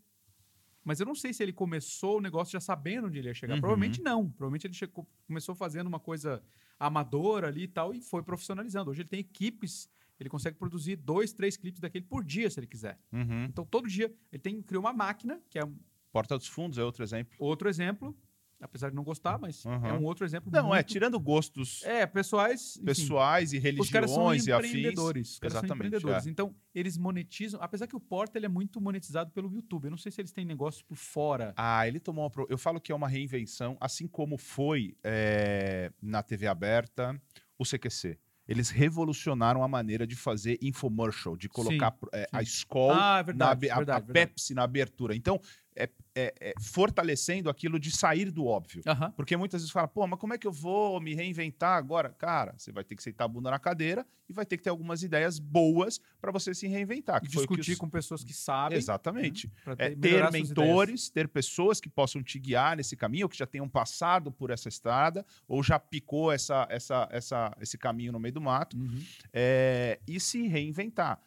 Mas eu não sei se ele começou o negócio já sabendo onde ele ia chegar. Uhum. Provavelmente não. Provavelmente ele chegou- começou fazendo uma coisa amadora ali e tal e foi profissionalizando. Hoje ele tem equipes, ele consegue produzir dois, três clipes daquele por dia, se ele quiser. Uhum. Então, todo dia, ele tem, criou uma máquina, que é um Porta dos Fundos é outro exemplo. outro exemplo, apesar de não gostar, mas Uhum. é um outro exemplo. Não, é, muito- tirando gostos É, pessoais. enfim, pessoais e os caras são religiões e afins. empreendedores. Os caras são Exatamente. empreendedores. é. Então, eles monetizam. Apesar que o Porta ele é muito monetizado pelo YouTube. Eu não sei se eles têm negócio por fora. Ah, ele tomou uma. pro- Eu falo que é uma reinvenção, assim como foi é, na TV aberta o CQC. Eles revolucionaram a maneira de fazer infomercial, de colocar é, a escola, Ah, é verdade, a- verdade, a, verdade. Pepsi na abertura. Então, é, é- é fortalecendo aquilo de sair do óbvio. Aham. Porque muitas vezes fala, pô, mas como é que eu vou me reinventar agora? Cara, você vai ter que sentar a bunda na cadeira e vai ter que ter algumas ideias boas para você se reinventar. Que discutir os- com pessoas que sabem. Exatamente. pra É, ter- ter melhorar suas mentores, ter pessoas que possam te guiar nesse caminho, que já tenham passado por essa estrada, ou já picou essa, essa, essa, esse caminho no meio do mato, Uhum. é, e se reinventar.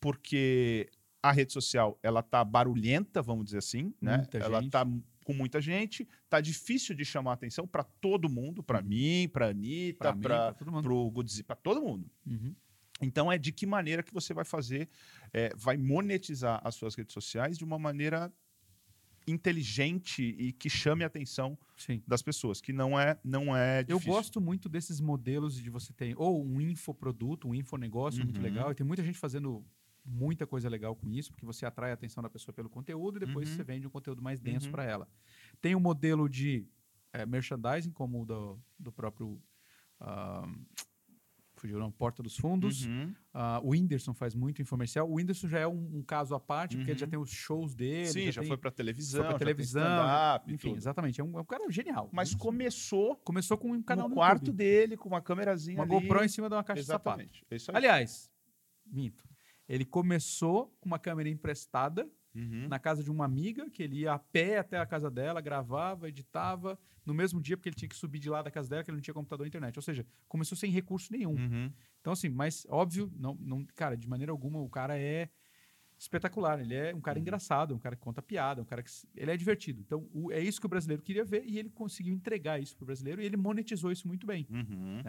Porque a rede social, ela tá barulhenta, vamos dizer assim, né? Muita Ela gente. tá com muita gente, tá difícil de chamar atenção para todo mundo, para mim, para Anitta, para pro Godzilla, para todo mundo. Uhum. Então é de que maneira que você vai fazer, é, vai monetizar as suas redes sociais de uma maneira inteligente e que chame a atenção Sim. das pessoas, que não é não é Eu difícil. gosto muito desses modelos de você ter ou um infoproduto, um infonegócio muito Uhum. legal. E tem muita gente fazendo muita coisa legal com isso, porque você atrai a atenção da pessoa pelo conteúdo e depois Uhum. você vende um conteúdo mais denso Uhum. para ela. Tem um modelo de eh, merchandising, como o do, do próprio. ah, fugiu, não, Porta dos Fundos. Uhum. Ah, o Whindersson faz muito infomercial. O Whindersson já é um, um caso à parte, porque ele já Uhum. tem os shows dele. Sim, já tem- foi para televisão, foi pra já televisão. Enfim, tudo. exatamente. É um, é um cara genial. Mas Isso. começou começou com um canal no no quarto YouTube. dele com uma câmerazinha Uma ali. GoPro em cima de uma caixa de sapato. Exatamente. É. Aliás, minto. Ele começou com uma câmera emprestada Uhum. na casa de uma amiga, que ele ia a pé até a casa dela, gravava, editava, no mesmo dia, porque ele tinha que subir de lá da casa dela, que ele não tinha computador e internet. Ou seja, começou sem recurso nenhum. Uhum. Então, assim, mas óbvio, não, não, cara, de maneira alguma, o cara é espetacular. Ele é um cara engraçado, um cara que conta piada, um cara que. Ele é divertido. Então, o- é isso que o brasileiro queria ver e ele conseguiu entregar isso para o brasileiro e ele monetizou isso muito bem. Uhum.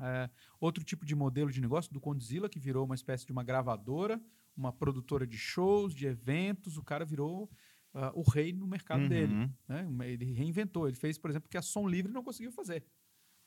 É, outro tipo de modelo de negócio do Condzilla, que virou uma espécie de uma gravadora, uma produtora de shows, de eventos. O cara virou ah, o rei no mercado Uhum. dele. né? Ele reinventou. Ele fez, por exemplo, o que a Som Livre não conseguiu fazer,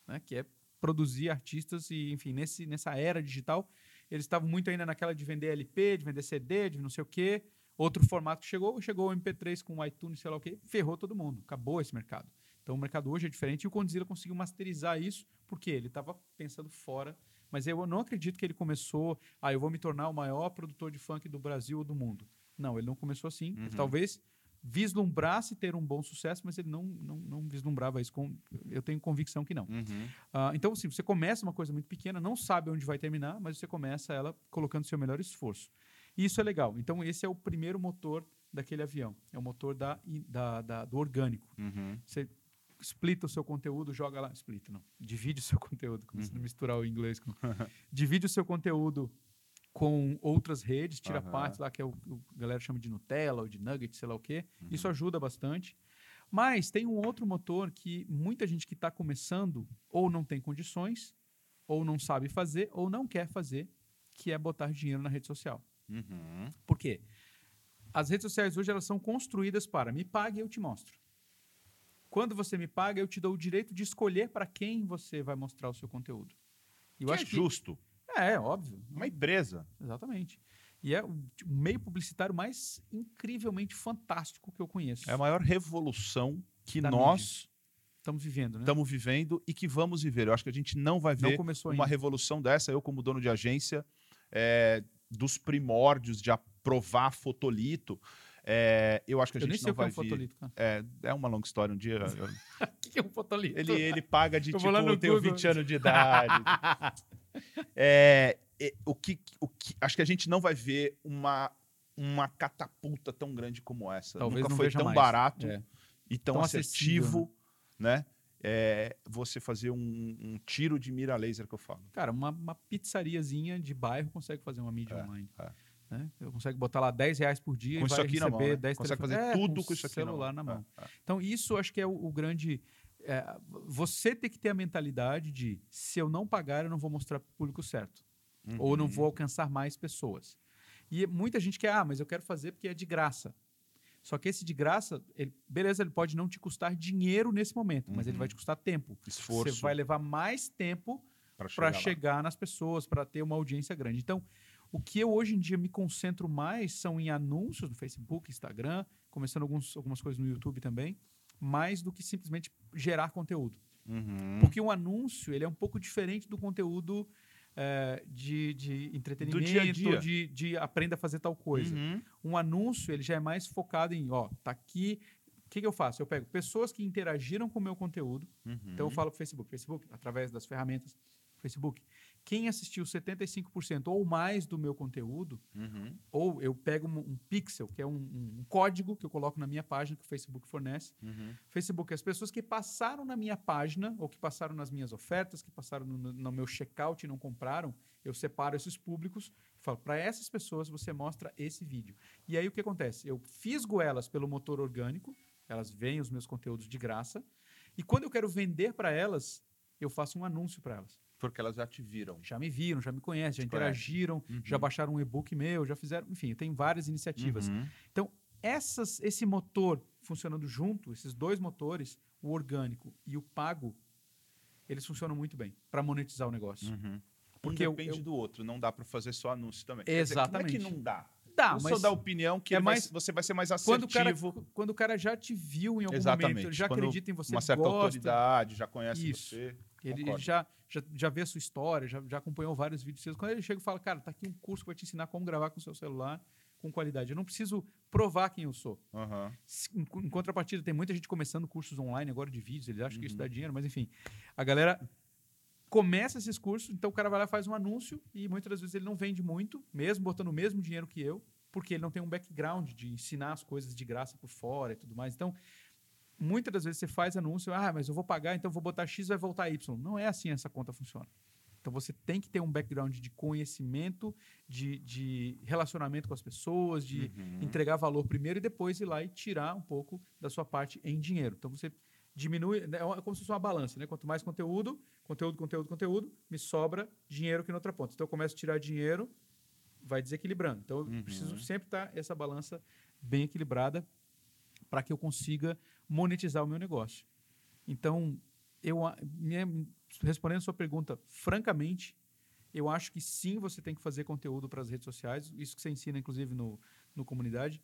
né? que é produzir artistas e, enfim, nesse, nessa era digital, eles estavam muito ainda naquela de vender LP, de vender CD, de não sei o quê. Outro formato que chegou, chegou o MP3 com o iTunes, sei lá o quê, ferrou todo mundo. Acabou esse mercado. Então o mercado hoje é diferente e o Condzilla conseguiu masterizar isso, porque ele estava pensando fora. Mas eu não acredito que ele começou, ah, eu vou me tornar o maior produtor de funk do Brasil ou do mundo. Não, ele não começou assim. Ele talvez vislumbrasse ter um bom sucesso, mas ele não, não, não vislumbrava isso. Com, eu tenho convicção que não. Uhum. Ah, então, assim, você começa uma coisa muito pequena, não sabe onde vai terminar, mas você começa ela colocando seu melhor esforço. E isso é legal. Então, esse é o primeiro motor daquele avião. É o motor da, da- da- do orgânico. Uhum. Você splita o seu conteúdo, joga lá. Splita, não. Divide o seu conteúdo. Começando a misturar o inglês com. Divide o seu conteúdo com outras redes, tira Aham. partes lá que é o, o a galera chama de Nutella ou de Nugget, sei lá o quê. Isso ajuda bastante. Mas tem um outro motor que muita gente que está começando ou não tem condições, ou não sabe fazer, ou não quer fazer, que é botar dinheiro na rede social. Uhum. Por quê? As redes sociais hoje elas são construídas para me pague e eu te mostro. Quando você me paga, eu te dou o direito de escolher para quem você vai mostrar o seu conteúdo. E eu Que acho é que justo. é, é óbvio. Uma empresa. Exatamente. E é o o meio publicitário mais incrivelmente fantástico que eu conheço. É a maior revolução que Da nós Estamos vivendo, né? estamos vivendo e que vamos viver. Eu acho que a gente não vai Não ver começou uma ainda. revolução dessa. Eu, como dono de agência, é, dos primórdios de aprovar fotolito, é, eu acho que a eu gente nem sei não que é vai um ver. fotolito, cara. É, é uma longa história. Um dia eu- O que é um fotolito? ele, ele paga de Eu tipo, eu tenho Google. 20 anos de idade. É, é, o que, o que, acho que a gente não vai ver uma, uma catapulta tão grande como essa. Talvez Nunca não foi tão mais. barato É. e tão, Tão assertivo, né? É, você fazer um, um tiro de mira laser que eu falo. Cara, uma, uma pizzariazinha de bairro consegue fazer uma mídia É, online. é. Né? Eu consegue botar lá 10 reais por dia Com e vai na receber mão, né? 10 Consegue fazer É, tudo com com isso aqui na celular na mão. mão. É, é. Então, isso acho que é o, o grande. é, você tem que ter a mentalidade de se eu não pagar, eu não vou mostrar para o público certo. Ou Uhum. não vou alcançar mais pessoas. E muita gente quer, ah, mas eu quero fazer porque é de graça. Só que esse de graça, ele- beleza, ele pode não te custar dinheiro nesse momento, mas ele vai te custar tempo. Uhum. Esforço. Você vai levar mais tempo para lá. chegar nas pessoas, para ter uma audiência grande. Então, o que eu hoje em dia me concentro mais são em anúncios no Facebook, Instagram, começando alguns, algumas coisas no YouTube também, mais do que simplesmente gerar conteúdo. Uhum. Porque o anúncio ele é um pouco diferente do conteúdo eh, de, de entretenimento, dia dia. De, de aprenda a fazer tal coisa. Uhum. Um anúncio ele já é mais focado em, ó, tá aqui. O que, que eu faço? Eu pego pessoas que interagiram com o meu conteúdo. Uhum. Então eu falo pro Facebook, Facebook, através das ferramentas Facebook. Quem assistiu 75% ou mais do meu conteúdo, Uhum. ou eu pego um, um pixel, que é um, um código que eu coloco na minha página que o Facebook fornece. Uhum. Facebook, as pessoas que passaram na minha página, ou que passaram nas minhas ofertas, que passaram no, no meu checkout e não compraram, eu separo esses públicos e falo, para essas pessoas você mostra esse vídeo. E aí o que acontece? Eu fisgo elas pelo motor orgânico, elas veem os meus conteúdos de graça, e quando eu quero vender para elas, eu faço um anúncio para elas. Porque elas já te viram. Já me viram, já me conhecem, já Te interagiram, já baixaram um e-book meu, já fizeram, enfim, tem várias iniciativas. Uhum. Então, essas, esse motor funcionando junto, esses dois motores, o orgânico e o pago, eles funcionam muito bem para monetizar o negócio. Uhum. Porque um eu- depende eu- do outro, não dá para fazer só anúncio também. Quer dizer, Exatamente. Não é que não dá. Dá, eu sou mas da opinião que é ele vai- mais- você vai ser mais quando o, cara, assertivo. quando o cara já te viu em algum Exatamente. momento, já Quando acredita em você, Uma certa gosta, autoridade, já conhece Isso. você. Ele Concordo. já, já, já vê a sua história, já, já acompanhou vários vídeos seus. Quando ele chega e fala, cara, tá aqui um curso que vai te ensinar como gravar com o seu celular com qualidade. Eu não preciso provar quem eu sou. Se- Em, em contrapartida, tem muita gente começando cursos online agora de vídeos, eles acham que Uhum. isso dá dinheiro, mas enfim. A galera começa esses cursos, então o cara vai lá e faz um anúncio e muitas das vezes ele não vende muito, mesmo botando o mesmo dinheiro que eu, porque ele não tem um background de ensinar as coisas de graça por fora e tudo mais. Então, muitas das vezes você faz anúncio, ah, mas eu vou pagar, então vou botar X vai voltar Y. Não é assim essa conta funciona. Então você tem que ter um background de conhecimento, de, de relacionamento com as pessoas, de entregar valor primeiro e depois ir lá e tirar um pouco da sua parte em dinheiro. Então você diminui, é uma- é como se fosse uma balança, né? Quanto mais conteúdo, conteúdo, conteúdo, conteúdo, me sobra dinheiro aqui na outra ponta. Então eu começo a tirar dinheiro, vai desequilibrando. Então eu preciso sempre estar essa balança bem equilibrada para que eu consiga monetizar o meu negócio. Então, eu respondendo a sua pergunta, francamente, eu acho que sim, você tem que fazer conteúdo para as redes sociais. Isso que você ensina, inclusive, no, no comunidade,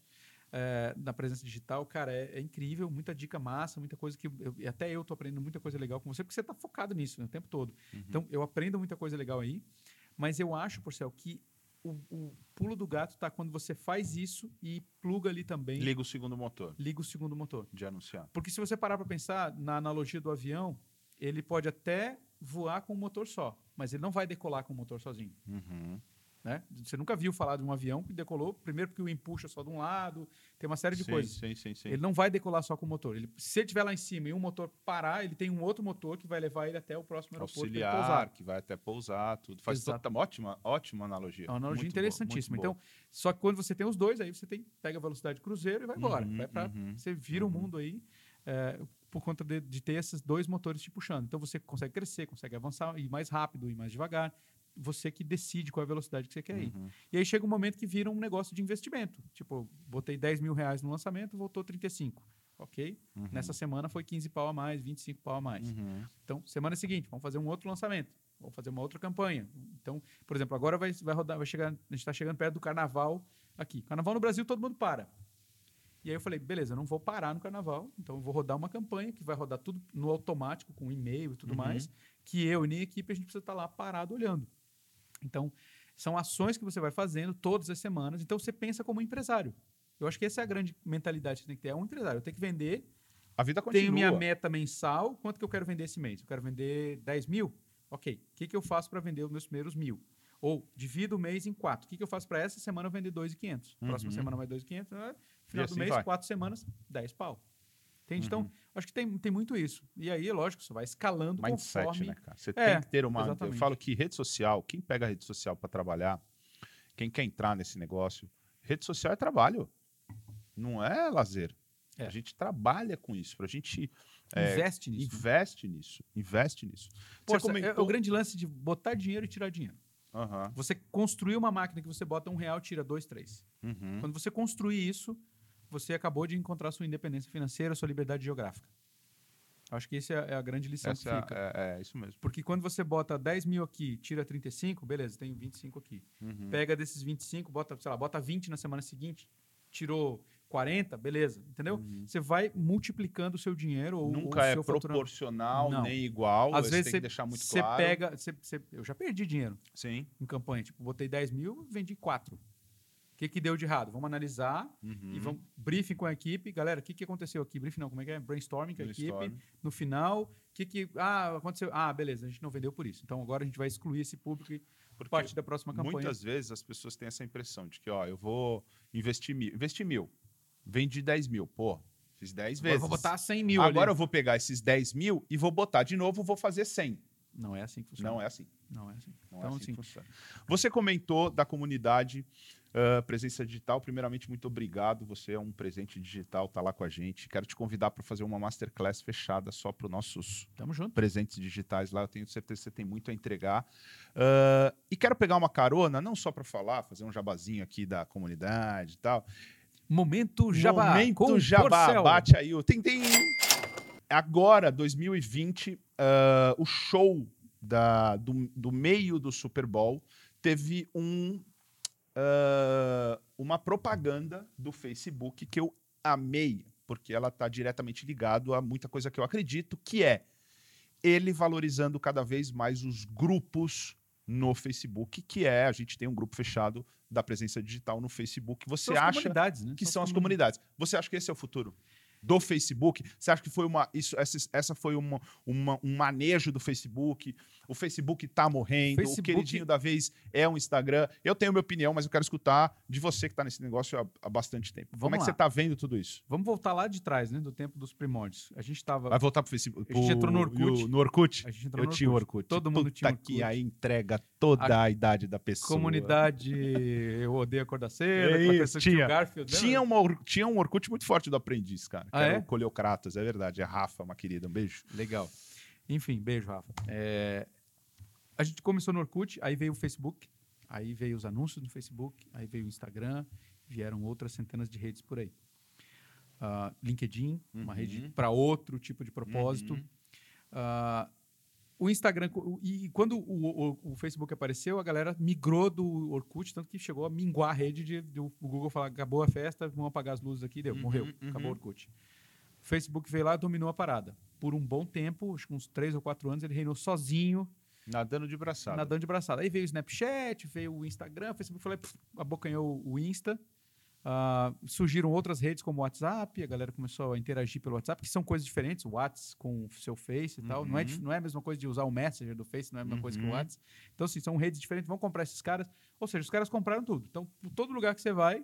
é, na presença digital, cara, é, é incrível, muita dica massa, muita coisa que eu- até eu estou aprendendo muita coisa legal com você, porque você está focado nisso né, o tempo todo. Então, eu aprendo muita coisa legal aí, mas eu acho, Porcel, que o, o pulo do gato está quando você faz isso e pluga ali também, Liga o segundo motor liga o segundo motor. de anunciar. Porque se você parar para pensar na analogia do avião, ele pode até voar com um motor só, mas ele não vai decolar com um motor sozinho. Uhum. Né? Você nunca viu falar de um avião que decolou, primeiro porque o empuxa só de um lado, tem uma série de sim, coisas. Sim, sim, sim. Ele não vai decolar só com o motor. Ele, se ele estiver lá em cima e um motor parar, ele tem um outro motor que vai levar ele até o próximo aeroporto para Auxiliar, pousar. que vai até pousar, tudo. Faz Exato. toda, ótima, ótima analogia. É uma analogia Muito interessantíssima. boa. então, só que quando você tem os dois, aí você tem, pega a velocidade cruzeiro e vai embora. Uhum, vai pra, uhum, você vira o mundo aí é, por conta de, de ter esses dois motores te puxando. Então você consegue crescer, consegue avançar, ir mais rápido, ir mais devagar. Você que decide qual é a velocidade que você quer ir. Uhum. E aí chega um momento que vira um negócio de investimento. Tipo, botei 10 mil reais no lançamento, voltou 35. Ok? Nessa semana foi 15 pau a mais, 25 pau a mais. Uhum. Então, semana seguinte, vamos fazer um outro lançamento. Vamos fazer uma outra campanha. Então, por exemplo, agora vai, vai rodar, vai chegar, a gente está chegando perto do carnaval aqui. Carnaval no Brasil, todo mundo para. E aí eu falei, beleza, eu não vou parar no carnaval, então eu vou rodar uma campanha que vai rodar tudo no automático, com e-mail e tudo mais, que eu e minha equipe a gente precisa estar lá parado olhando. Então, são ações que você vai fazendo todas as semanas. Então, você pensa como empresário. Eu acho que essa é a grande mentalidade que você tem que ter. É um empresário. Eu tenho que vender A vida continua. tenho minha meta mensal. Quanto que eu quero vender esse mês? Eu quero vender 10 mil? Ok. O que, que eu faço para vender os meus primeiros mil? Ou divido o mês em quatro. O que, que eu faço para essa semana eu vender 2,500? Próxima semana mais 2,500. né? Final Uhum. E do assim mês, vai. quatro semanas, 10 pau. Entende? Uhum. Então, acho que tem, tem muito isso. E aí, lógico, você vai escalando mindset, conforme... né, cara? Você É, tem que ter uma. Eu exatamente. falo que rede social, quem pega a rede social para trabalhar, quem quer entrar nesse negócio, rede social é trabalho, não é lazer. É. A gente trabalha com isso, a gente é, Investe nisso. né? investe nisso, investe nisso. Você é comentou- o grande lance de botar dinheiro e tirar dinheiro. Aham, Você construir uma máquina que você bota um real, tira dois, três. uhum. Quando você construir isso, você acabou de encontrar sua independência financeira, sua liberdade geográfica. Acho que essa é a grande lição Essa que fica. é, é isso mesmo. Porque quando você bota 10 mil aqui, tira 35, beleza, tenho 25 aqui. Uhum. Pega desses 25, bota, sei lá, bota 20 na semana seguinte, tirou 40, beleza, entendeu? Você vai multiplicando o seu dinheiro ou Uhum. Nunca ou é proporcional Não. nem igual. Às você vezes tem que deixar muito você claro. pega, você, você- eu já perdi dinheiro Sim. em campanha, tipo, botei 10 mil, vendi 4. O que, que deu de errado? Vamos analisar Uhum. e vamos briefing com a equipe. Galera, o que, que aconteceu aqui? Briefing não, como é que é? Brainstorming com a Brainstorm. equipe. No final, o que que... Ah, aconteceu... Ah, beleza, a gente não vendeu por isso. Então, agora a gente vai excluir esse público e Porque parte da próxima campanha. Muitas vezes as pessoas têm essa impressão de que, ó, eu vou investir mil. Investir mil. Vendi 10 mil. Pô, fiz 10 Agora vezes. eu vou botar 100 mil Agora eu ali. vou pegar esses 10 mil e vou botar de novo, vou fazer 100. Não é assim que funciona. Não é assim. Não é assim. Não é então, assim que assim, funciona. Você comentou da comunidade ah, Presença Digital. Primeiramente, muito obrigado. Você é um presente digital, tá lá com a gente. Quero te convidar para fazer uma masterclass fechada só para os nossos presentes digitais lá. Eu tenho certeza que você tem muito a entregar. Ah, e quero pegar uma carona, não só para falar, fazer um jabazinho aqui da comunidade e tal. Momento Jabá. Momento Jabá. Porcel. Bate aí. o- Tem, tem agora, 2020, ah, o show da, do, do meio do Super Bowl teve um, ah, uma propaganda do Facebook que eu amei, porque ela está diretamente ligado a muita coisa que eu acredito, que é ele valorizando cada vez mais os grupos no Facebook, que é, a gente tem um grupo fechado da presença digital no Facebook. Você São acha né? que são as comunidades. Você acha que esse é o futuro? Do Facebook? Você acha que foi uma. Isso, essa, essa foi uma, uma- um manejo do Facebook? O Facebook tá morrendo, o Facebook- queridinho da vez é um Instagram. Eu tenho minha opinião, mas eu quero escutar de você que tá nesse negócio há, há bastante tempo. Como Vamos é que lá. você tá vendo tudo isso? Vamos voltar lá de trás, né? Do tempo dos primórdios. A gente tava... Vai voltar pro Facebook? A gente entrou no Orkut. o- No Orkut? A gente entrou Eu no tinha o Orkut. Orkut. Todo mundo Puta tinha Orkut. que aí entrega toda a, idade da pessoa. Comunidade Eu Odeio Acordar Cedo. É tinha o lembra? Tinha, uma, tinha um Orkut muito forte do aprendiz, cara. Ah, é? o Coleocratas, é verdade. É Rafa, uma querida. Um beijo. Legal. Enfim, beijo, Rafa. É, A gente começou no Orkut, aí veio o Facebook, aí veio os anúncios no Facebook, aí veio o Instagram, vieram outras centenas de redes por aí. Ah, LinkedIn, uma Uhum. rede para outro tipo de propósito. Uhum. Ah, o Instagram, e quando o, o- o Facebook apareceu, a galera migrou do Orkut, tanto que chegou a minguar a rede de, de o Google falar, acabou a festa, vamos apagar as luzes aqui, deu, Uhum, morreu, uhum. acabou o Orkut. O Facebook veio lá e dominou a parada. Por um bom tempo, acho que uns três ou quatro anos, ele reinou sozinho, Nadando de braçada. nadando de braçada. Aí veio o Snapchat, veio o Instagram, o Facebook foi lá, pff, abocanhou o Insta. Ah, surgiram outras redes como o WhatsApp, a galera começou a interagir pelo WhatsApp, que são coisas diferentes, o WhatsApp com o seu Face e tal. Não, é, Uhum. não é a mesma coisa de usar o Messenger do Face, não é a mesma coisa que o Uhum. WhatsApp. Então, assim, são redes diferentes, vão comprar esses caras. Ou seja, os caras compraram tudo. Então, por todo lugar que você vai,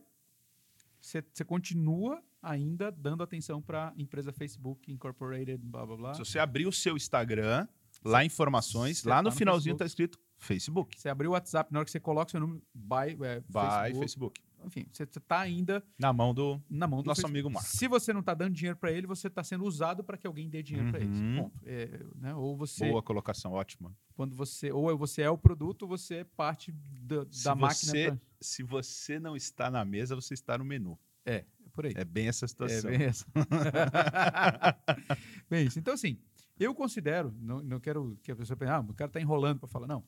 você, você continua ainda dando atenção para empresa Facebook, Incorporated, blá blá blá. Se você abrir o seu Instagram, lá informações, lá tá no no finalzinho Facebook. tá escrito Facebook. Você abriu o WhatsApp, na hora que você coloca o seu número, by, é, Vai, Facebook. Facebook. Enfim, você está ainda Na mão do. na mão do Nosso Facebook. amigo Marco. Se você não está dando dinheiro para ele, você está sendo usado para que alguém dê dinheiro para eles. Uhum. Ponto. É, né? Ou você, Boa colocação, ótima. quando você, ou você é o produto, ou você é parte da, Se da máquina. você, pra- se você não está na mesa, você está no menu. É, é por aí. É bem essa É situação. bem essa. bem isso. Então, assim, eu considero, não, não quero que a pessoa pense, ah, o cara está enrolando para falar. Não.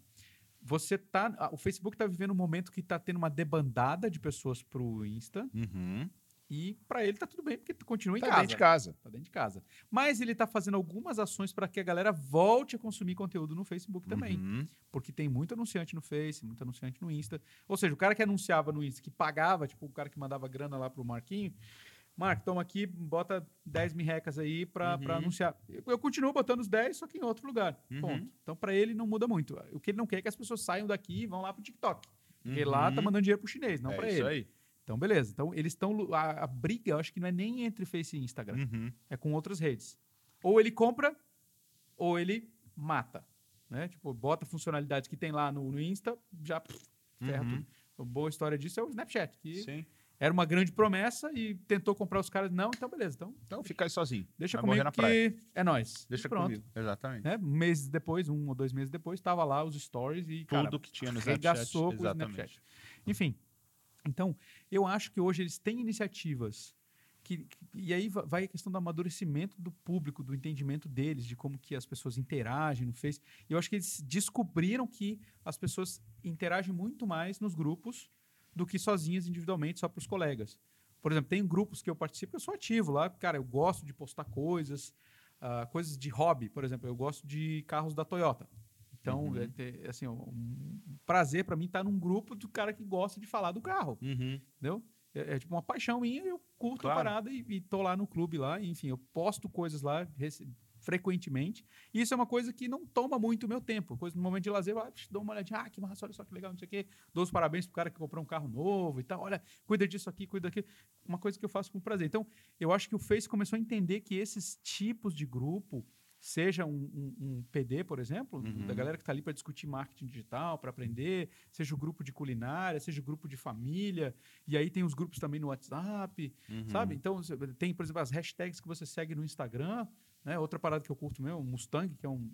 Você tá. O Facebook está vivendo um momento que está tendo uma debandada de pessoas para o Insta Uhum. e para ele tá tudo bem, porque continua em Tá casa. dentro de casa. Tá dentro de casa. Mas ele tá fazendo algumas ações para que a galera volte a consumir conteúdo no Facebook também. Uhum. Porque tem muito anunciante no Face, muito anunciante no Insta. Ou seja, o cara que anunciava no Insta, que pagava, tipo o cara que mandava grana lá pro Marquinho. Marco, toma aqui, bota 10 mil recas aí para Uhum. anunciar. Eu, eu continuo botando os 10, só que em outro lugar. Uhum. Ponto. Então, para ele, não muda muito. O que ele não quer é que as pessoas saiam daqui e vão lá pro TikTok. Porque lá Uhum. tá mandando dinheiro pro chinês, não é para isso ele. aí. Então, beleza. Então, eles estão. A, a briga, eu acho que não é nem entre Face e Instagram, Uhum. é com outras redes. Ou ele compra, ou ele mata. Né? Tipo, bota funcionalidades que tem lá no, no Insta, já pff, ferra Uhum. tudo. A boa história disso é o Snapchat, que Sim. Era uma grande promessa e tentou comprar os caras. Não, então beleza. Então, Então fica aí sozinho. deixa Vai comigo na praia. é nós. Deixa Pronto. comigo. Exatamente. Né? Meses depois, um ou dois meses depois, estava lá os stories e cara, Tudo que tinha no Snapchat. com o. Snapchat. Enfim, então, eu acho que hoje eles têm iniciativas que, e aí va- vai a questão do amadurecimento do público, do entendimento deles, de como que as pessoas interagem no Face. Eu acho que eles descobriram que as pessoas interagem muito mais nos grupos do que sozinhas individualmente, só para os colegas. Por exemplo, tem grupos que eu participo, eu sou ativo lá, cara, eu gosto de postar coisas, ah, coisas de hobby, por exemplo, eu gosto de carros da Toyota. Então, é, ter- assim, um prazer para mim estar num grupo do cara que gosta de falar do carro, Uhum. entendeu? É, é tipo uma paixão minha, eu curto Claro. a parada e, e tô lá no clube lá, enfim, eu posto coisas lá frequentemente. E isso é uma coisa que não toma muito meu tempo. Coisa no momento de lazer, eu ah, dou uma olhadinha, ah, que massa, olha só que legal, não sei o quê. Dou os parabéns pro cara que comprou um carro novo e tal. Olha, cuida disso aqui, cuida daquilo. Uma coisa que eu faço com prazer. Então, eu acho que o Face começou a entender que esses tipos de grupo, seja um, um- um PD, por exemplo, Uhum. da galera que está ali para discutir marketing digital, para aprender, seja o grupo de culinária, seja o grupo de família, e aí tem os grupos também no WhatsApp, Uhum. sabe? Então, tem, por exemplo, as hashtags que você segue no Instagram, né? Outra parada que eu curto mesmo, o Mustang, que é um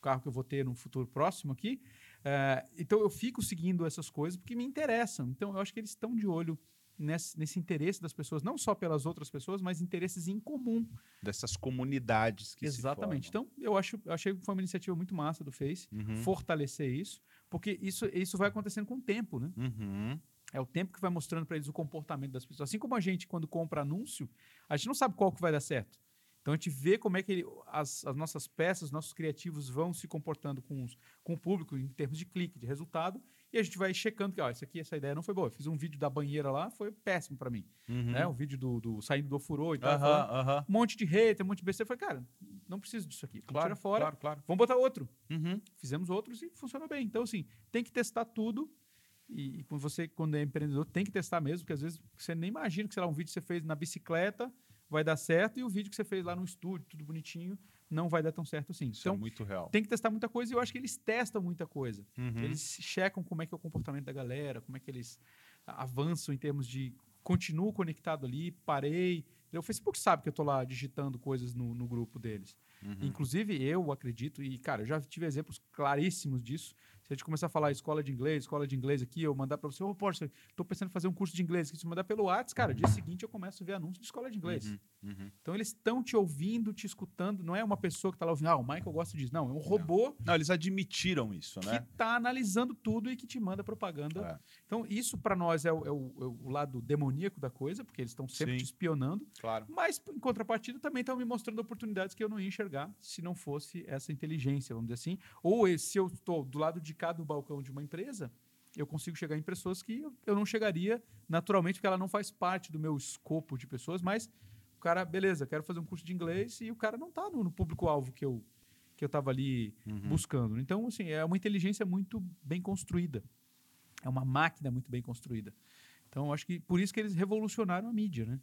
carro que eu vou ter no futuro próximo aqui. É, então, eu fico seguindo essas coisas porque me interessam. Então, eu acho que eles estão de olho nesse, nesse interesse das pessoas, não só pelas outras pessoas, mas interesses em comum. Dessas comunidades que Exatamente. Então, eu acho, eu achei que foi uma iniciativa muito massa do Face, Uhum. fortalecer isso, porque isso, isso vai acontecendo com o tempo, né? Uhum. É o tempo que vai mostrando para eles o comportamento das pessoas. Assim como a gente, quando compra anúncio, a gente não sabe qual que vai dar certo. Então a gente vê como é que ele- as, as nossas peças, nossos criativos vão se comportando com, os- com o público em termos de clique, de resultado, e a gente vai checando que, ó, isso aqui, essa ideia não foi boa. Eu fiz um vídeo da banheira lá, foi péssimo para mim. Né? O vídeo do, do saindo do ofurô e tal. Falando, aham. Um monte de hater, um monte de besteira. Eu falei, cara, não preciso disso aqui. Claro, tirar fora, claro, claro. vamos botar outro Uhum. fizemos outros e funcionou bem. Então, assim, tem que testar tudo. E, e quando você, quando é empreendedor, tem que testar mesmo, porque às vezes você nem imagina que, sei lá, um vídeo que você fez na bicicleta vai dar certo e o vídeo que você fez lá no estúdio, tudo bonitinho, não vai dar tão certo assim. Isso então, é muito real. tem que testar muita coisa e eu acho que eles testam muita coisa. Uhum. Eles checam como é que é o comportamento da galera, como é que eles avançam em termos de continuo conectado ali, parei. O Facebook sabe que eu tô lá digitando coisas no, no grupo deles. Uhum. Inclusive, eu acredito, e cara, eu já tive exemplos claríssimos disso. Se a gente começar a falar escola de inglês, escola de inglês aqui, eu mandar para você, ô, poxa, tô pensando em fazer um curso de inglês, que se mandar pelo WhatsApp, cara, dia seguinte eu começo a ver anúncio de escola de inglês. Uhum. Então eles estão te ouvindo, te escutando, não é uma pessoa que tá lá ouvindo, ah, o Michael gosta disso. Não, é um robô Não, eles admitiram isso, que né? está analisando tudo e que te manda propaganda. É. Então, isso para nós é o, é o- é o lado demoníaco da coisa, porque eles estão sempre Sim. te espionando. Claro. Mas, em contrapartida, também estão me mostrando oportunidades que eu não ia enxergar se não fosse essa inteligência, vamos dizer assim. Ou se eu estou do lado de do balcão de uma empresa, eu consigo chegar em pessoas que eu- não chegaria naturalmente, porque ela não faz parte do meu escopo de pessoas, mas o cara, beleza, quero fazer um curso de inglês e o cara não está no, no público-alvo que eu que eu estava ali buscando. Então, assim, é uma inteligência muito bem construída. É uma máquina muito bem construída. Então, acho que por isso que eles revolucionaram a mídia, né?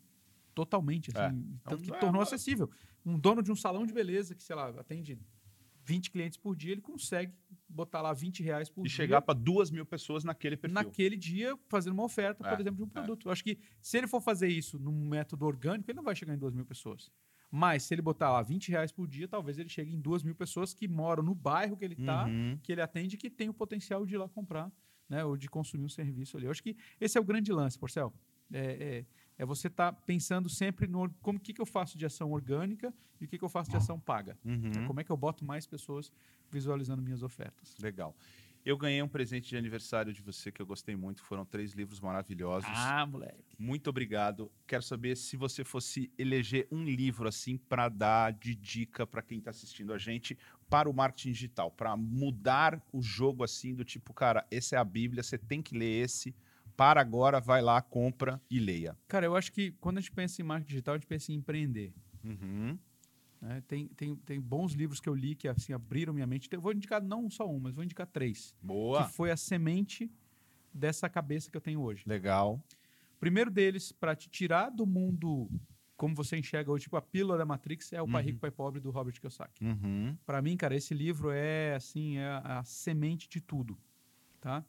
Totalmente, assim, É. tanto que É uma- tornou acessível. Um dono de um salão de beleza que, sei lá, atende 20 clientes por dia, ele consegue botar lá 20 reais por E dia chegar para duas mil pessoas naquele perfil. naquele dia fazendo uma oferta, É, por exemplo, de um produto. Eu acho que se ele for fazer isso num método orgânico, ele não vai chegar em 2 mil pessoas. Mas se ele botar lá 20 reais por dia, talvez ele chegue em 2 mil pessoas que moram no bairro que ele está, Uhum. que ele atende, que tem o potencial de ir lá comprar, né? Ou de consumir um serviço ali. Eu acho que esse é o grande lance, Porcel. É, é, é você estar pensando sempre no como que, que eu faço de ação orgânica e o que, que eu faço de ação paga. Uhum. Né? Como é que eu boto mais pessoas visualizando minhas ofertas. Legal. Eu ganhei um presente de aniversário de você que eu gostei muito. Foram três livros maravilhosos. Ah, moleque. Muito obrigado. Quero saber se você fosse eleger um livro assim para dar de dica para quem está assistindo a gente para o marketing digital, para mudar o jogo assim do tipo, cara, essa é a Bíblia, você tem que ler esse. Para agora, vai lá, compra e leia. Cara, eu acho que quando a gente pensa em marketing digital, a gente pensa em empreender. Uhum. né? Tem, tem, tem bons livros que eu li que assim, abriram minha mente. Eu vou indicar não só um, mas vou indicar três. Boa. Que foi a semente dessa cabeça que eu tenho hoje. Legal. Primeiro deles, para te tirar do mundo como você enxerga hoje, tipo a pílula da Matrix, é o Pai Rico, Pai Pobre do Robert Kiyosaki. Uhum. Para mim, cara, esse livro é assim, é a, a semente de tudo, tá?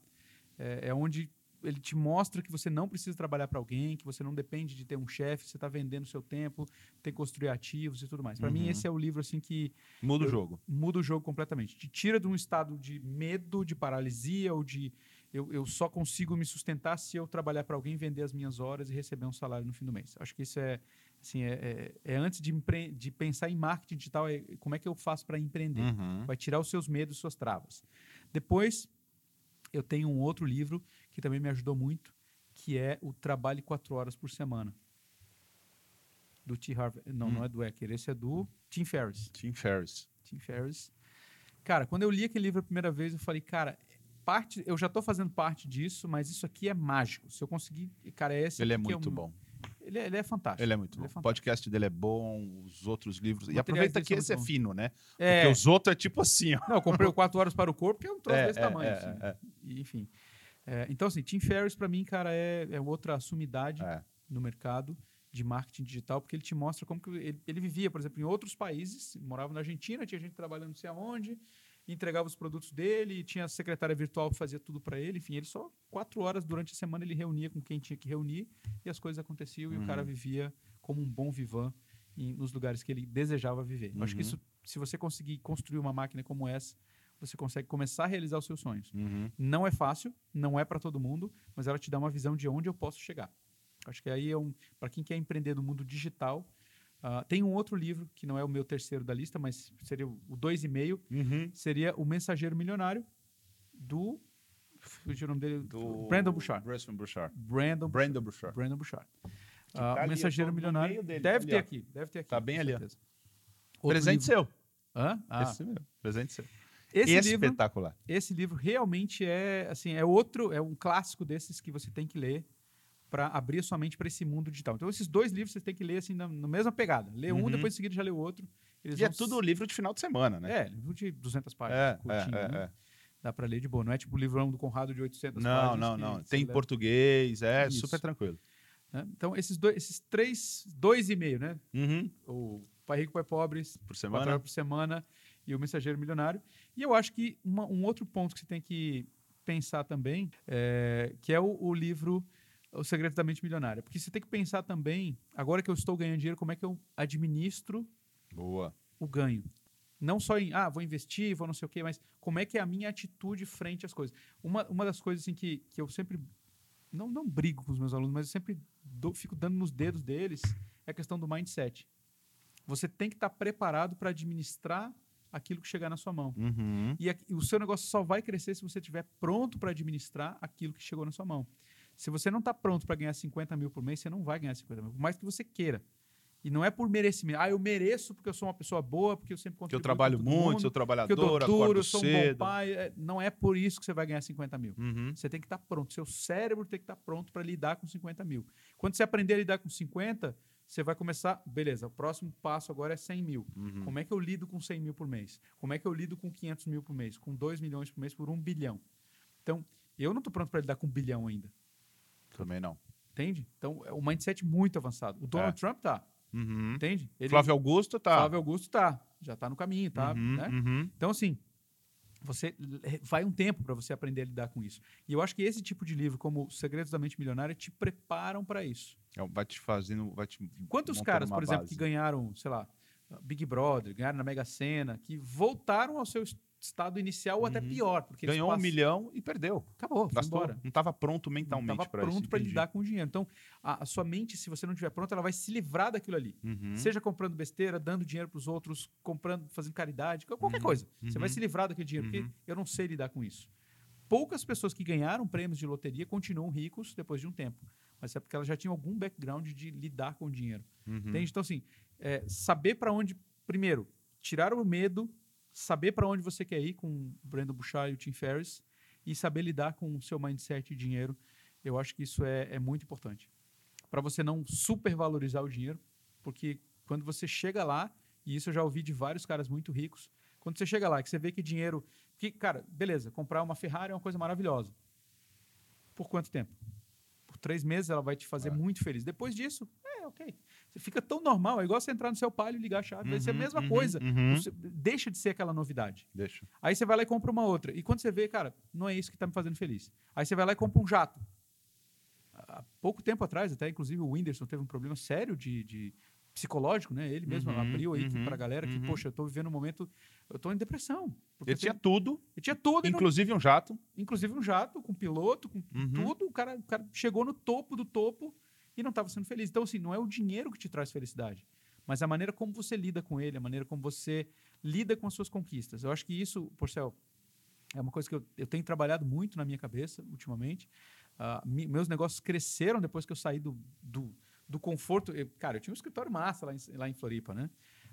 É, é onde ele te mostra que você não precisa trabalhar para alguém, que você não depende de ter um chefe, você está vendendo seu tempo, tem que construir ativos e tudo mais. Para Uhum. mim, esse é o livro assim que Muda o jogo. muda o jogo completamente. Te tira de um estado de medo, de paralisia ou de eu, eu só consigo me sustentar se eu trabalhar para alguém, vender as minhas horas e receber um salário no fim do mês. Acho que isso é assim é, é- é antes de, empre- de pensar em marketing digital, é como é que eu faço para empreender? Uhum. Vai tirar os seus medos, suas travas. Depois eu tenho um outro livro que também me ajudou muito, que é o Trabalhe Quatro Horas por Semana. Do T. Harvey. Não, Hum. não é do Ecker. Esse é do Tim Ferriss. Tim Ferriss. Tim Ferriss. Cara, quando eu li aquele livro a primeira vez, eu falei, cara, parte, eu já tô fazendo parte disso, mas isso aqui é mágico. Se eu conseguir, cara, esse Ele é que muito um- bom. Ele é, ele é fantástico. Ele é muito Ele bom. é o podcast dele é bom, os outros livros. E aproveita que esse é fino, né? É. Porque os outros é tipo assim, ó. Não, eu comprei o 4 horas para o corpo, que é um troço É, desse é, tamanho. é, assim. é. E, enfim. É, então, assim, Tim Ferriss, para mim, cara, é, é outra sumidade É. no mercado de marketing digital, porque ele te mostra como que ele, ele vivia, por exemplo, em outros países, morava na Argentina, tinha gente trabalhando não sei aonde, entregava os produtos dele, tinha a secretária virtual que fazia tudo para ele, enfim, ele só quatro horas durante a semana ele reunia com quem tinha que reunir e as coisas aconteciam e o cara vivia como um bom vivan em- nos lugares que ele desejava viver. Eu acho que Uhum. isso, se você conseguir construir uma máquina como essa, você consegue começar a realizar os seus sonhos. Uhum. Não é fácil, não é para todo mundo, mas ela te dá uma visão de onde eu posso chegar. Acho que aí é um para quem quer empreender no mundo digital. ah, tem um outro livro que não é o meu terceiro da lista, mas seria o dois e meio, Uhum. seria o Mensageiro Milionário do fugiu o nome dele, Do Brandon Bouchard. Brandon Bouchard. Brandon, Brandon Bouchard. Brandon Bouchard. tá Ah, o Mensageiro Milionário dele, deve ali, ter aqui, deve ter aqui. Tá bem ali, Presente livro- seu. Hã? Ah, Esse meu. Presente seu. Esse livro Espetacular. esse livro realmente é assim é outro é um clássico desses que você tem que ler para abrir a sua mente para esse mundo digital. Então esses dois livros você tem que ler assim na, na mesma pegada. Lê um, Uhum. depois em seguida já lê o outro. Eles E é vão tudo livro de final de semana, né? É, livro de 200 páginas, É, curtinho, é, é, né? é. Dá para ler de boa. Não é tipo o livrão do Conrado de 800 Não, páginas. não, não. você Tem lê, português, é Isso. super tranquilo. né? Então esses dois, esses três, dois e meio, né? Uhum. O Pai Rico, Pai Pobre, Por semana. por semana e o Mensageiro Milionário. E eu acho que uma- um outro ponto que você tem que pensar também, é, que é o, o livro O Segredo da Mente Milionária. Porque você tem que pensar também, agora que eu estou ganhando dinheiro, como é que eu administro Boa. o ganho. Não só em, ah, vou investir, vou não sei o quê, mas como é que é a minha atitude frente às coisas. Uma, uma das coisas assim, que, que eu sempre, não, não brigo com os meus alunos, mas eu sempre dou- fico dando nos dedos deles, é a questão do mindset. Você tem que estar preparado para administrar aquilo que chegar na sua mão. Uhum. E, aqui- e o seu negócio só vai crescer se você estiver pronto para administrar aquilo que chegou na sua mão. Se você não está pronto para ganhar 50 mil por mês, você não vai ganhar 50 mil, por mais que você queira. E não é por merecimento. Ah, eu mereço porque eu sou uma pessoa boa, porque eu sempre Que eu contribuo trabalho muito, mundo, sou porque eu trabalhador, dou duro, acordo sou um cedo. bom pai. É, Não é por isso que você vai ganhar 50 mil. Uhum. Você tem que estar pronto. Seu cérebro tem que estar pronto para lidar com 50 mil. Quando você aprender a lidar com 50, você vai começar. Beleza, o próximo passo agora é 100 mil. Uhum. Como é que eu lido com 100 mil por mês? Como é que eu lido com 500 mil por mês? Com 2 milhões por mês por 1 bilhão? Então, eu não estou pronto para lidar com um bilhão ainda. Também não. Entende? Então, é um mindset muito avançado. O Donald É. Trump tá. Uhum. Entende? Ele- Flávio Augusto tá. Flávio Augusto tá. Já tá no caminho, tá? Uhum, né? uhum. Então, assim, você vai um tempo para você aprender a lidar com isso. E eu acho que esse tipo de livro, como Segredos da Mente Milionária, te preparam para isso. É, Vai te fazendo. Vai te Quantos caras, por exemplo, base. que ganharam, sei lá, Big Brother, ganharam na Mega Sena, que voltaram ao seu estado inicial ou até pior, porque Uhum. Ganhou um passam- milhão e perdeu. Acabou, Gastou. embora. Não estava pronto mentalmente para isso. pronto para lidar com o dinheiro. Então, a, a sua mente, se você não estiver pronto, ela vai se livrar daquilo ali. Uhum. Seja comprando besteira, dando dinheiro para os outros, comprando, fazendo caridade, qual- Uhum. qualquer coisa. Você vai se livrar daquele dinheiro, porque eu não sei lidar com isso. Poucas pessoas que ganharam prêmios de loteria continuam ricos depois de um tempo. Mas é porque elas já tinham algum background de lidar com o dinheiro. Uhum. Entende? Então, assim, é, saber para onde. Primeiro, tirar o medo, saber para onde você quer ir com o Brandon Bouchard e o Tim Ferriss e saber lidar com o seu mindset e dinheiro. Eu acho que isso é, é muito importante. Para você não supervalorizar o dinheiro, porque quando você chega lá, e isso eu já ouvi de vários caras muito ricos, quando você chega lá, que você vê que dinheiro. Que, cara, beleza, comprar uma Ferrari é uma coisa maravilhosa. Por quanto tempo? Por três meses ela vai te fazer É. muito feliz. Depois disso, é, ok. Você fica tão normal, é igual você entrar no seu palio e ligar a chave. vai ser a Uhum, mesma uhum, coisa. uhum. Deixa de ser aquela novidade. Deixa. Aí você vai lá e compra uma outra. E quando você vê, cara, não é isso que está me fazendo feliz. Aí você vai lá e compra um jato. há pouco tempo atrás, até inclusive o Whindersson teve um problema sério de, de psicológico, né? Ele mesmo Uhum, abriu aí uhum, pra galera que, uhum. poxa, eu tô vivendo um momento, eu tô em depressão. Porque eu tinha tudo, eu tinha tudo, e não- inclusive um jato. inclusive um jato, com piloto, com Uhum. tudo. O cara, o cara chegou no topo do topo e não estava sendo feliz. Então, assim, não é o dinheiro que te traz felicidade, mas a maneira como você lida com ele, a maneira como você lida com as suas conquistas. Eu acho que isso, Porcel, é uma coisa que eu, eu tenho trabalhado muito na minha cabeça ultimamente. Mi- meus negócios cresceram depois que eu saí do, do, do conforto. Eu- cara, eu tinha um escritório massa lá em, lá em Floripa, né?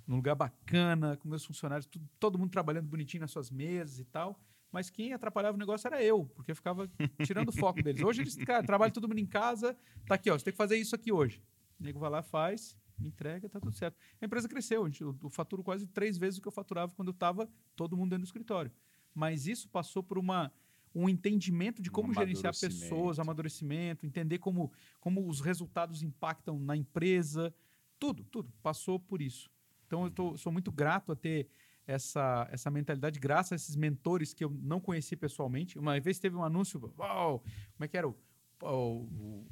Num lugar bacana, com meus funcionários, tudo- todo mundo trabalhando bonitinho nas suas mesas e tal. Mas quem atrapalhava o negócio era eu, porque eu ficava tirando o foco deles. Hoje eles, cara, trabalham todo mundo em casa, tá aqui, ó, você tem que fazer isso aqui hoje. O nego vai lá, faz, entrega, tá tudo certo. A empresa cresceu, a gente- eu, eu faturo quase três vezes o que eu faturava quando eu estava todo mundo dentro do escritório. Mas isso passou por uma, um entendimento de Um como gerenciar amadurecimento. pessoas, amadurecimento, entender como, como os resultados impactam na empresa, tudo, tudo. Passou por isso. Então eu tô, sou muito grato a ter essa, essa mentalidade, graças a esses mentores que eu não conheci pessoalmente. Uma vez teve um anúncio, uau, como é que era o, o-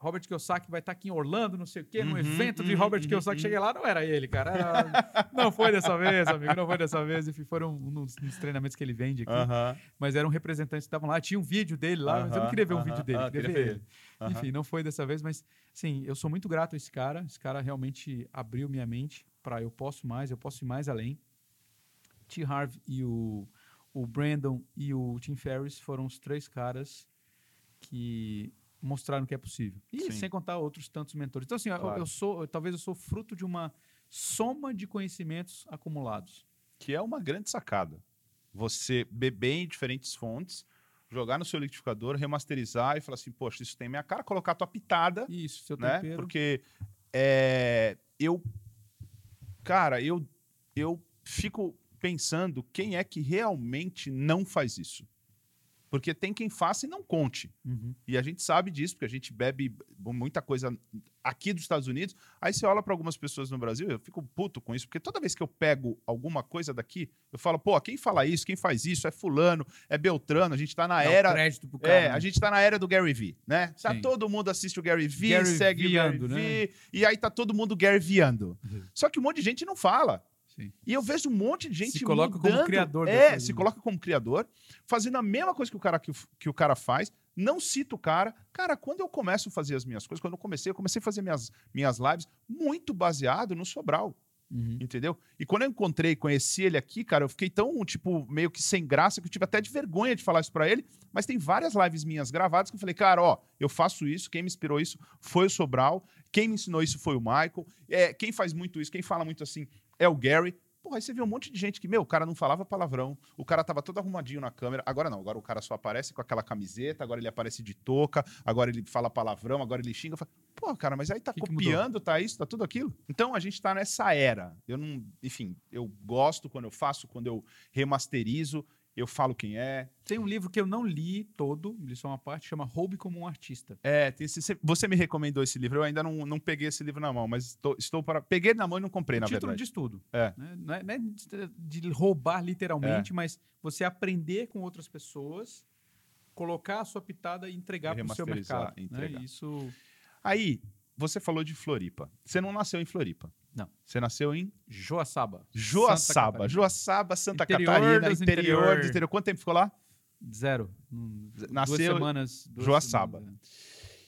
Robert Kiyosaki vai estar aqui em Orlando, não sei o quê, num Uhum, evento de uhum, Robert uhum, Kiyosaki. uhum. Cheguei lá, não era ele, cara. Era- não foi dessa vez, amigo, não foi dessa vez. Enfim, foram um um dos treinamentos que ele vende aqui. Aham. Mas eram representantes que estavam lá. Tinha um vídeo dele lá, mas eu não queria ver um vídeo dele, Ah, eu queria ver ele. Enfim, não foi dessa vez, mas sim, eu sou muito grato a esse cara. Esse cara realmente abriu minha mente para eu posso mais, eu posso ir mais além. T. Harv e o, o Brandon e o Tim Ferriss foram os três caras que mostraram que é possível. E Sim. sem contar outros tantos mentores. Então assim, eu- Claro. eu, sou, talvez eu sou fruto de uma soma de conhecimentos acumulados. Que é uma grande sacada. Você beber em diferentes fontes, jogar no seu liquidificador, remasterizar e falar assim, poxa, isso tem minha cara, colocar a tua pitada, Isso, seu né? tempero. Porque é, eu, cara, eu, eu fico pensando quem é que realmente não faz isso. Porque tem quem faça e não conte. Uhum. E a gente sabe disso, porque a gente bebe muita coisa aqui dos Estados Unidos. Aí você olha para algumas pessoas no Brasil, eu fico puto com isso, porque toda vez que eu pego alguma coisa daqui, eu falo, pô, quem fala isso, quem faz isso é fulano, é Beltrano, a gente tá na Dá era. crédito pro cara, É, né? a gente tá na era do Gary Vee, né? Tá Sim. todo mundo assiste o Gary Vee, segue o Gary né? Vee, e aí tá todo mundo Gary Veeando. Uhum. Só que um monte de gente não fala. Sim. E eu vejo um monte de gente Se coloca como mudando. criador da É, coisa, se né? coloca como criador, fazendo a mesma coisa que o cara, que, o- que o cara faz, não cita o cara. Cara, quando eu começo a fazer as minhas coisas, quando eu comecei, eu comecei a fazer minhas, minhas lives muito baseado no Sobral, Uhum. entendeu? E quando eu encontrei, conheci ele aqui, cara, eu fiquei tão, tipo, meio que sem graça, que eu tive até de vergonha de falar isso pra ele, mas tem várias lives minhas gravadas que eu falei, cara, ó, eu faço isso, quem me inspirou isso foi o Sobral, quem me ensinou isso foi o Michael, é, quem faz muito isso, quem fala muito assim é o Gary. Porra, aí você vê um monte de gente que, meu, o cara não falava palavrão, o cara tava todo arrumadinho na câmera. Agora não, agora o cara só aparece com aquela camiseta, agora ele aparece de touca, agora ele fala palavrão, agora ele xinga. Eu falo, Pô, cara, mas aí tá Que que copiando, tá isso, tá tudo aquilo. Então a gente tá nessa era. Eu não, enfim, eu gosto quando eu faço, quando eu remasterizo, eu falo quem é. Tem um livro que eu não li todo, li só uma parte, chama Roube como um Artista. É, esse- você me recomendou esse livro, eu ainda não, não peguei esse livro na mão, mas estou, estou para. Peguei ele na mão e não comprei, o na título verdade. diz tudo. É. né? Não é, não é de de roubar literalmente, mas você aprender com outras pessoas, colocar a sua pitada e entregar para o seu mercado. entregar. Né? Isso. Aí, você falou de Floripa. Você não nasceu em Floripa. Não. Você nasceu em Joaçaba. Santa Joaçaba. Catarina. Joaçaba, Santa Interior Catarina, interior, interior. interior. Quanto tempo ficou lá? Zero. Nasceu duas semanas. duas Joaçaba. semanas,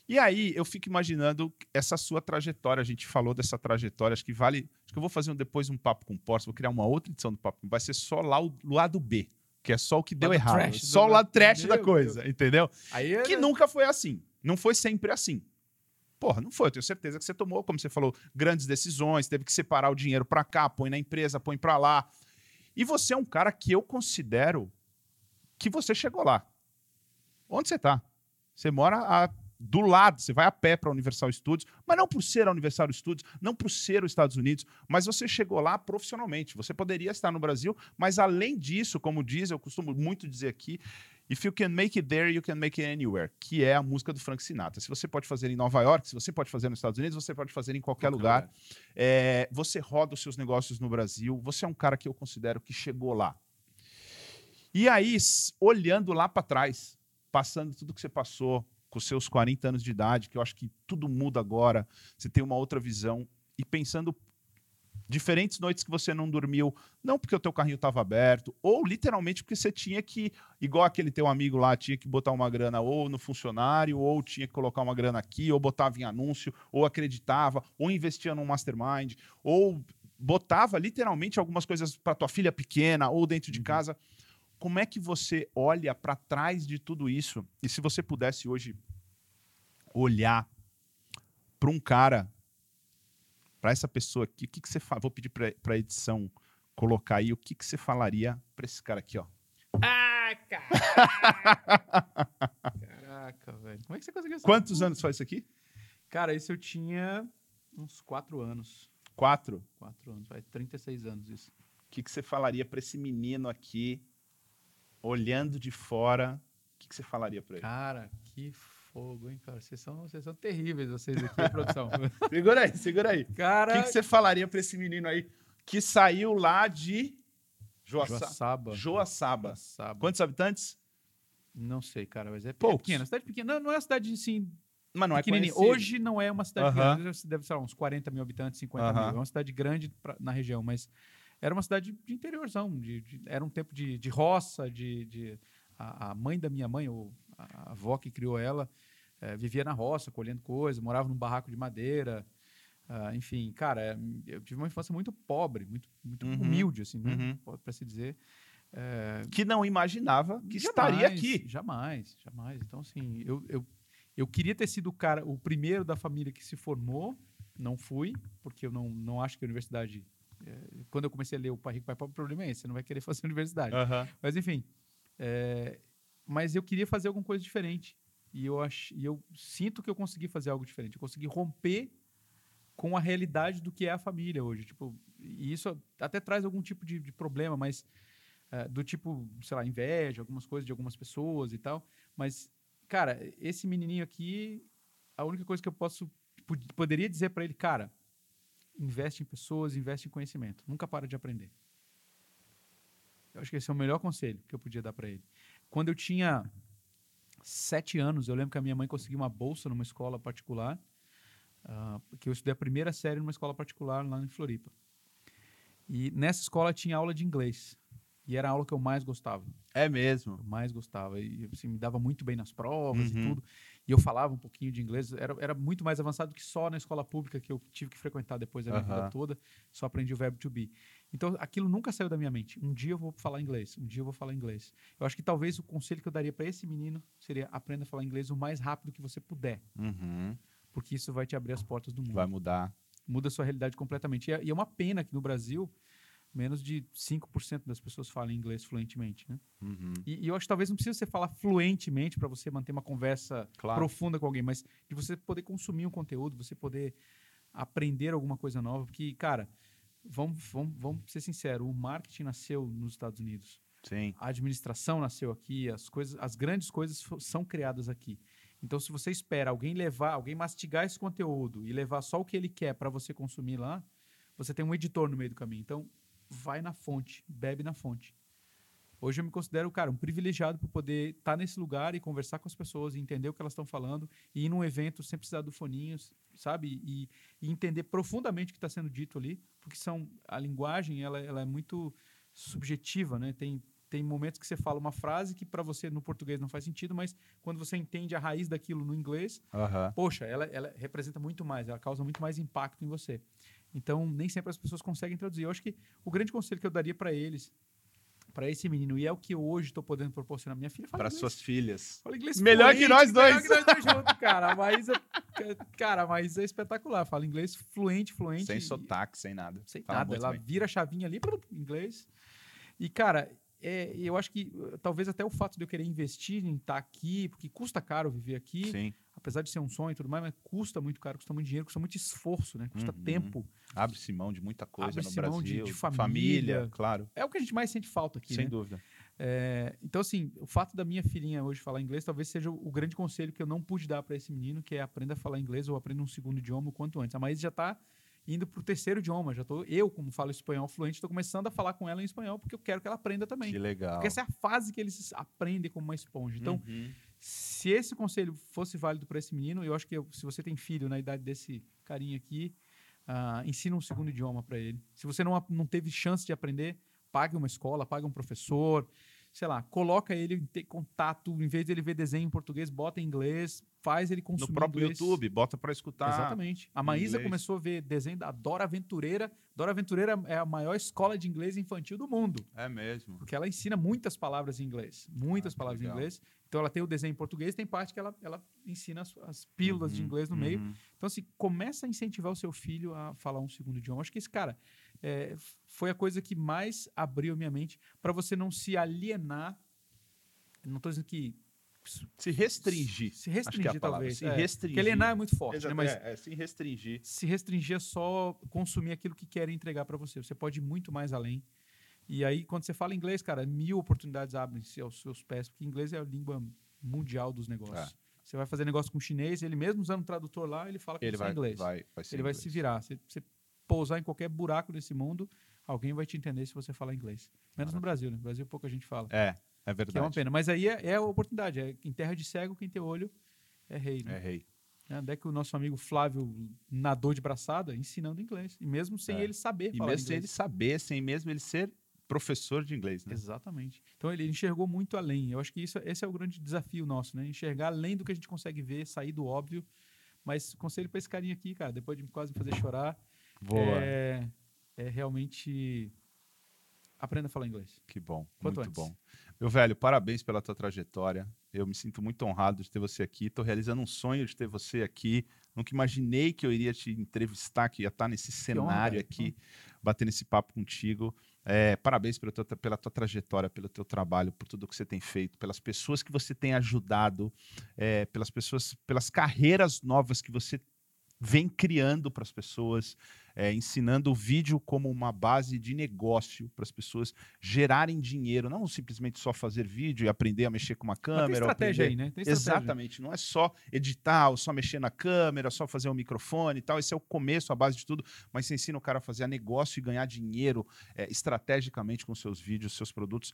E aí, eu fico imaginando essa sua trajetória. A gente falou dessa trajetória. Acho que vale. Acho que eu vou fazer um- depois um papo com o Porsche. Vou criar uma outra edição do papo. Vai ser só lá o lado B, que é só o que deu Lado errado. trash só o lado trash da coisa, entendeu? Aí é- Que nunca foi assim. Não foi sempre assim. Porra, não foi. Eu tenho certeza que você tomou, como você falou, grandes decisões, teve que separar o dinheiro pra cá, põe na empresa, põe pra lá. E você é um cara que eu considero que você chegou lá. Onde você tá? Você mora a- do lado, você vai a pé para a Universal Studios, mas não por ser a Universal Studios, não por ser os Estados Unidos, mas você chegou lá profissionalmente. Você poderia estar no Brasil, mas além disso, como diz, eu costumo muito dizer aqui, If you can make it there, you can make it anywhere, que é a música do Frank Sinatra. Se você pode fazer em Nova York, se você pode fazer nos Estados Unidos, você pode fazer em qualquer, Qualquer lugar. lugar. É, você roda os seus negócios no Brasil. Você é um cara que eu considero que chegou lá. E aí, olhando lá para trás, passando tudo que você passou, com seus 40 anos de idade, que eu acho que tudo muda agora, você tem uma outra visão, e pensando diferentes noites que você não dormiu, não porque o teu carrinho estava aberto, ou literalmente porque você tinha que, igual aquele teu amigo lá, tinha que botar uma grana ou no funcionário, ou tinha que colocar uma grana aqui, ou botava em anúncio, ou acreditava, ou investia num mastermind, ou botava literalmente algumas coisas para tua filha pequena ou dentro de uhum. casa. Como é que você olha para trás de tudo isso? E se você pudesse hoje olhar para um cara para essa pessoa aqui, o que, que você fala? Vou pedir para a edição colocar aí o que, que você falaria para esse cara aqui, ó. Ah, caraca! caraca, velho. Como é que você conseguiu isso? Quantos anos faz isso aqui? Cara, isso eu tinha uns quatro anos. Quatro? Quatro anos, vai 36 anos isso. O que, que você falaria para esse menino aqui, olhando de fora? O que, que você falaria para ele? Cara, que fogo, hein, cara? Vocês são, vocês são terríveis, vocês aqui, produção. segura aí, segura aí. Cara... O que, que você falaria para esse menino aí que saiu lá de Joaça... Joaçaba. Joaçaba. Joaçaba. Quantos habitantes? Não sei, cara, mas é, pequena. Cidade pequena. Não, não é uma cidade, assim, mas não é Hoje não é uma cidade uh -huh. grande, deve ser uns 40 mil habitantes, 50 uh -huh. mil. É uma cidade grande pra, na região, mas era uma cidade de interiorzão. De, de, era um tempo de, de roça, de, de a, a, mãe da minha mãe, ou a avó que criou ela, é, vivia na roça, colhendo coisas, morava num barraco de madeira. Uh, enfim, cara, é, eu tive uma infância muito pobre, muito, muito uhum. humilde, assim, né? Uhum. Para se dizer. É... Que não imaginava que jamais, estaria aqui. Jamais, jamais. Então, assim, eu, eu, eu queria ter sido o cara, o primeiro da família que se formou, não fui, porque eu não, não acho que a universidade. É, quando eu comecei a ler o Pai Rico, Pai Pobre, o problema é esse, você não vai querer fazer universidade. Uhum. Mas, enfim, é, mas eu queria fazer alguma coisa diferente. E eu, ach, e eu sinto que eu consegui fazer algo diferente. Eu consegui romper com a realidade do que é a família hoje. Tipo, e isso até traz algum tipo de, de problema, mas uh, do tipo, sei lá, inveja, algumas coisas de algumas pessoas e tal. Mas, cara, esse menininho aqui, a única coisa que eu posso poderia dizer para ele, cara, investe em pessoas, investe em conhecimento. Nunca para de aprender. Eu acho que esse é o melhor conselho que eu podia dar para ele. Quando eu tinha sete anos, eu lembro que a minha mãe conseguiu uma bolsa numa escola particular, uh, porque eu estudei a primeira série numa escola particular lá em Floripa. E nessa escola tinha aula de inglês. E era a aula que eu mais gostava. É mesmo? Eu mais gostava. E assim, me dava muito bem nas provas uhum. e tudo. E eu falava um pouquinho de inglês. Era, era muito mais avançado que só na escola pública que eu tive que frequentar depois da minha uhum. vida toda. Só aprendi o verbo to be. Então, aquilo nunca saiu da minha mente. Um dia eu vou falar inglês. Um dia eu vou falar inglês. Eu acho que talvez o conselho que eu daria para esse menino seria aprenda a falar inglês o mais rápido que você puder. Uhum. Porque isso vai te abrir as portas do mundo. Vai mudar. Muda a sua realidade completamente. E é, e é uma pena que no Brasil menos de 5% das pessoas falam inglês fluentemente, né? Uhum. E, e, eu acho que talvez não precisa você falar fluentemente para você manter uma conversa claro. profunda com alguém, mas de você poder consumir um conteúdo, você poder aprender alguma coisa nova, porque, cara, vamos, vamos, vamos ser sinceros, o marketing nasceu nos Estados Unidos. Sim. A administração nasceu aqui, as coisas, as grandes coisas são criadas aqui. Então, se você espera alguém levar, alguém mastigar esse conteúdo e levar só o que ele quer para você consumir lá, você tem um editor no meio do caminho. Então, vai na fonte, bebe na fonte. Hoje eu me considero, cara, um privilegiado por poder estar tá nesse lugar e conversar com as pessoas, e entender o que elas estão falando, e ir num evento sem precisar do foninho, sabe? E, e entender profundamente o que está sendo dito ali, porque são a linguagem ela, ela é muito subjetiva, né? Tem, tem momentos que você fala uma frase que para você no português não faz sentido, mas quando você entende a raiz daquilo no inglês, uhum. poxa, ela, ela representa muito mais, ela causa muito mais impacto em você. Então, nem sempre as pessoas conseguem traduzir. Eu acho que o grande conselho que eu daria para eles, para esse menino, e é o que hoje estou podendo proporcionar minha filha, para suas filhas. Fala inglês melhor fluente, que nós dois. Melhor que nós dois juntos, cara. Mas, cara, mas é espetacular. Fala inglês fluente, fluente. Sem sotaque, sem nada. Sem Fala nada. Ela bem. vira a chavinha ali, inglês. E, cara, é, eu acho que talvez até o fato de eu querer investir em estar tá aqui, porque custa caro viver aqui, Sim. apesar de ser um sonho e tudo mais, mas custa muito caro, custa muito dinheiro, custa muito esforço, né? Custa uhum. tempo. Abre-se mão de muita coisa no Brasil. De, de família, família, claro. É o que a gente mais sente falta aqui, Sem né? dúvida. É, então, assim, o fato da minha filhinha hoje falar inglês talvez seja o, o grande conselho que eu não pude dar para esse menino, que é aprenda a falar inglês ou aprenda um segundo idioma o quanto antes. A Maís já está indo para o terceiro idioma. Já tô, eu, como falo espanhol fluente, estou começando a falar com ela em espanhol porque eu quero que ela aprenda também. Que legal. Porque essa é a fase que eles aprendem como uma esponja. Então, uhum. se se esse conselho fosse válido para esse menino, eu acho que eu, se você tem filho na idade desse carinha aqui, uh, ensina um segundo idioma para ele. Se você não, não teve chance de aprender, pague uma escola, pague um professor, sei lá, coloca ele em ter contato, em vez de ele ver desenho em português, bota em inglês, faz ele consumir No próprio inglês. YouTube, bota para escutar. Exatamente. A Maísa começou a ver desenho da Dora Aventureira. Dora Aventureira é a maior escola de inglês infantil do mundo. É mesmo. Porque ela ensina muitas palavras em inglês. Muitas Ah, palavras legal. em inglês. Então ela tem o desenho em português, tem parte que ela, ela ensina as, as pílulas de Uhum, inglês no meio. uhum. Então, assim, começa a incentivar o seu filho a falar um segundo idioma. Acho que esse cara é, foi a coisa que mais abriu a minha mente para você não se alienar. Não estou dizendo que Se restringir. se que é restringir, palavra. talvez. Se é. restringir. Porque alienar é muito forte, Exato, né? Mas é, é, se restringir. se restringir é só consumir aquilo que querem entregar para você. Você pode ir muito mais além. E aí, quando você fala inglês, cara, mil oportunidades abrem-se aos seus pés, porque inglês é a língua mundial dos negócios. É. Você vai fazer negócio com chinês, ele mesmo usando o tradutor lá, ele fala com Ele você vai, em inglês. vai, vai ele vai inglês. se virar. Você, você pousar em qualquer buraco desse mundo, alguém vai te entender se você falar inglês. Menos no Brasil, né? No Brasil pouca gente fala. É, é que é uma verdade. pena. Mas aí é, é a oportunidade. É, em terra de cego, quem tem olho é rei. Né? É rei. É, Onde é que o nosso amigo Flávio nadou de braçada? Ensinando inglês. E mesmo sem É. ele saber E falar mesmo sem ele inglês. saber, sem mesmo ele ser professor de inglês, né? Exatamente. Então ele enxergou muito além. Eu acho que isso, esse é o grande desafio nosso, né? Enxergar além do que a gente consegue ver, sair do óbvio. Mas conselho para esse carinha aqui, cara, depois de quase me fazer chorar, Boa. é, é realmente aprenda a falar inglês. Que bom, Quanto muito antes. bom. Meu velho, parabéns pela tua trajetória. Eu me sinto muito honrado de ter você aqui. Estou realizando um sonho de ter você aqui. Nunca imaginei que eu iria te entrevistar, que ia estar nesse cenário aqui, batendo esse papo contigo. É, parabéns pela tua, pela tua trajetória, pelo teu trabalho, por tudo que você tem feito, pelas pessoas que você tem ajudado, é, pelas pessoas, pelas carreiras novas que você vem criando para as pessoas, é, ensinando o vídeo como uma base de negócio para as pessoas gerarem dinheiro, não simplesmente só fazer vídeo e aprender a mexer com uma Mas tem câmera. estratégia aprender- aí, né? Tem estratégia. Exatamente, não é só editar, ou só mexer na câmera, só fazer um microfone e tal. Esse é o começo, a base de tudo, mas você ensina o cara a fazer negócio e ganhar dinheiro é, estrategicamente com seus vídeos, seus produtos,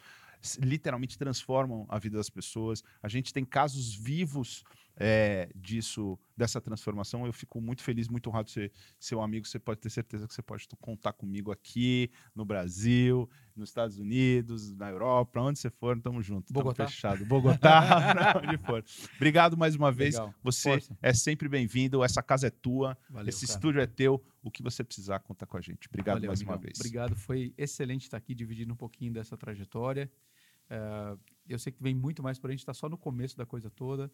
literalmente transformam a vida das pessoas. A gente tem casos vivos é, disso, dessa transformação. Eu fico muito feliz, muito honrado de ser seu amigo. Você pode ter certeza que você pode contar comigo aqui, no Brasil, nos Estados Unidos, na Europa, onde você for, tamo junto. Tamo Bogotá? fechado. Bogotá, onde for. Obrigado mais uma vez. Legal. Você Força. é sempre bem-vindo. Essa casa é tua. Valeu, Esse cara. estúdio é teu. O que você precisar, conta com a gente. Obrigado Valeu, mais uma amigão. vez. Obrigado, foi excelente estar aqui dividindo um pouquinho dessa trajetória. Eh, eu sei que vem muito mais por a gente está só no começo da coisa toda.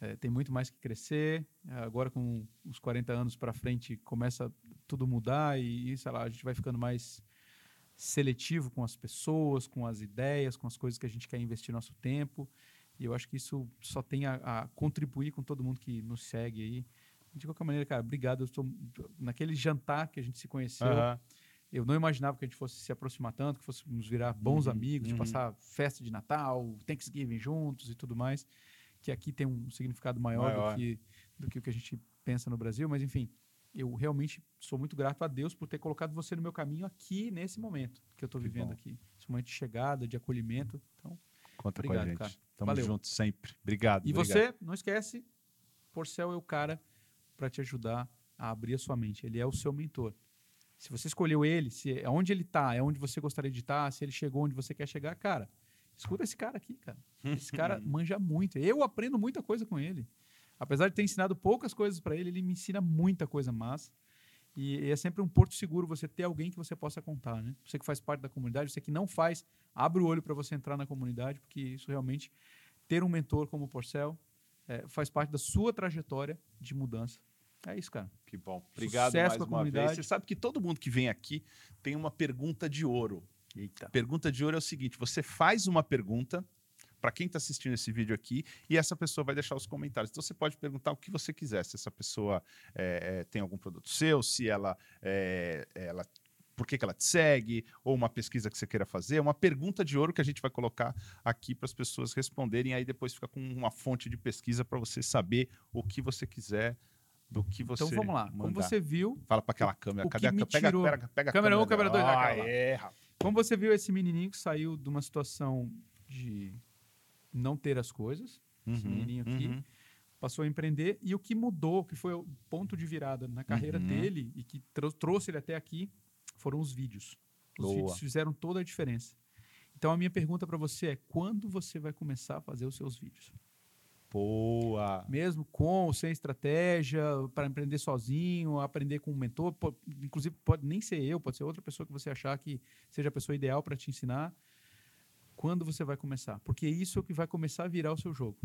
Eh, tem muito mais que crescer. Eh, agora, com os 40 anos para frente, começa tudo mudar e, sei lá, a gente vai ficando mais seletivo com as pessoas, com as ideias, com as coisas que a gente quer investir nosso tempo. E eu acho que isso só tem a, a contribuir com todo mundo que nos segue aí. De qualquer maneira, cara, obrigado. Eu estou naquele jantar que a gente se conheceu. Aham. Eu não imaginava que a gente fosse se aproximar tanto, que fôssemos virar bons Uhum, amigos, de uhum. passar festa de Natal, Thanksgiving juntos e tudo mais. Que aqui tem um significado maior, Maior. Do, que, do que o que a gente pensa no Brasil. Mas, enfim, eu realmente sou muito grato a Deus por ter colocado você no meu caminho aqui, nesse momento que eu estou vivendo bom. aqui. Esse momento de chegada, de acolhimento. Então, Conta com Obrigado, a gente. cara. Tamo Valeu. junto sempre. Obrigado. e obrigado. você, não esquece, Porcel é o cara para te ajudar a abrir a sua mente. Ele é o seu mentor. Se você escolheu ele, se é onde ele está, é onde você gostaria de estar, se ele chegou onde você quer chegar, cara, escuta esse cara aqui, cara. Esse cara manja muito. Eu aprendo muita coisa com ele. Apesar de ter ensinado poucas coisas para ele, ele me ensina muita coisa massa. E é sempre um porto seguro você ter alguém que você possa contar, né? Você que faz parte da comunidade, você que não faz, abre o olho para você entrar na comunidade, porque isso realmente ter um mentor como o Porcel é, faz parte da sua trajetória de mudança. É isso, cara. Que bom. Obrigado Sucesso mais uma vez. comunidade. Você sabe que todo mundo que vem aqui tem uma pergunta de ouro. Eita. Pergunta de ouro é o seguinte: você faz uma pergunta para quem está assistindo esse vídeo aqui e essa pessoa vai deixar os comentários. Então você pode perguntar o que você quiser, se essa pessoa é, é, tem algum produto seu, se ela, é, ela por que, que ela te segue, ou uma pesquisa que você queira fazer, uma pergunta de ouro que a gente vai colocar aqui para as pessoas responderem, aí depois fica com uma fonte de pesquisa para você saber o que você quiser do que você Então vamos lá. Como mandar. você viu, Fala para aquela câmera. o Cadê que a me câmera? Pega, pega, pega a Câmera um, câmera dois, Ah, aquela lá. é, rapaz. Como você viu esse menininho que saiu de uma situação de não ter as coisas, esse Uhum, menininho aqui. uhum. Passou a empreender. E o que mudou, que foi o ponto de virada na carreira Uhum. dele e que trou- trouxe ele até aqui, foram os vídeos. Os Boa. vídeos fizeram toda a diferença. Então a minha pergunta para você é: quando você vai começar a fazer os seus vídeos? Boa. Mesmo com ou sem estratégia, para empreender sozinho, aprender com um mentor, po- inclusive pode nem ser eu, pode ser outra pessoa que você achar que seja a pessoa ideal para te ensinar. Quando você vai começar? Porque isso é o que vai começar a virar o seu jogo.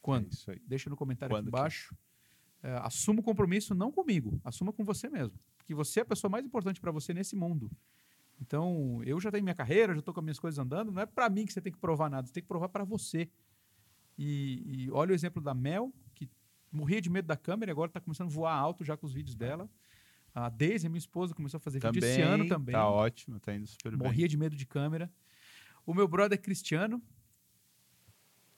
Quando? É isso aí. Deixa no comentário Quando aqui que- embaixo. É, assuma o compromisso não comigo, assuma com você mesmo. Porque você é a pessoa mais importante para você nesse mundo. Então, eu já tenho minha carreira, já estou com as minhas coisas andando. Não é para mim que você tem que provar nada, você tem que provar para você. E, e olha o exemplo da Mel, que morria de medo da câmera e agora está começando a voar alto já com os vídeos dela. A Daisy, minha esposa, começou a fazer vídeo esse ano também. Tá ótimo, tá indo super bem. Morria de medo de câmera. O meu brother Cristiano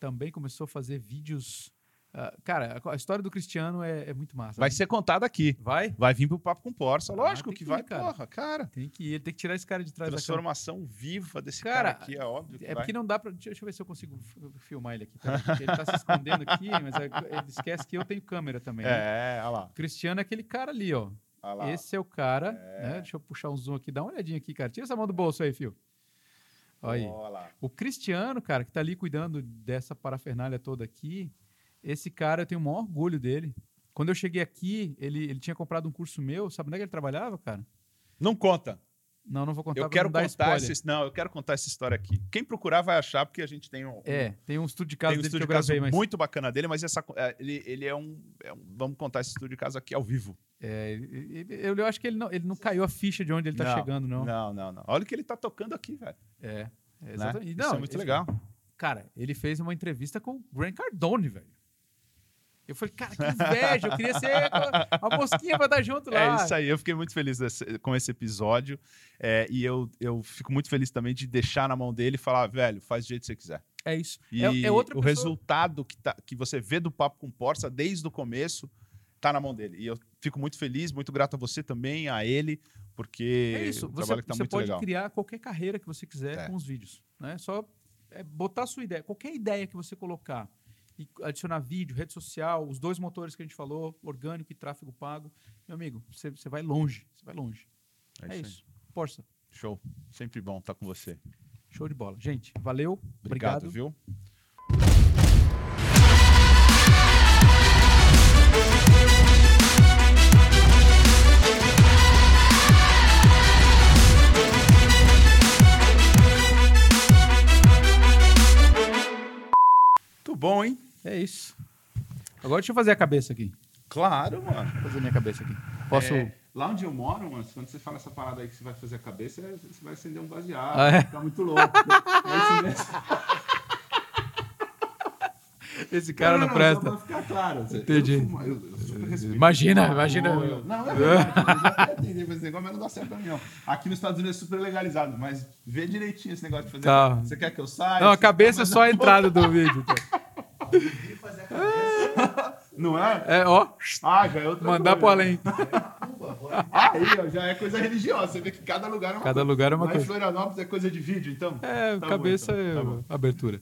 também começou a fazer vídeos. Ah, cara, a- história do Cristiano é, é muito massa. Vai ser contado aqui. Vai? Vai vir pro Papo com Porça. Ah, Lógico que, que vai, ir, cara. porra, cara. Tem que ir, ele tem que tirar esse cara de trás. Transformação viva desse Cara, cara, aqui, é óbvio que É porque não dá pra. Deixa, deixa eu ver se eu consigo filmar ele aqui. porque Ele tá se escondendo aqui, mas é- ele esquece que eu tenho câmera também. né? É, olha lá. O Cristiano é aquele cara ali, ó. lá. Esse é o cara. né? Deixa eu puxar um zoom aqui. Dá uma olhadinha aqui, cara. Tira essa mão do bolso aí, fio. Olha aí. Olha lá. O Cristiano, cara, que tá ali cuidando dessa parafernália toda aqui, esse cara eu tenho o maior orgulho dele. Quando eu cheguei aqui, ele, ele tinha comprado um curso meu. Sabe onde é que ele trabalhava, cara? Não conta. Não, não vou contar. Eu quero não contar essa, não, eu quero contar essa história aqui. Quem procurar vai achar porque a gente tem um, É, tem um estúdio de tem casa um dele que estúdio eu de casa gravei, mas muito bacana dele, mas essa, é, ele, ele é, um, é um- Vamos contar esse estúdio de casa aqui ao vivo. é, eu, eu acho que ele não, ele não caiu a ficha de onde ele tá Não, chegando, não. Não, não, não. Olha o que ele tá tocando aqui, velho. É, é né? exatamente. Isso Não, é muito esse- legal. Cara, ele fez uma entrevista com o Grant Cardone, velho. Eu falei, cara, que inveja, eu queria ser a mosquinha pra dar junto lá. É isso aí, eu fiquei muito feliz desse- com esse episódio. é, e eu, eu fico muito feliz também de deixar na mão dele e falar, velho, faz do jeito que você quiser. É isso. E é, é outra o pessoa- resultado que, tá, que você vê do Papo com Porça desde o começo tá na mão dele. E eu fico muito feliz, muito grato a você também, a ele, porque É isso. o Você, tá você pode legal. criar qualquer carreira que você quiser É. com os vídeos. Né? Só é, botar a sua ideia. Qualquer ideia que você colocar e adicionar vídeo, rede social, os dois motores que a gente falou, orgânico e tráfego pago, meu amigo, você, vai longe. Você vai longe. É, aí. isso. Força. Show. Sempre bom estar com você. Show de bola. Gente, valeu. Obrigado, Obrigado. viu? Muito bom, hein? É isso. Agora deixa eu fazer a cabeça aqui. Claro, mano. Vou fazer minha cabeça aqui. Posso. É, lá onde eu moro, mano, quando você fala essa parada aí que você vai fazer a cabeça, é- você vai acender um baseado. Ah, é? Ficar muito louco. é isso mesmo. Esse cara não, Só presta. pra ficar claro. Entendi. Eu, eu- eu Imagina, o imagina. maconha. Não, é verdade. Eu já entendi esse negócio, mas não dá certo pra mim, não. Aqui nos Estados Unidos é super legalizado, mas vê direitinho esse negócio de fazer. Tá. Você quer que eu saia? Não, a cabeça é só a entrada do vídeo. tá? Não é? É, ó, Ah, já é outra mandar pro além. Aí, ó, já é coisa religiosa. Você vê que cada lugar é uma Cada coisa. lugar é uma Lá coisa. em Florianópolis é coisa de vídeo, então? É, Tá bom, cabeça então. Tá é bom. abertura.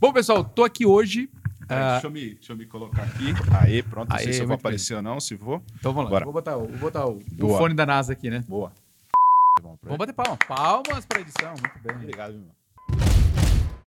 Bom, pessoal, tô aqui hoje. Ah, deixa, eu me, deixa eu me colocar aqui. Aí, pronto. Não sei se eu vou muito bem. aparecer ou não, se vou. então vamos lá. Bora. Vou botar, o, vou botar o, o fone da NASA aqui, né? Boa. Vamos bater palmas. Palmas pra edição, muito bem. Obrigado, meu irmão.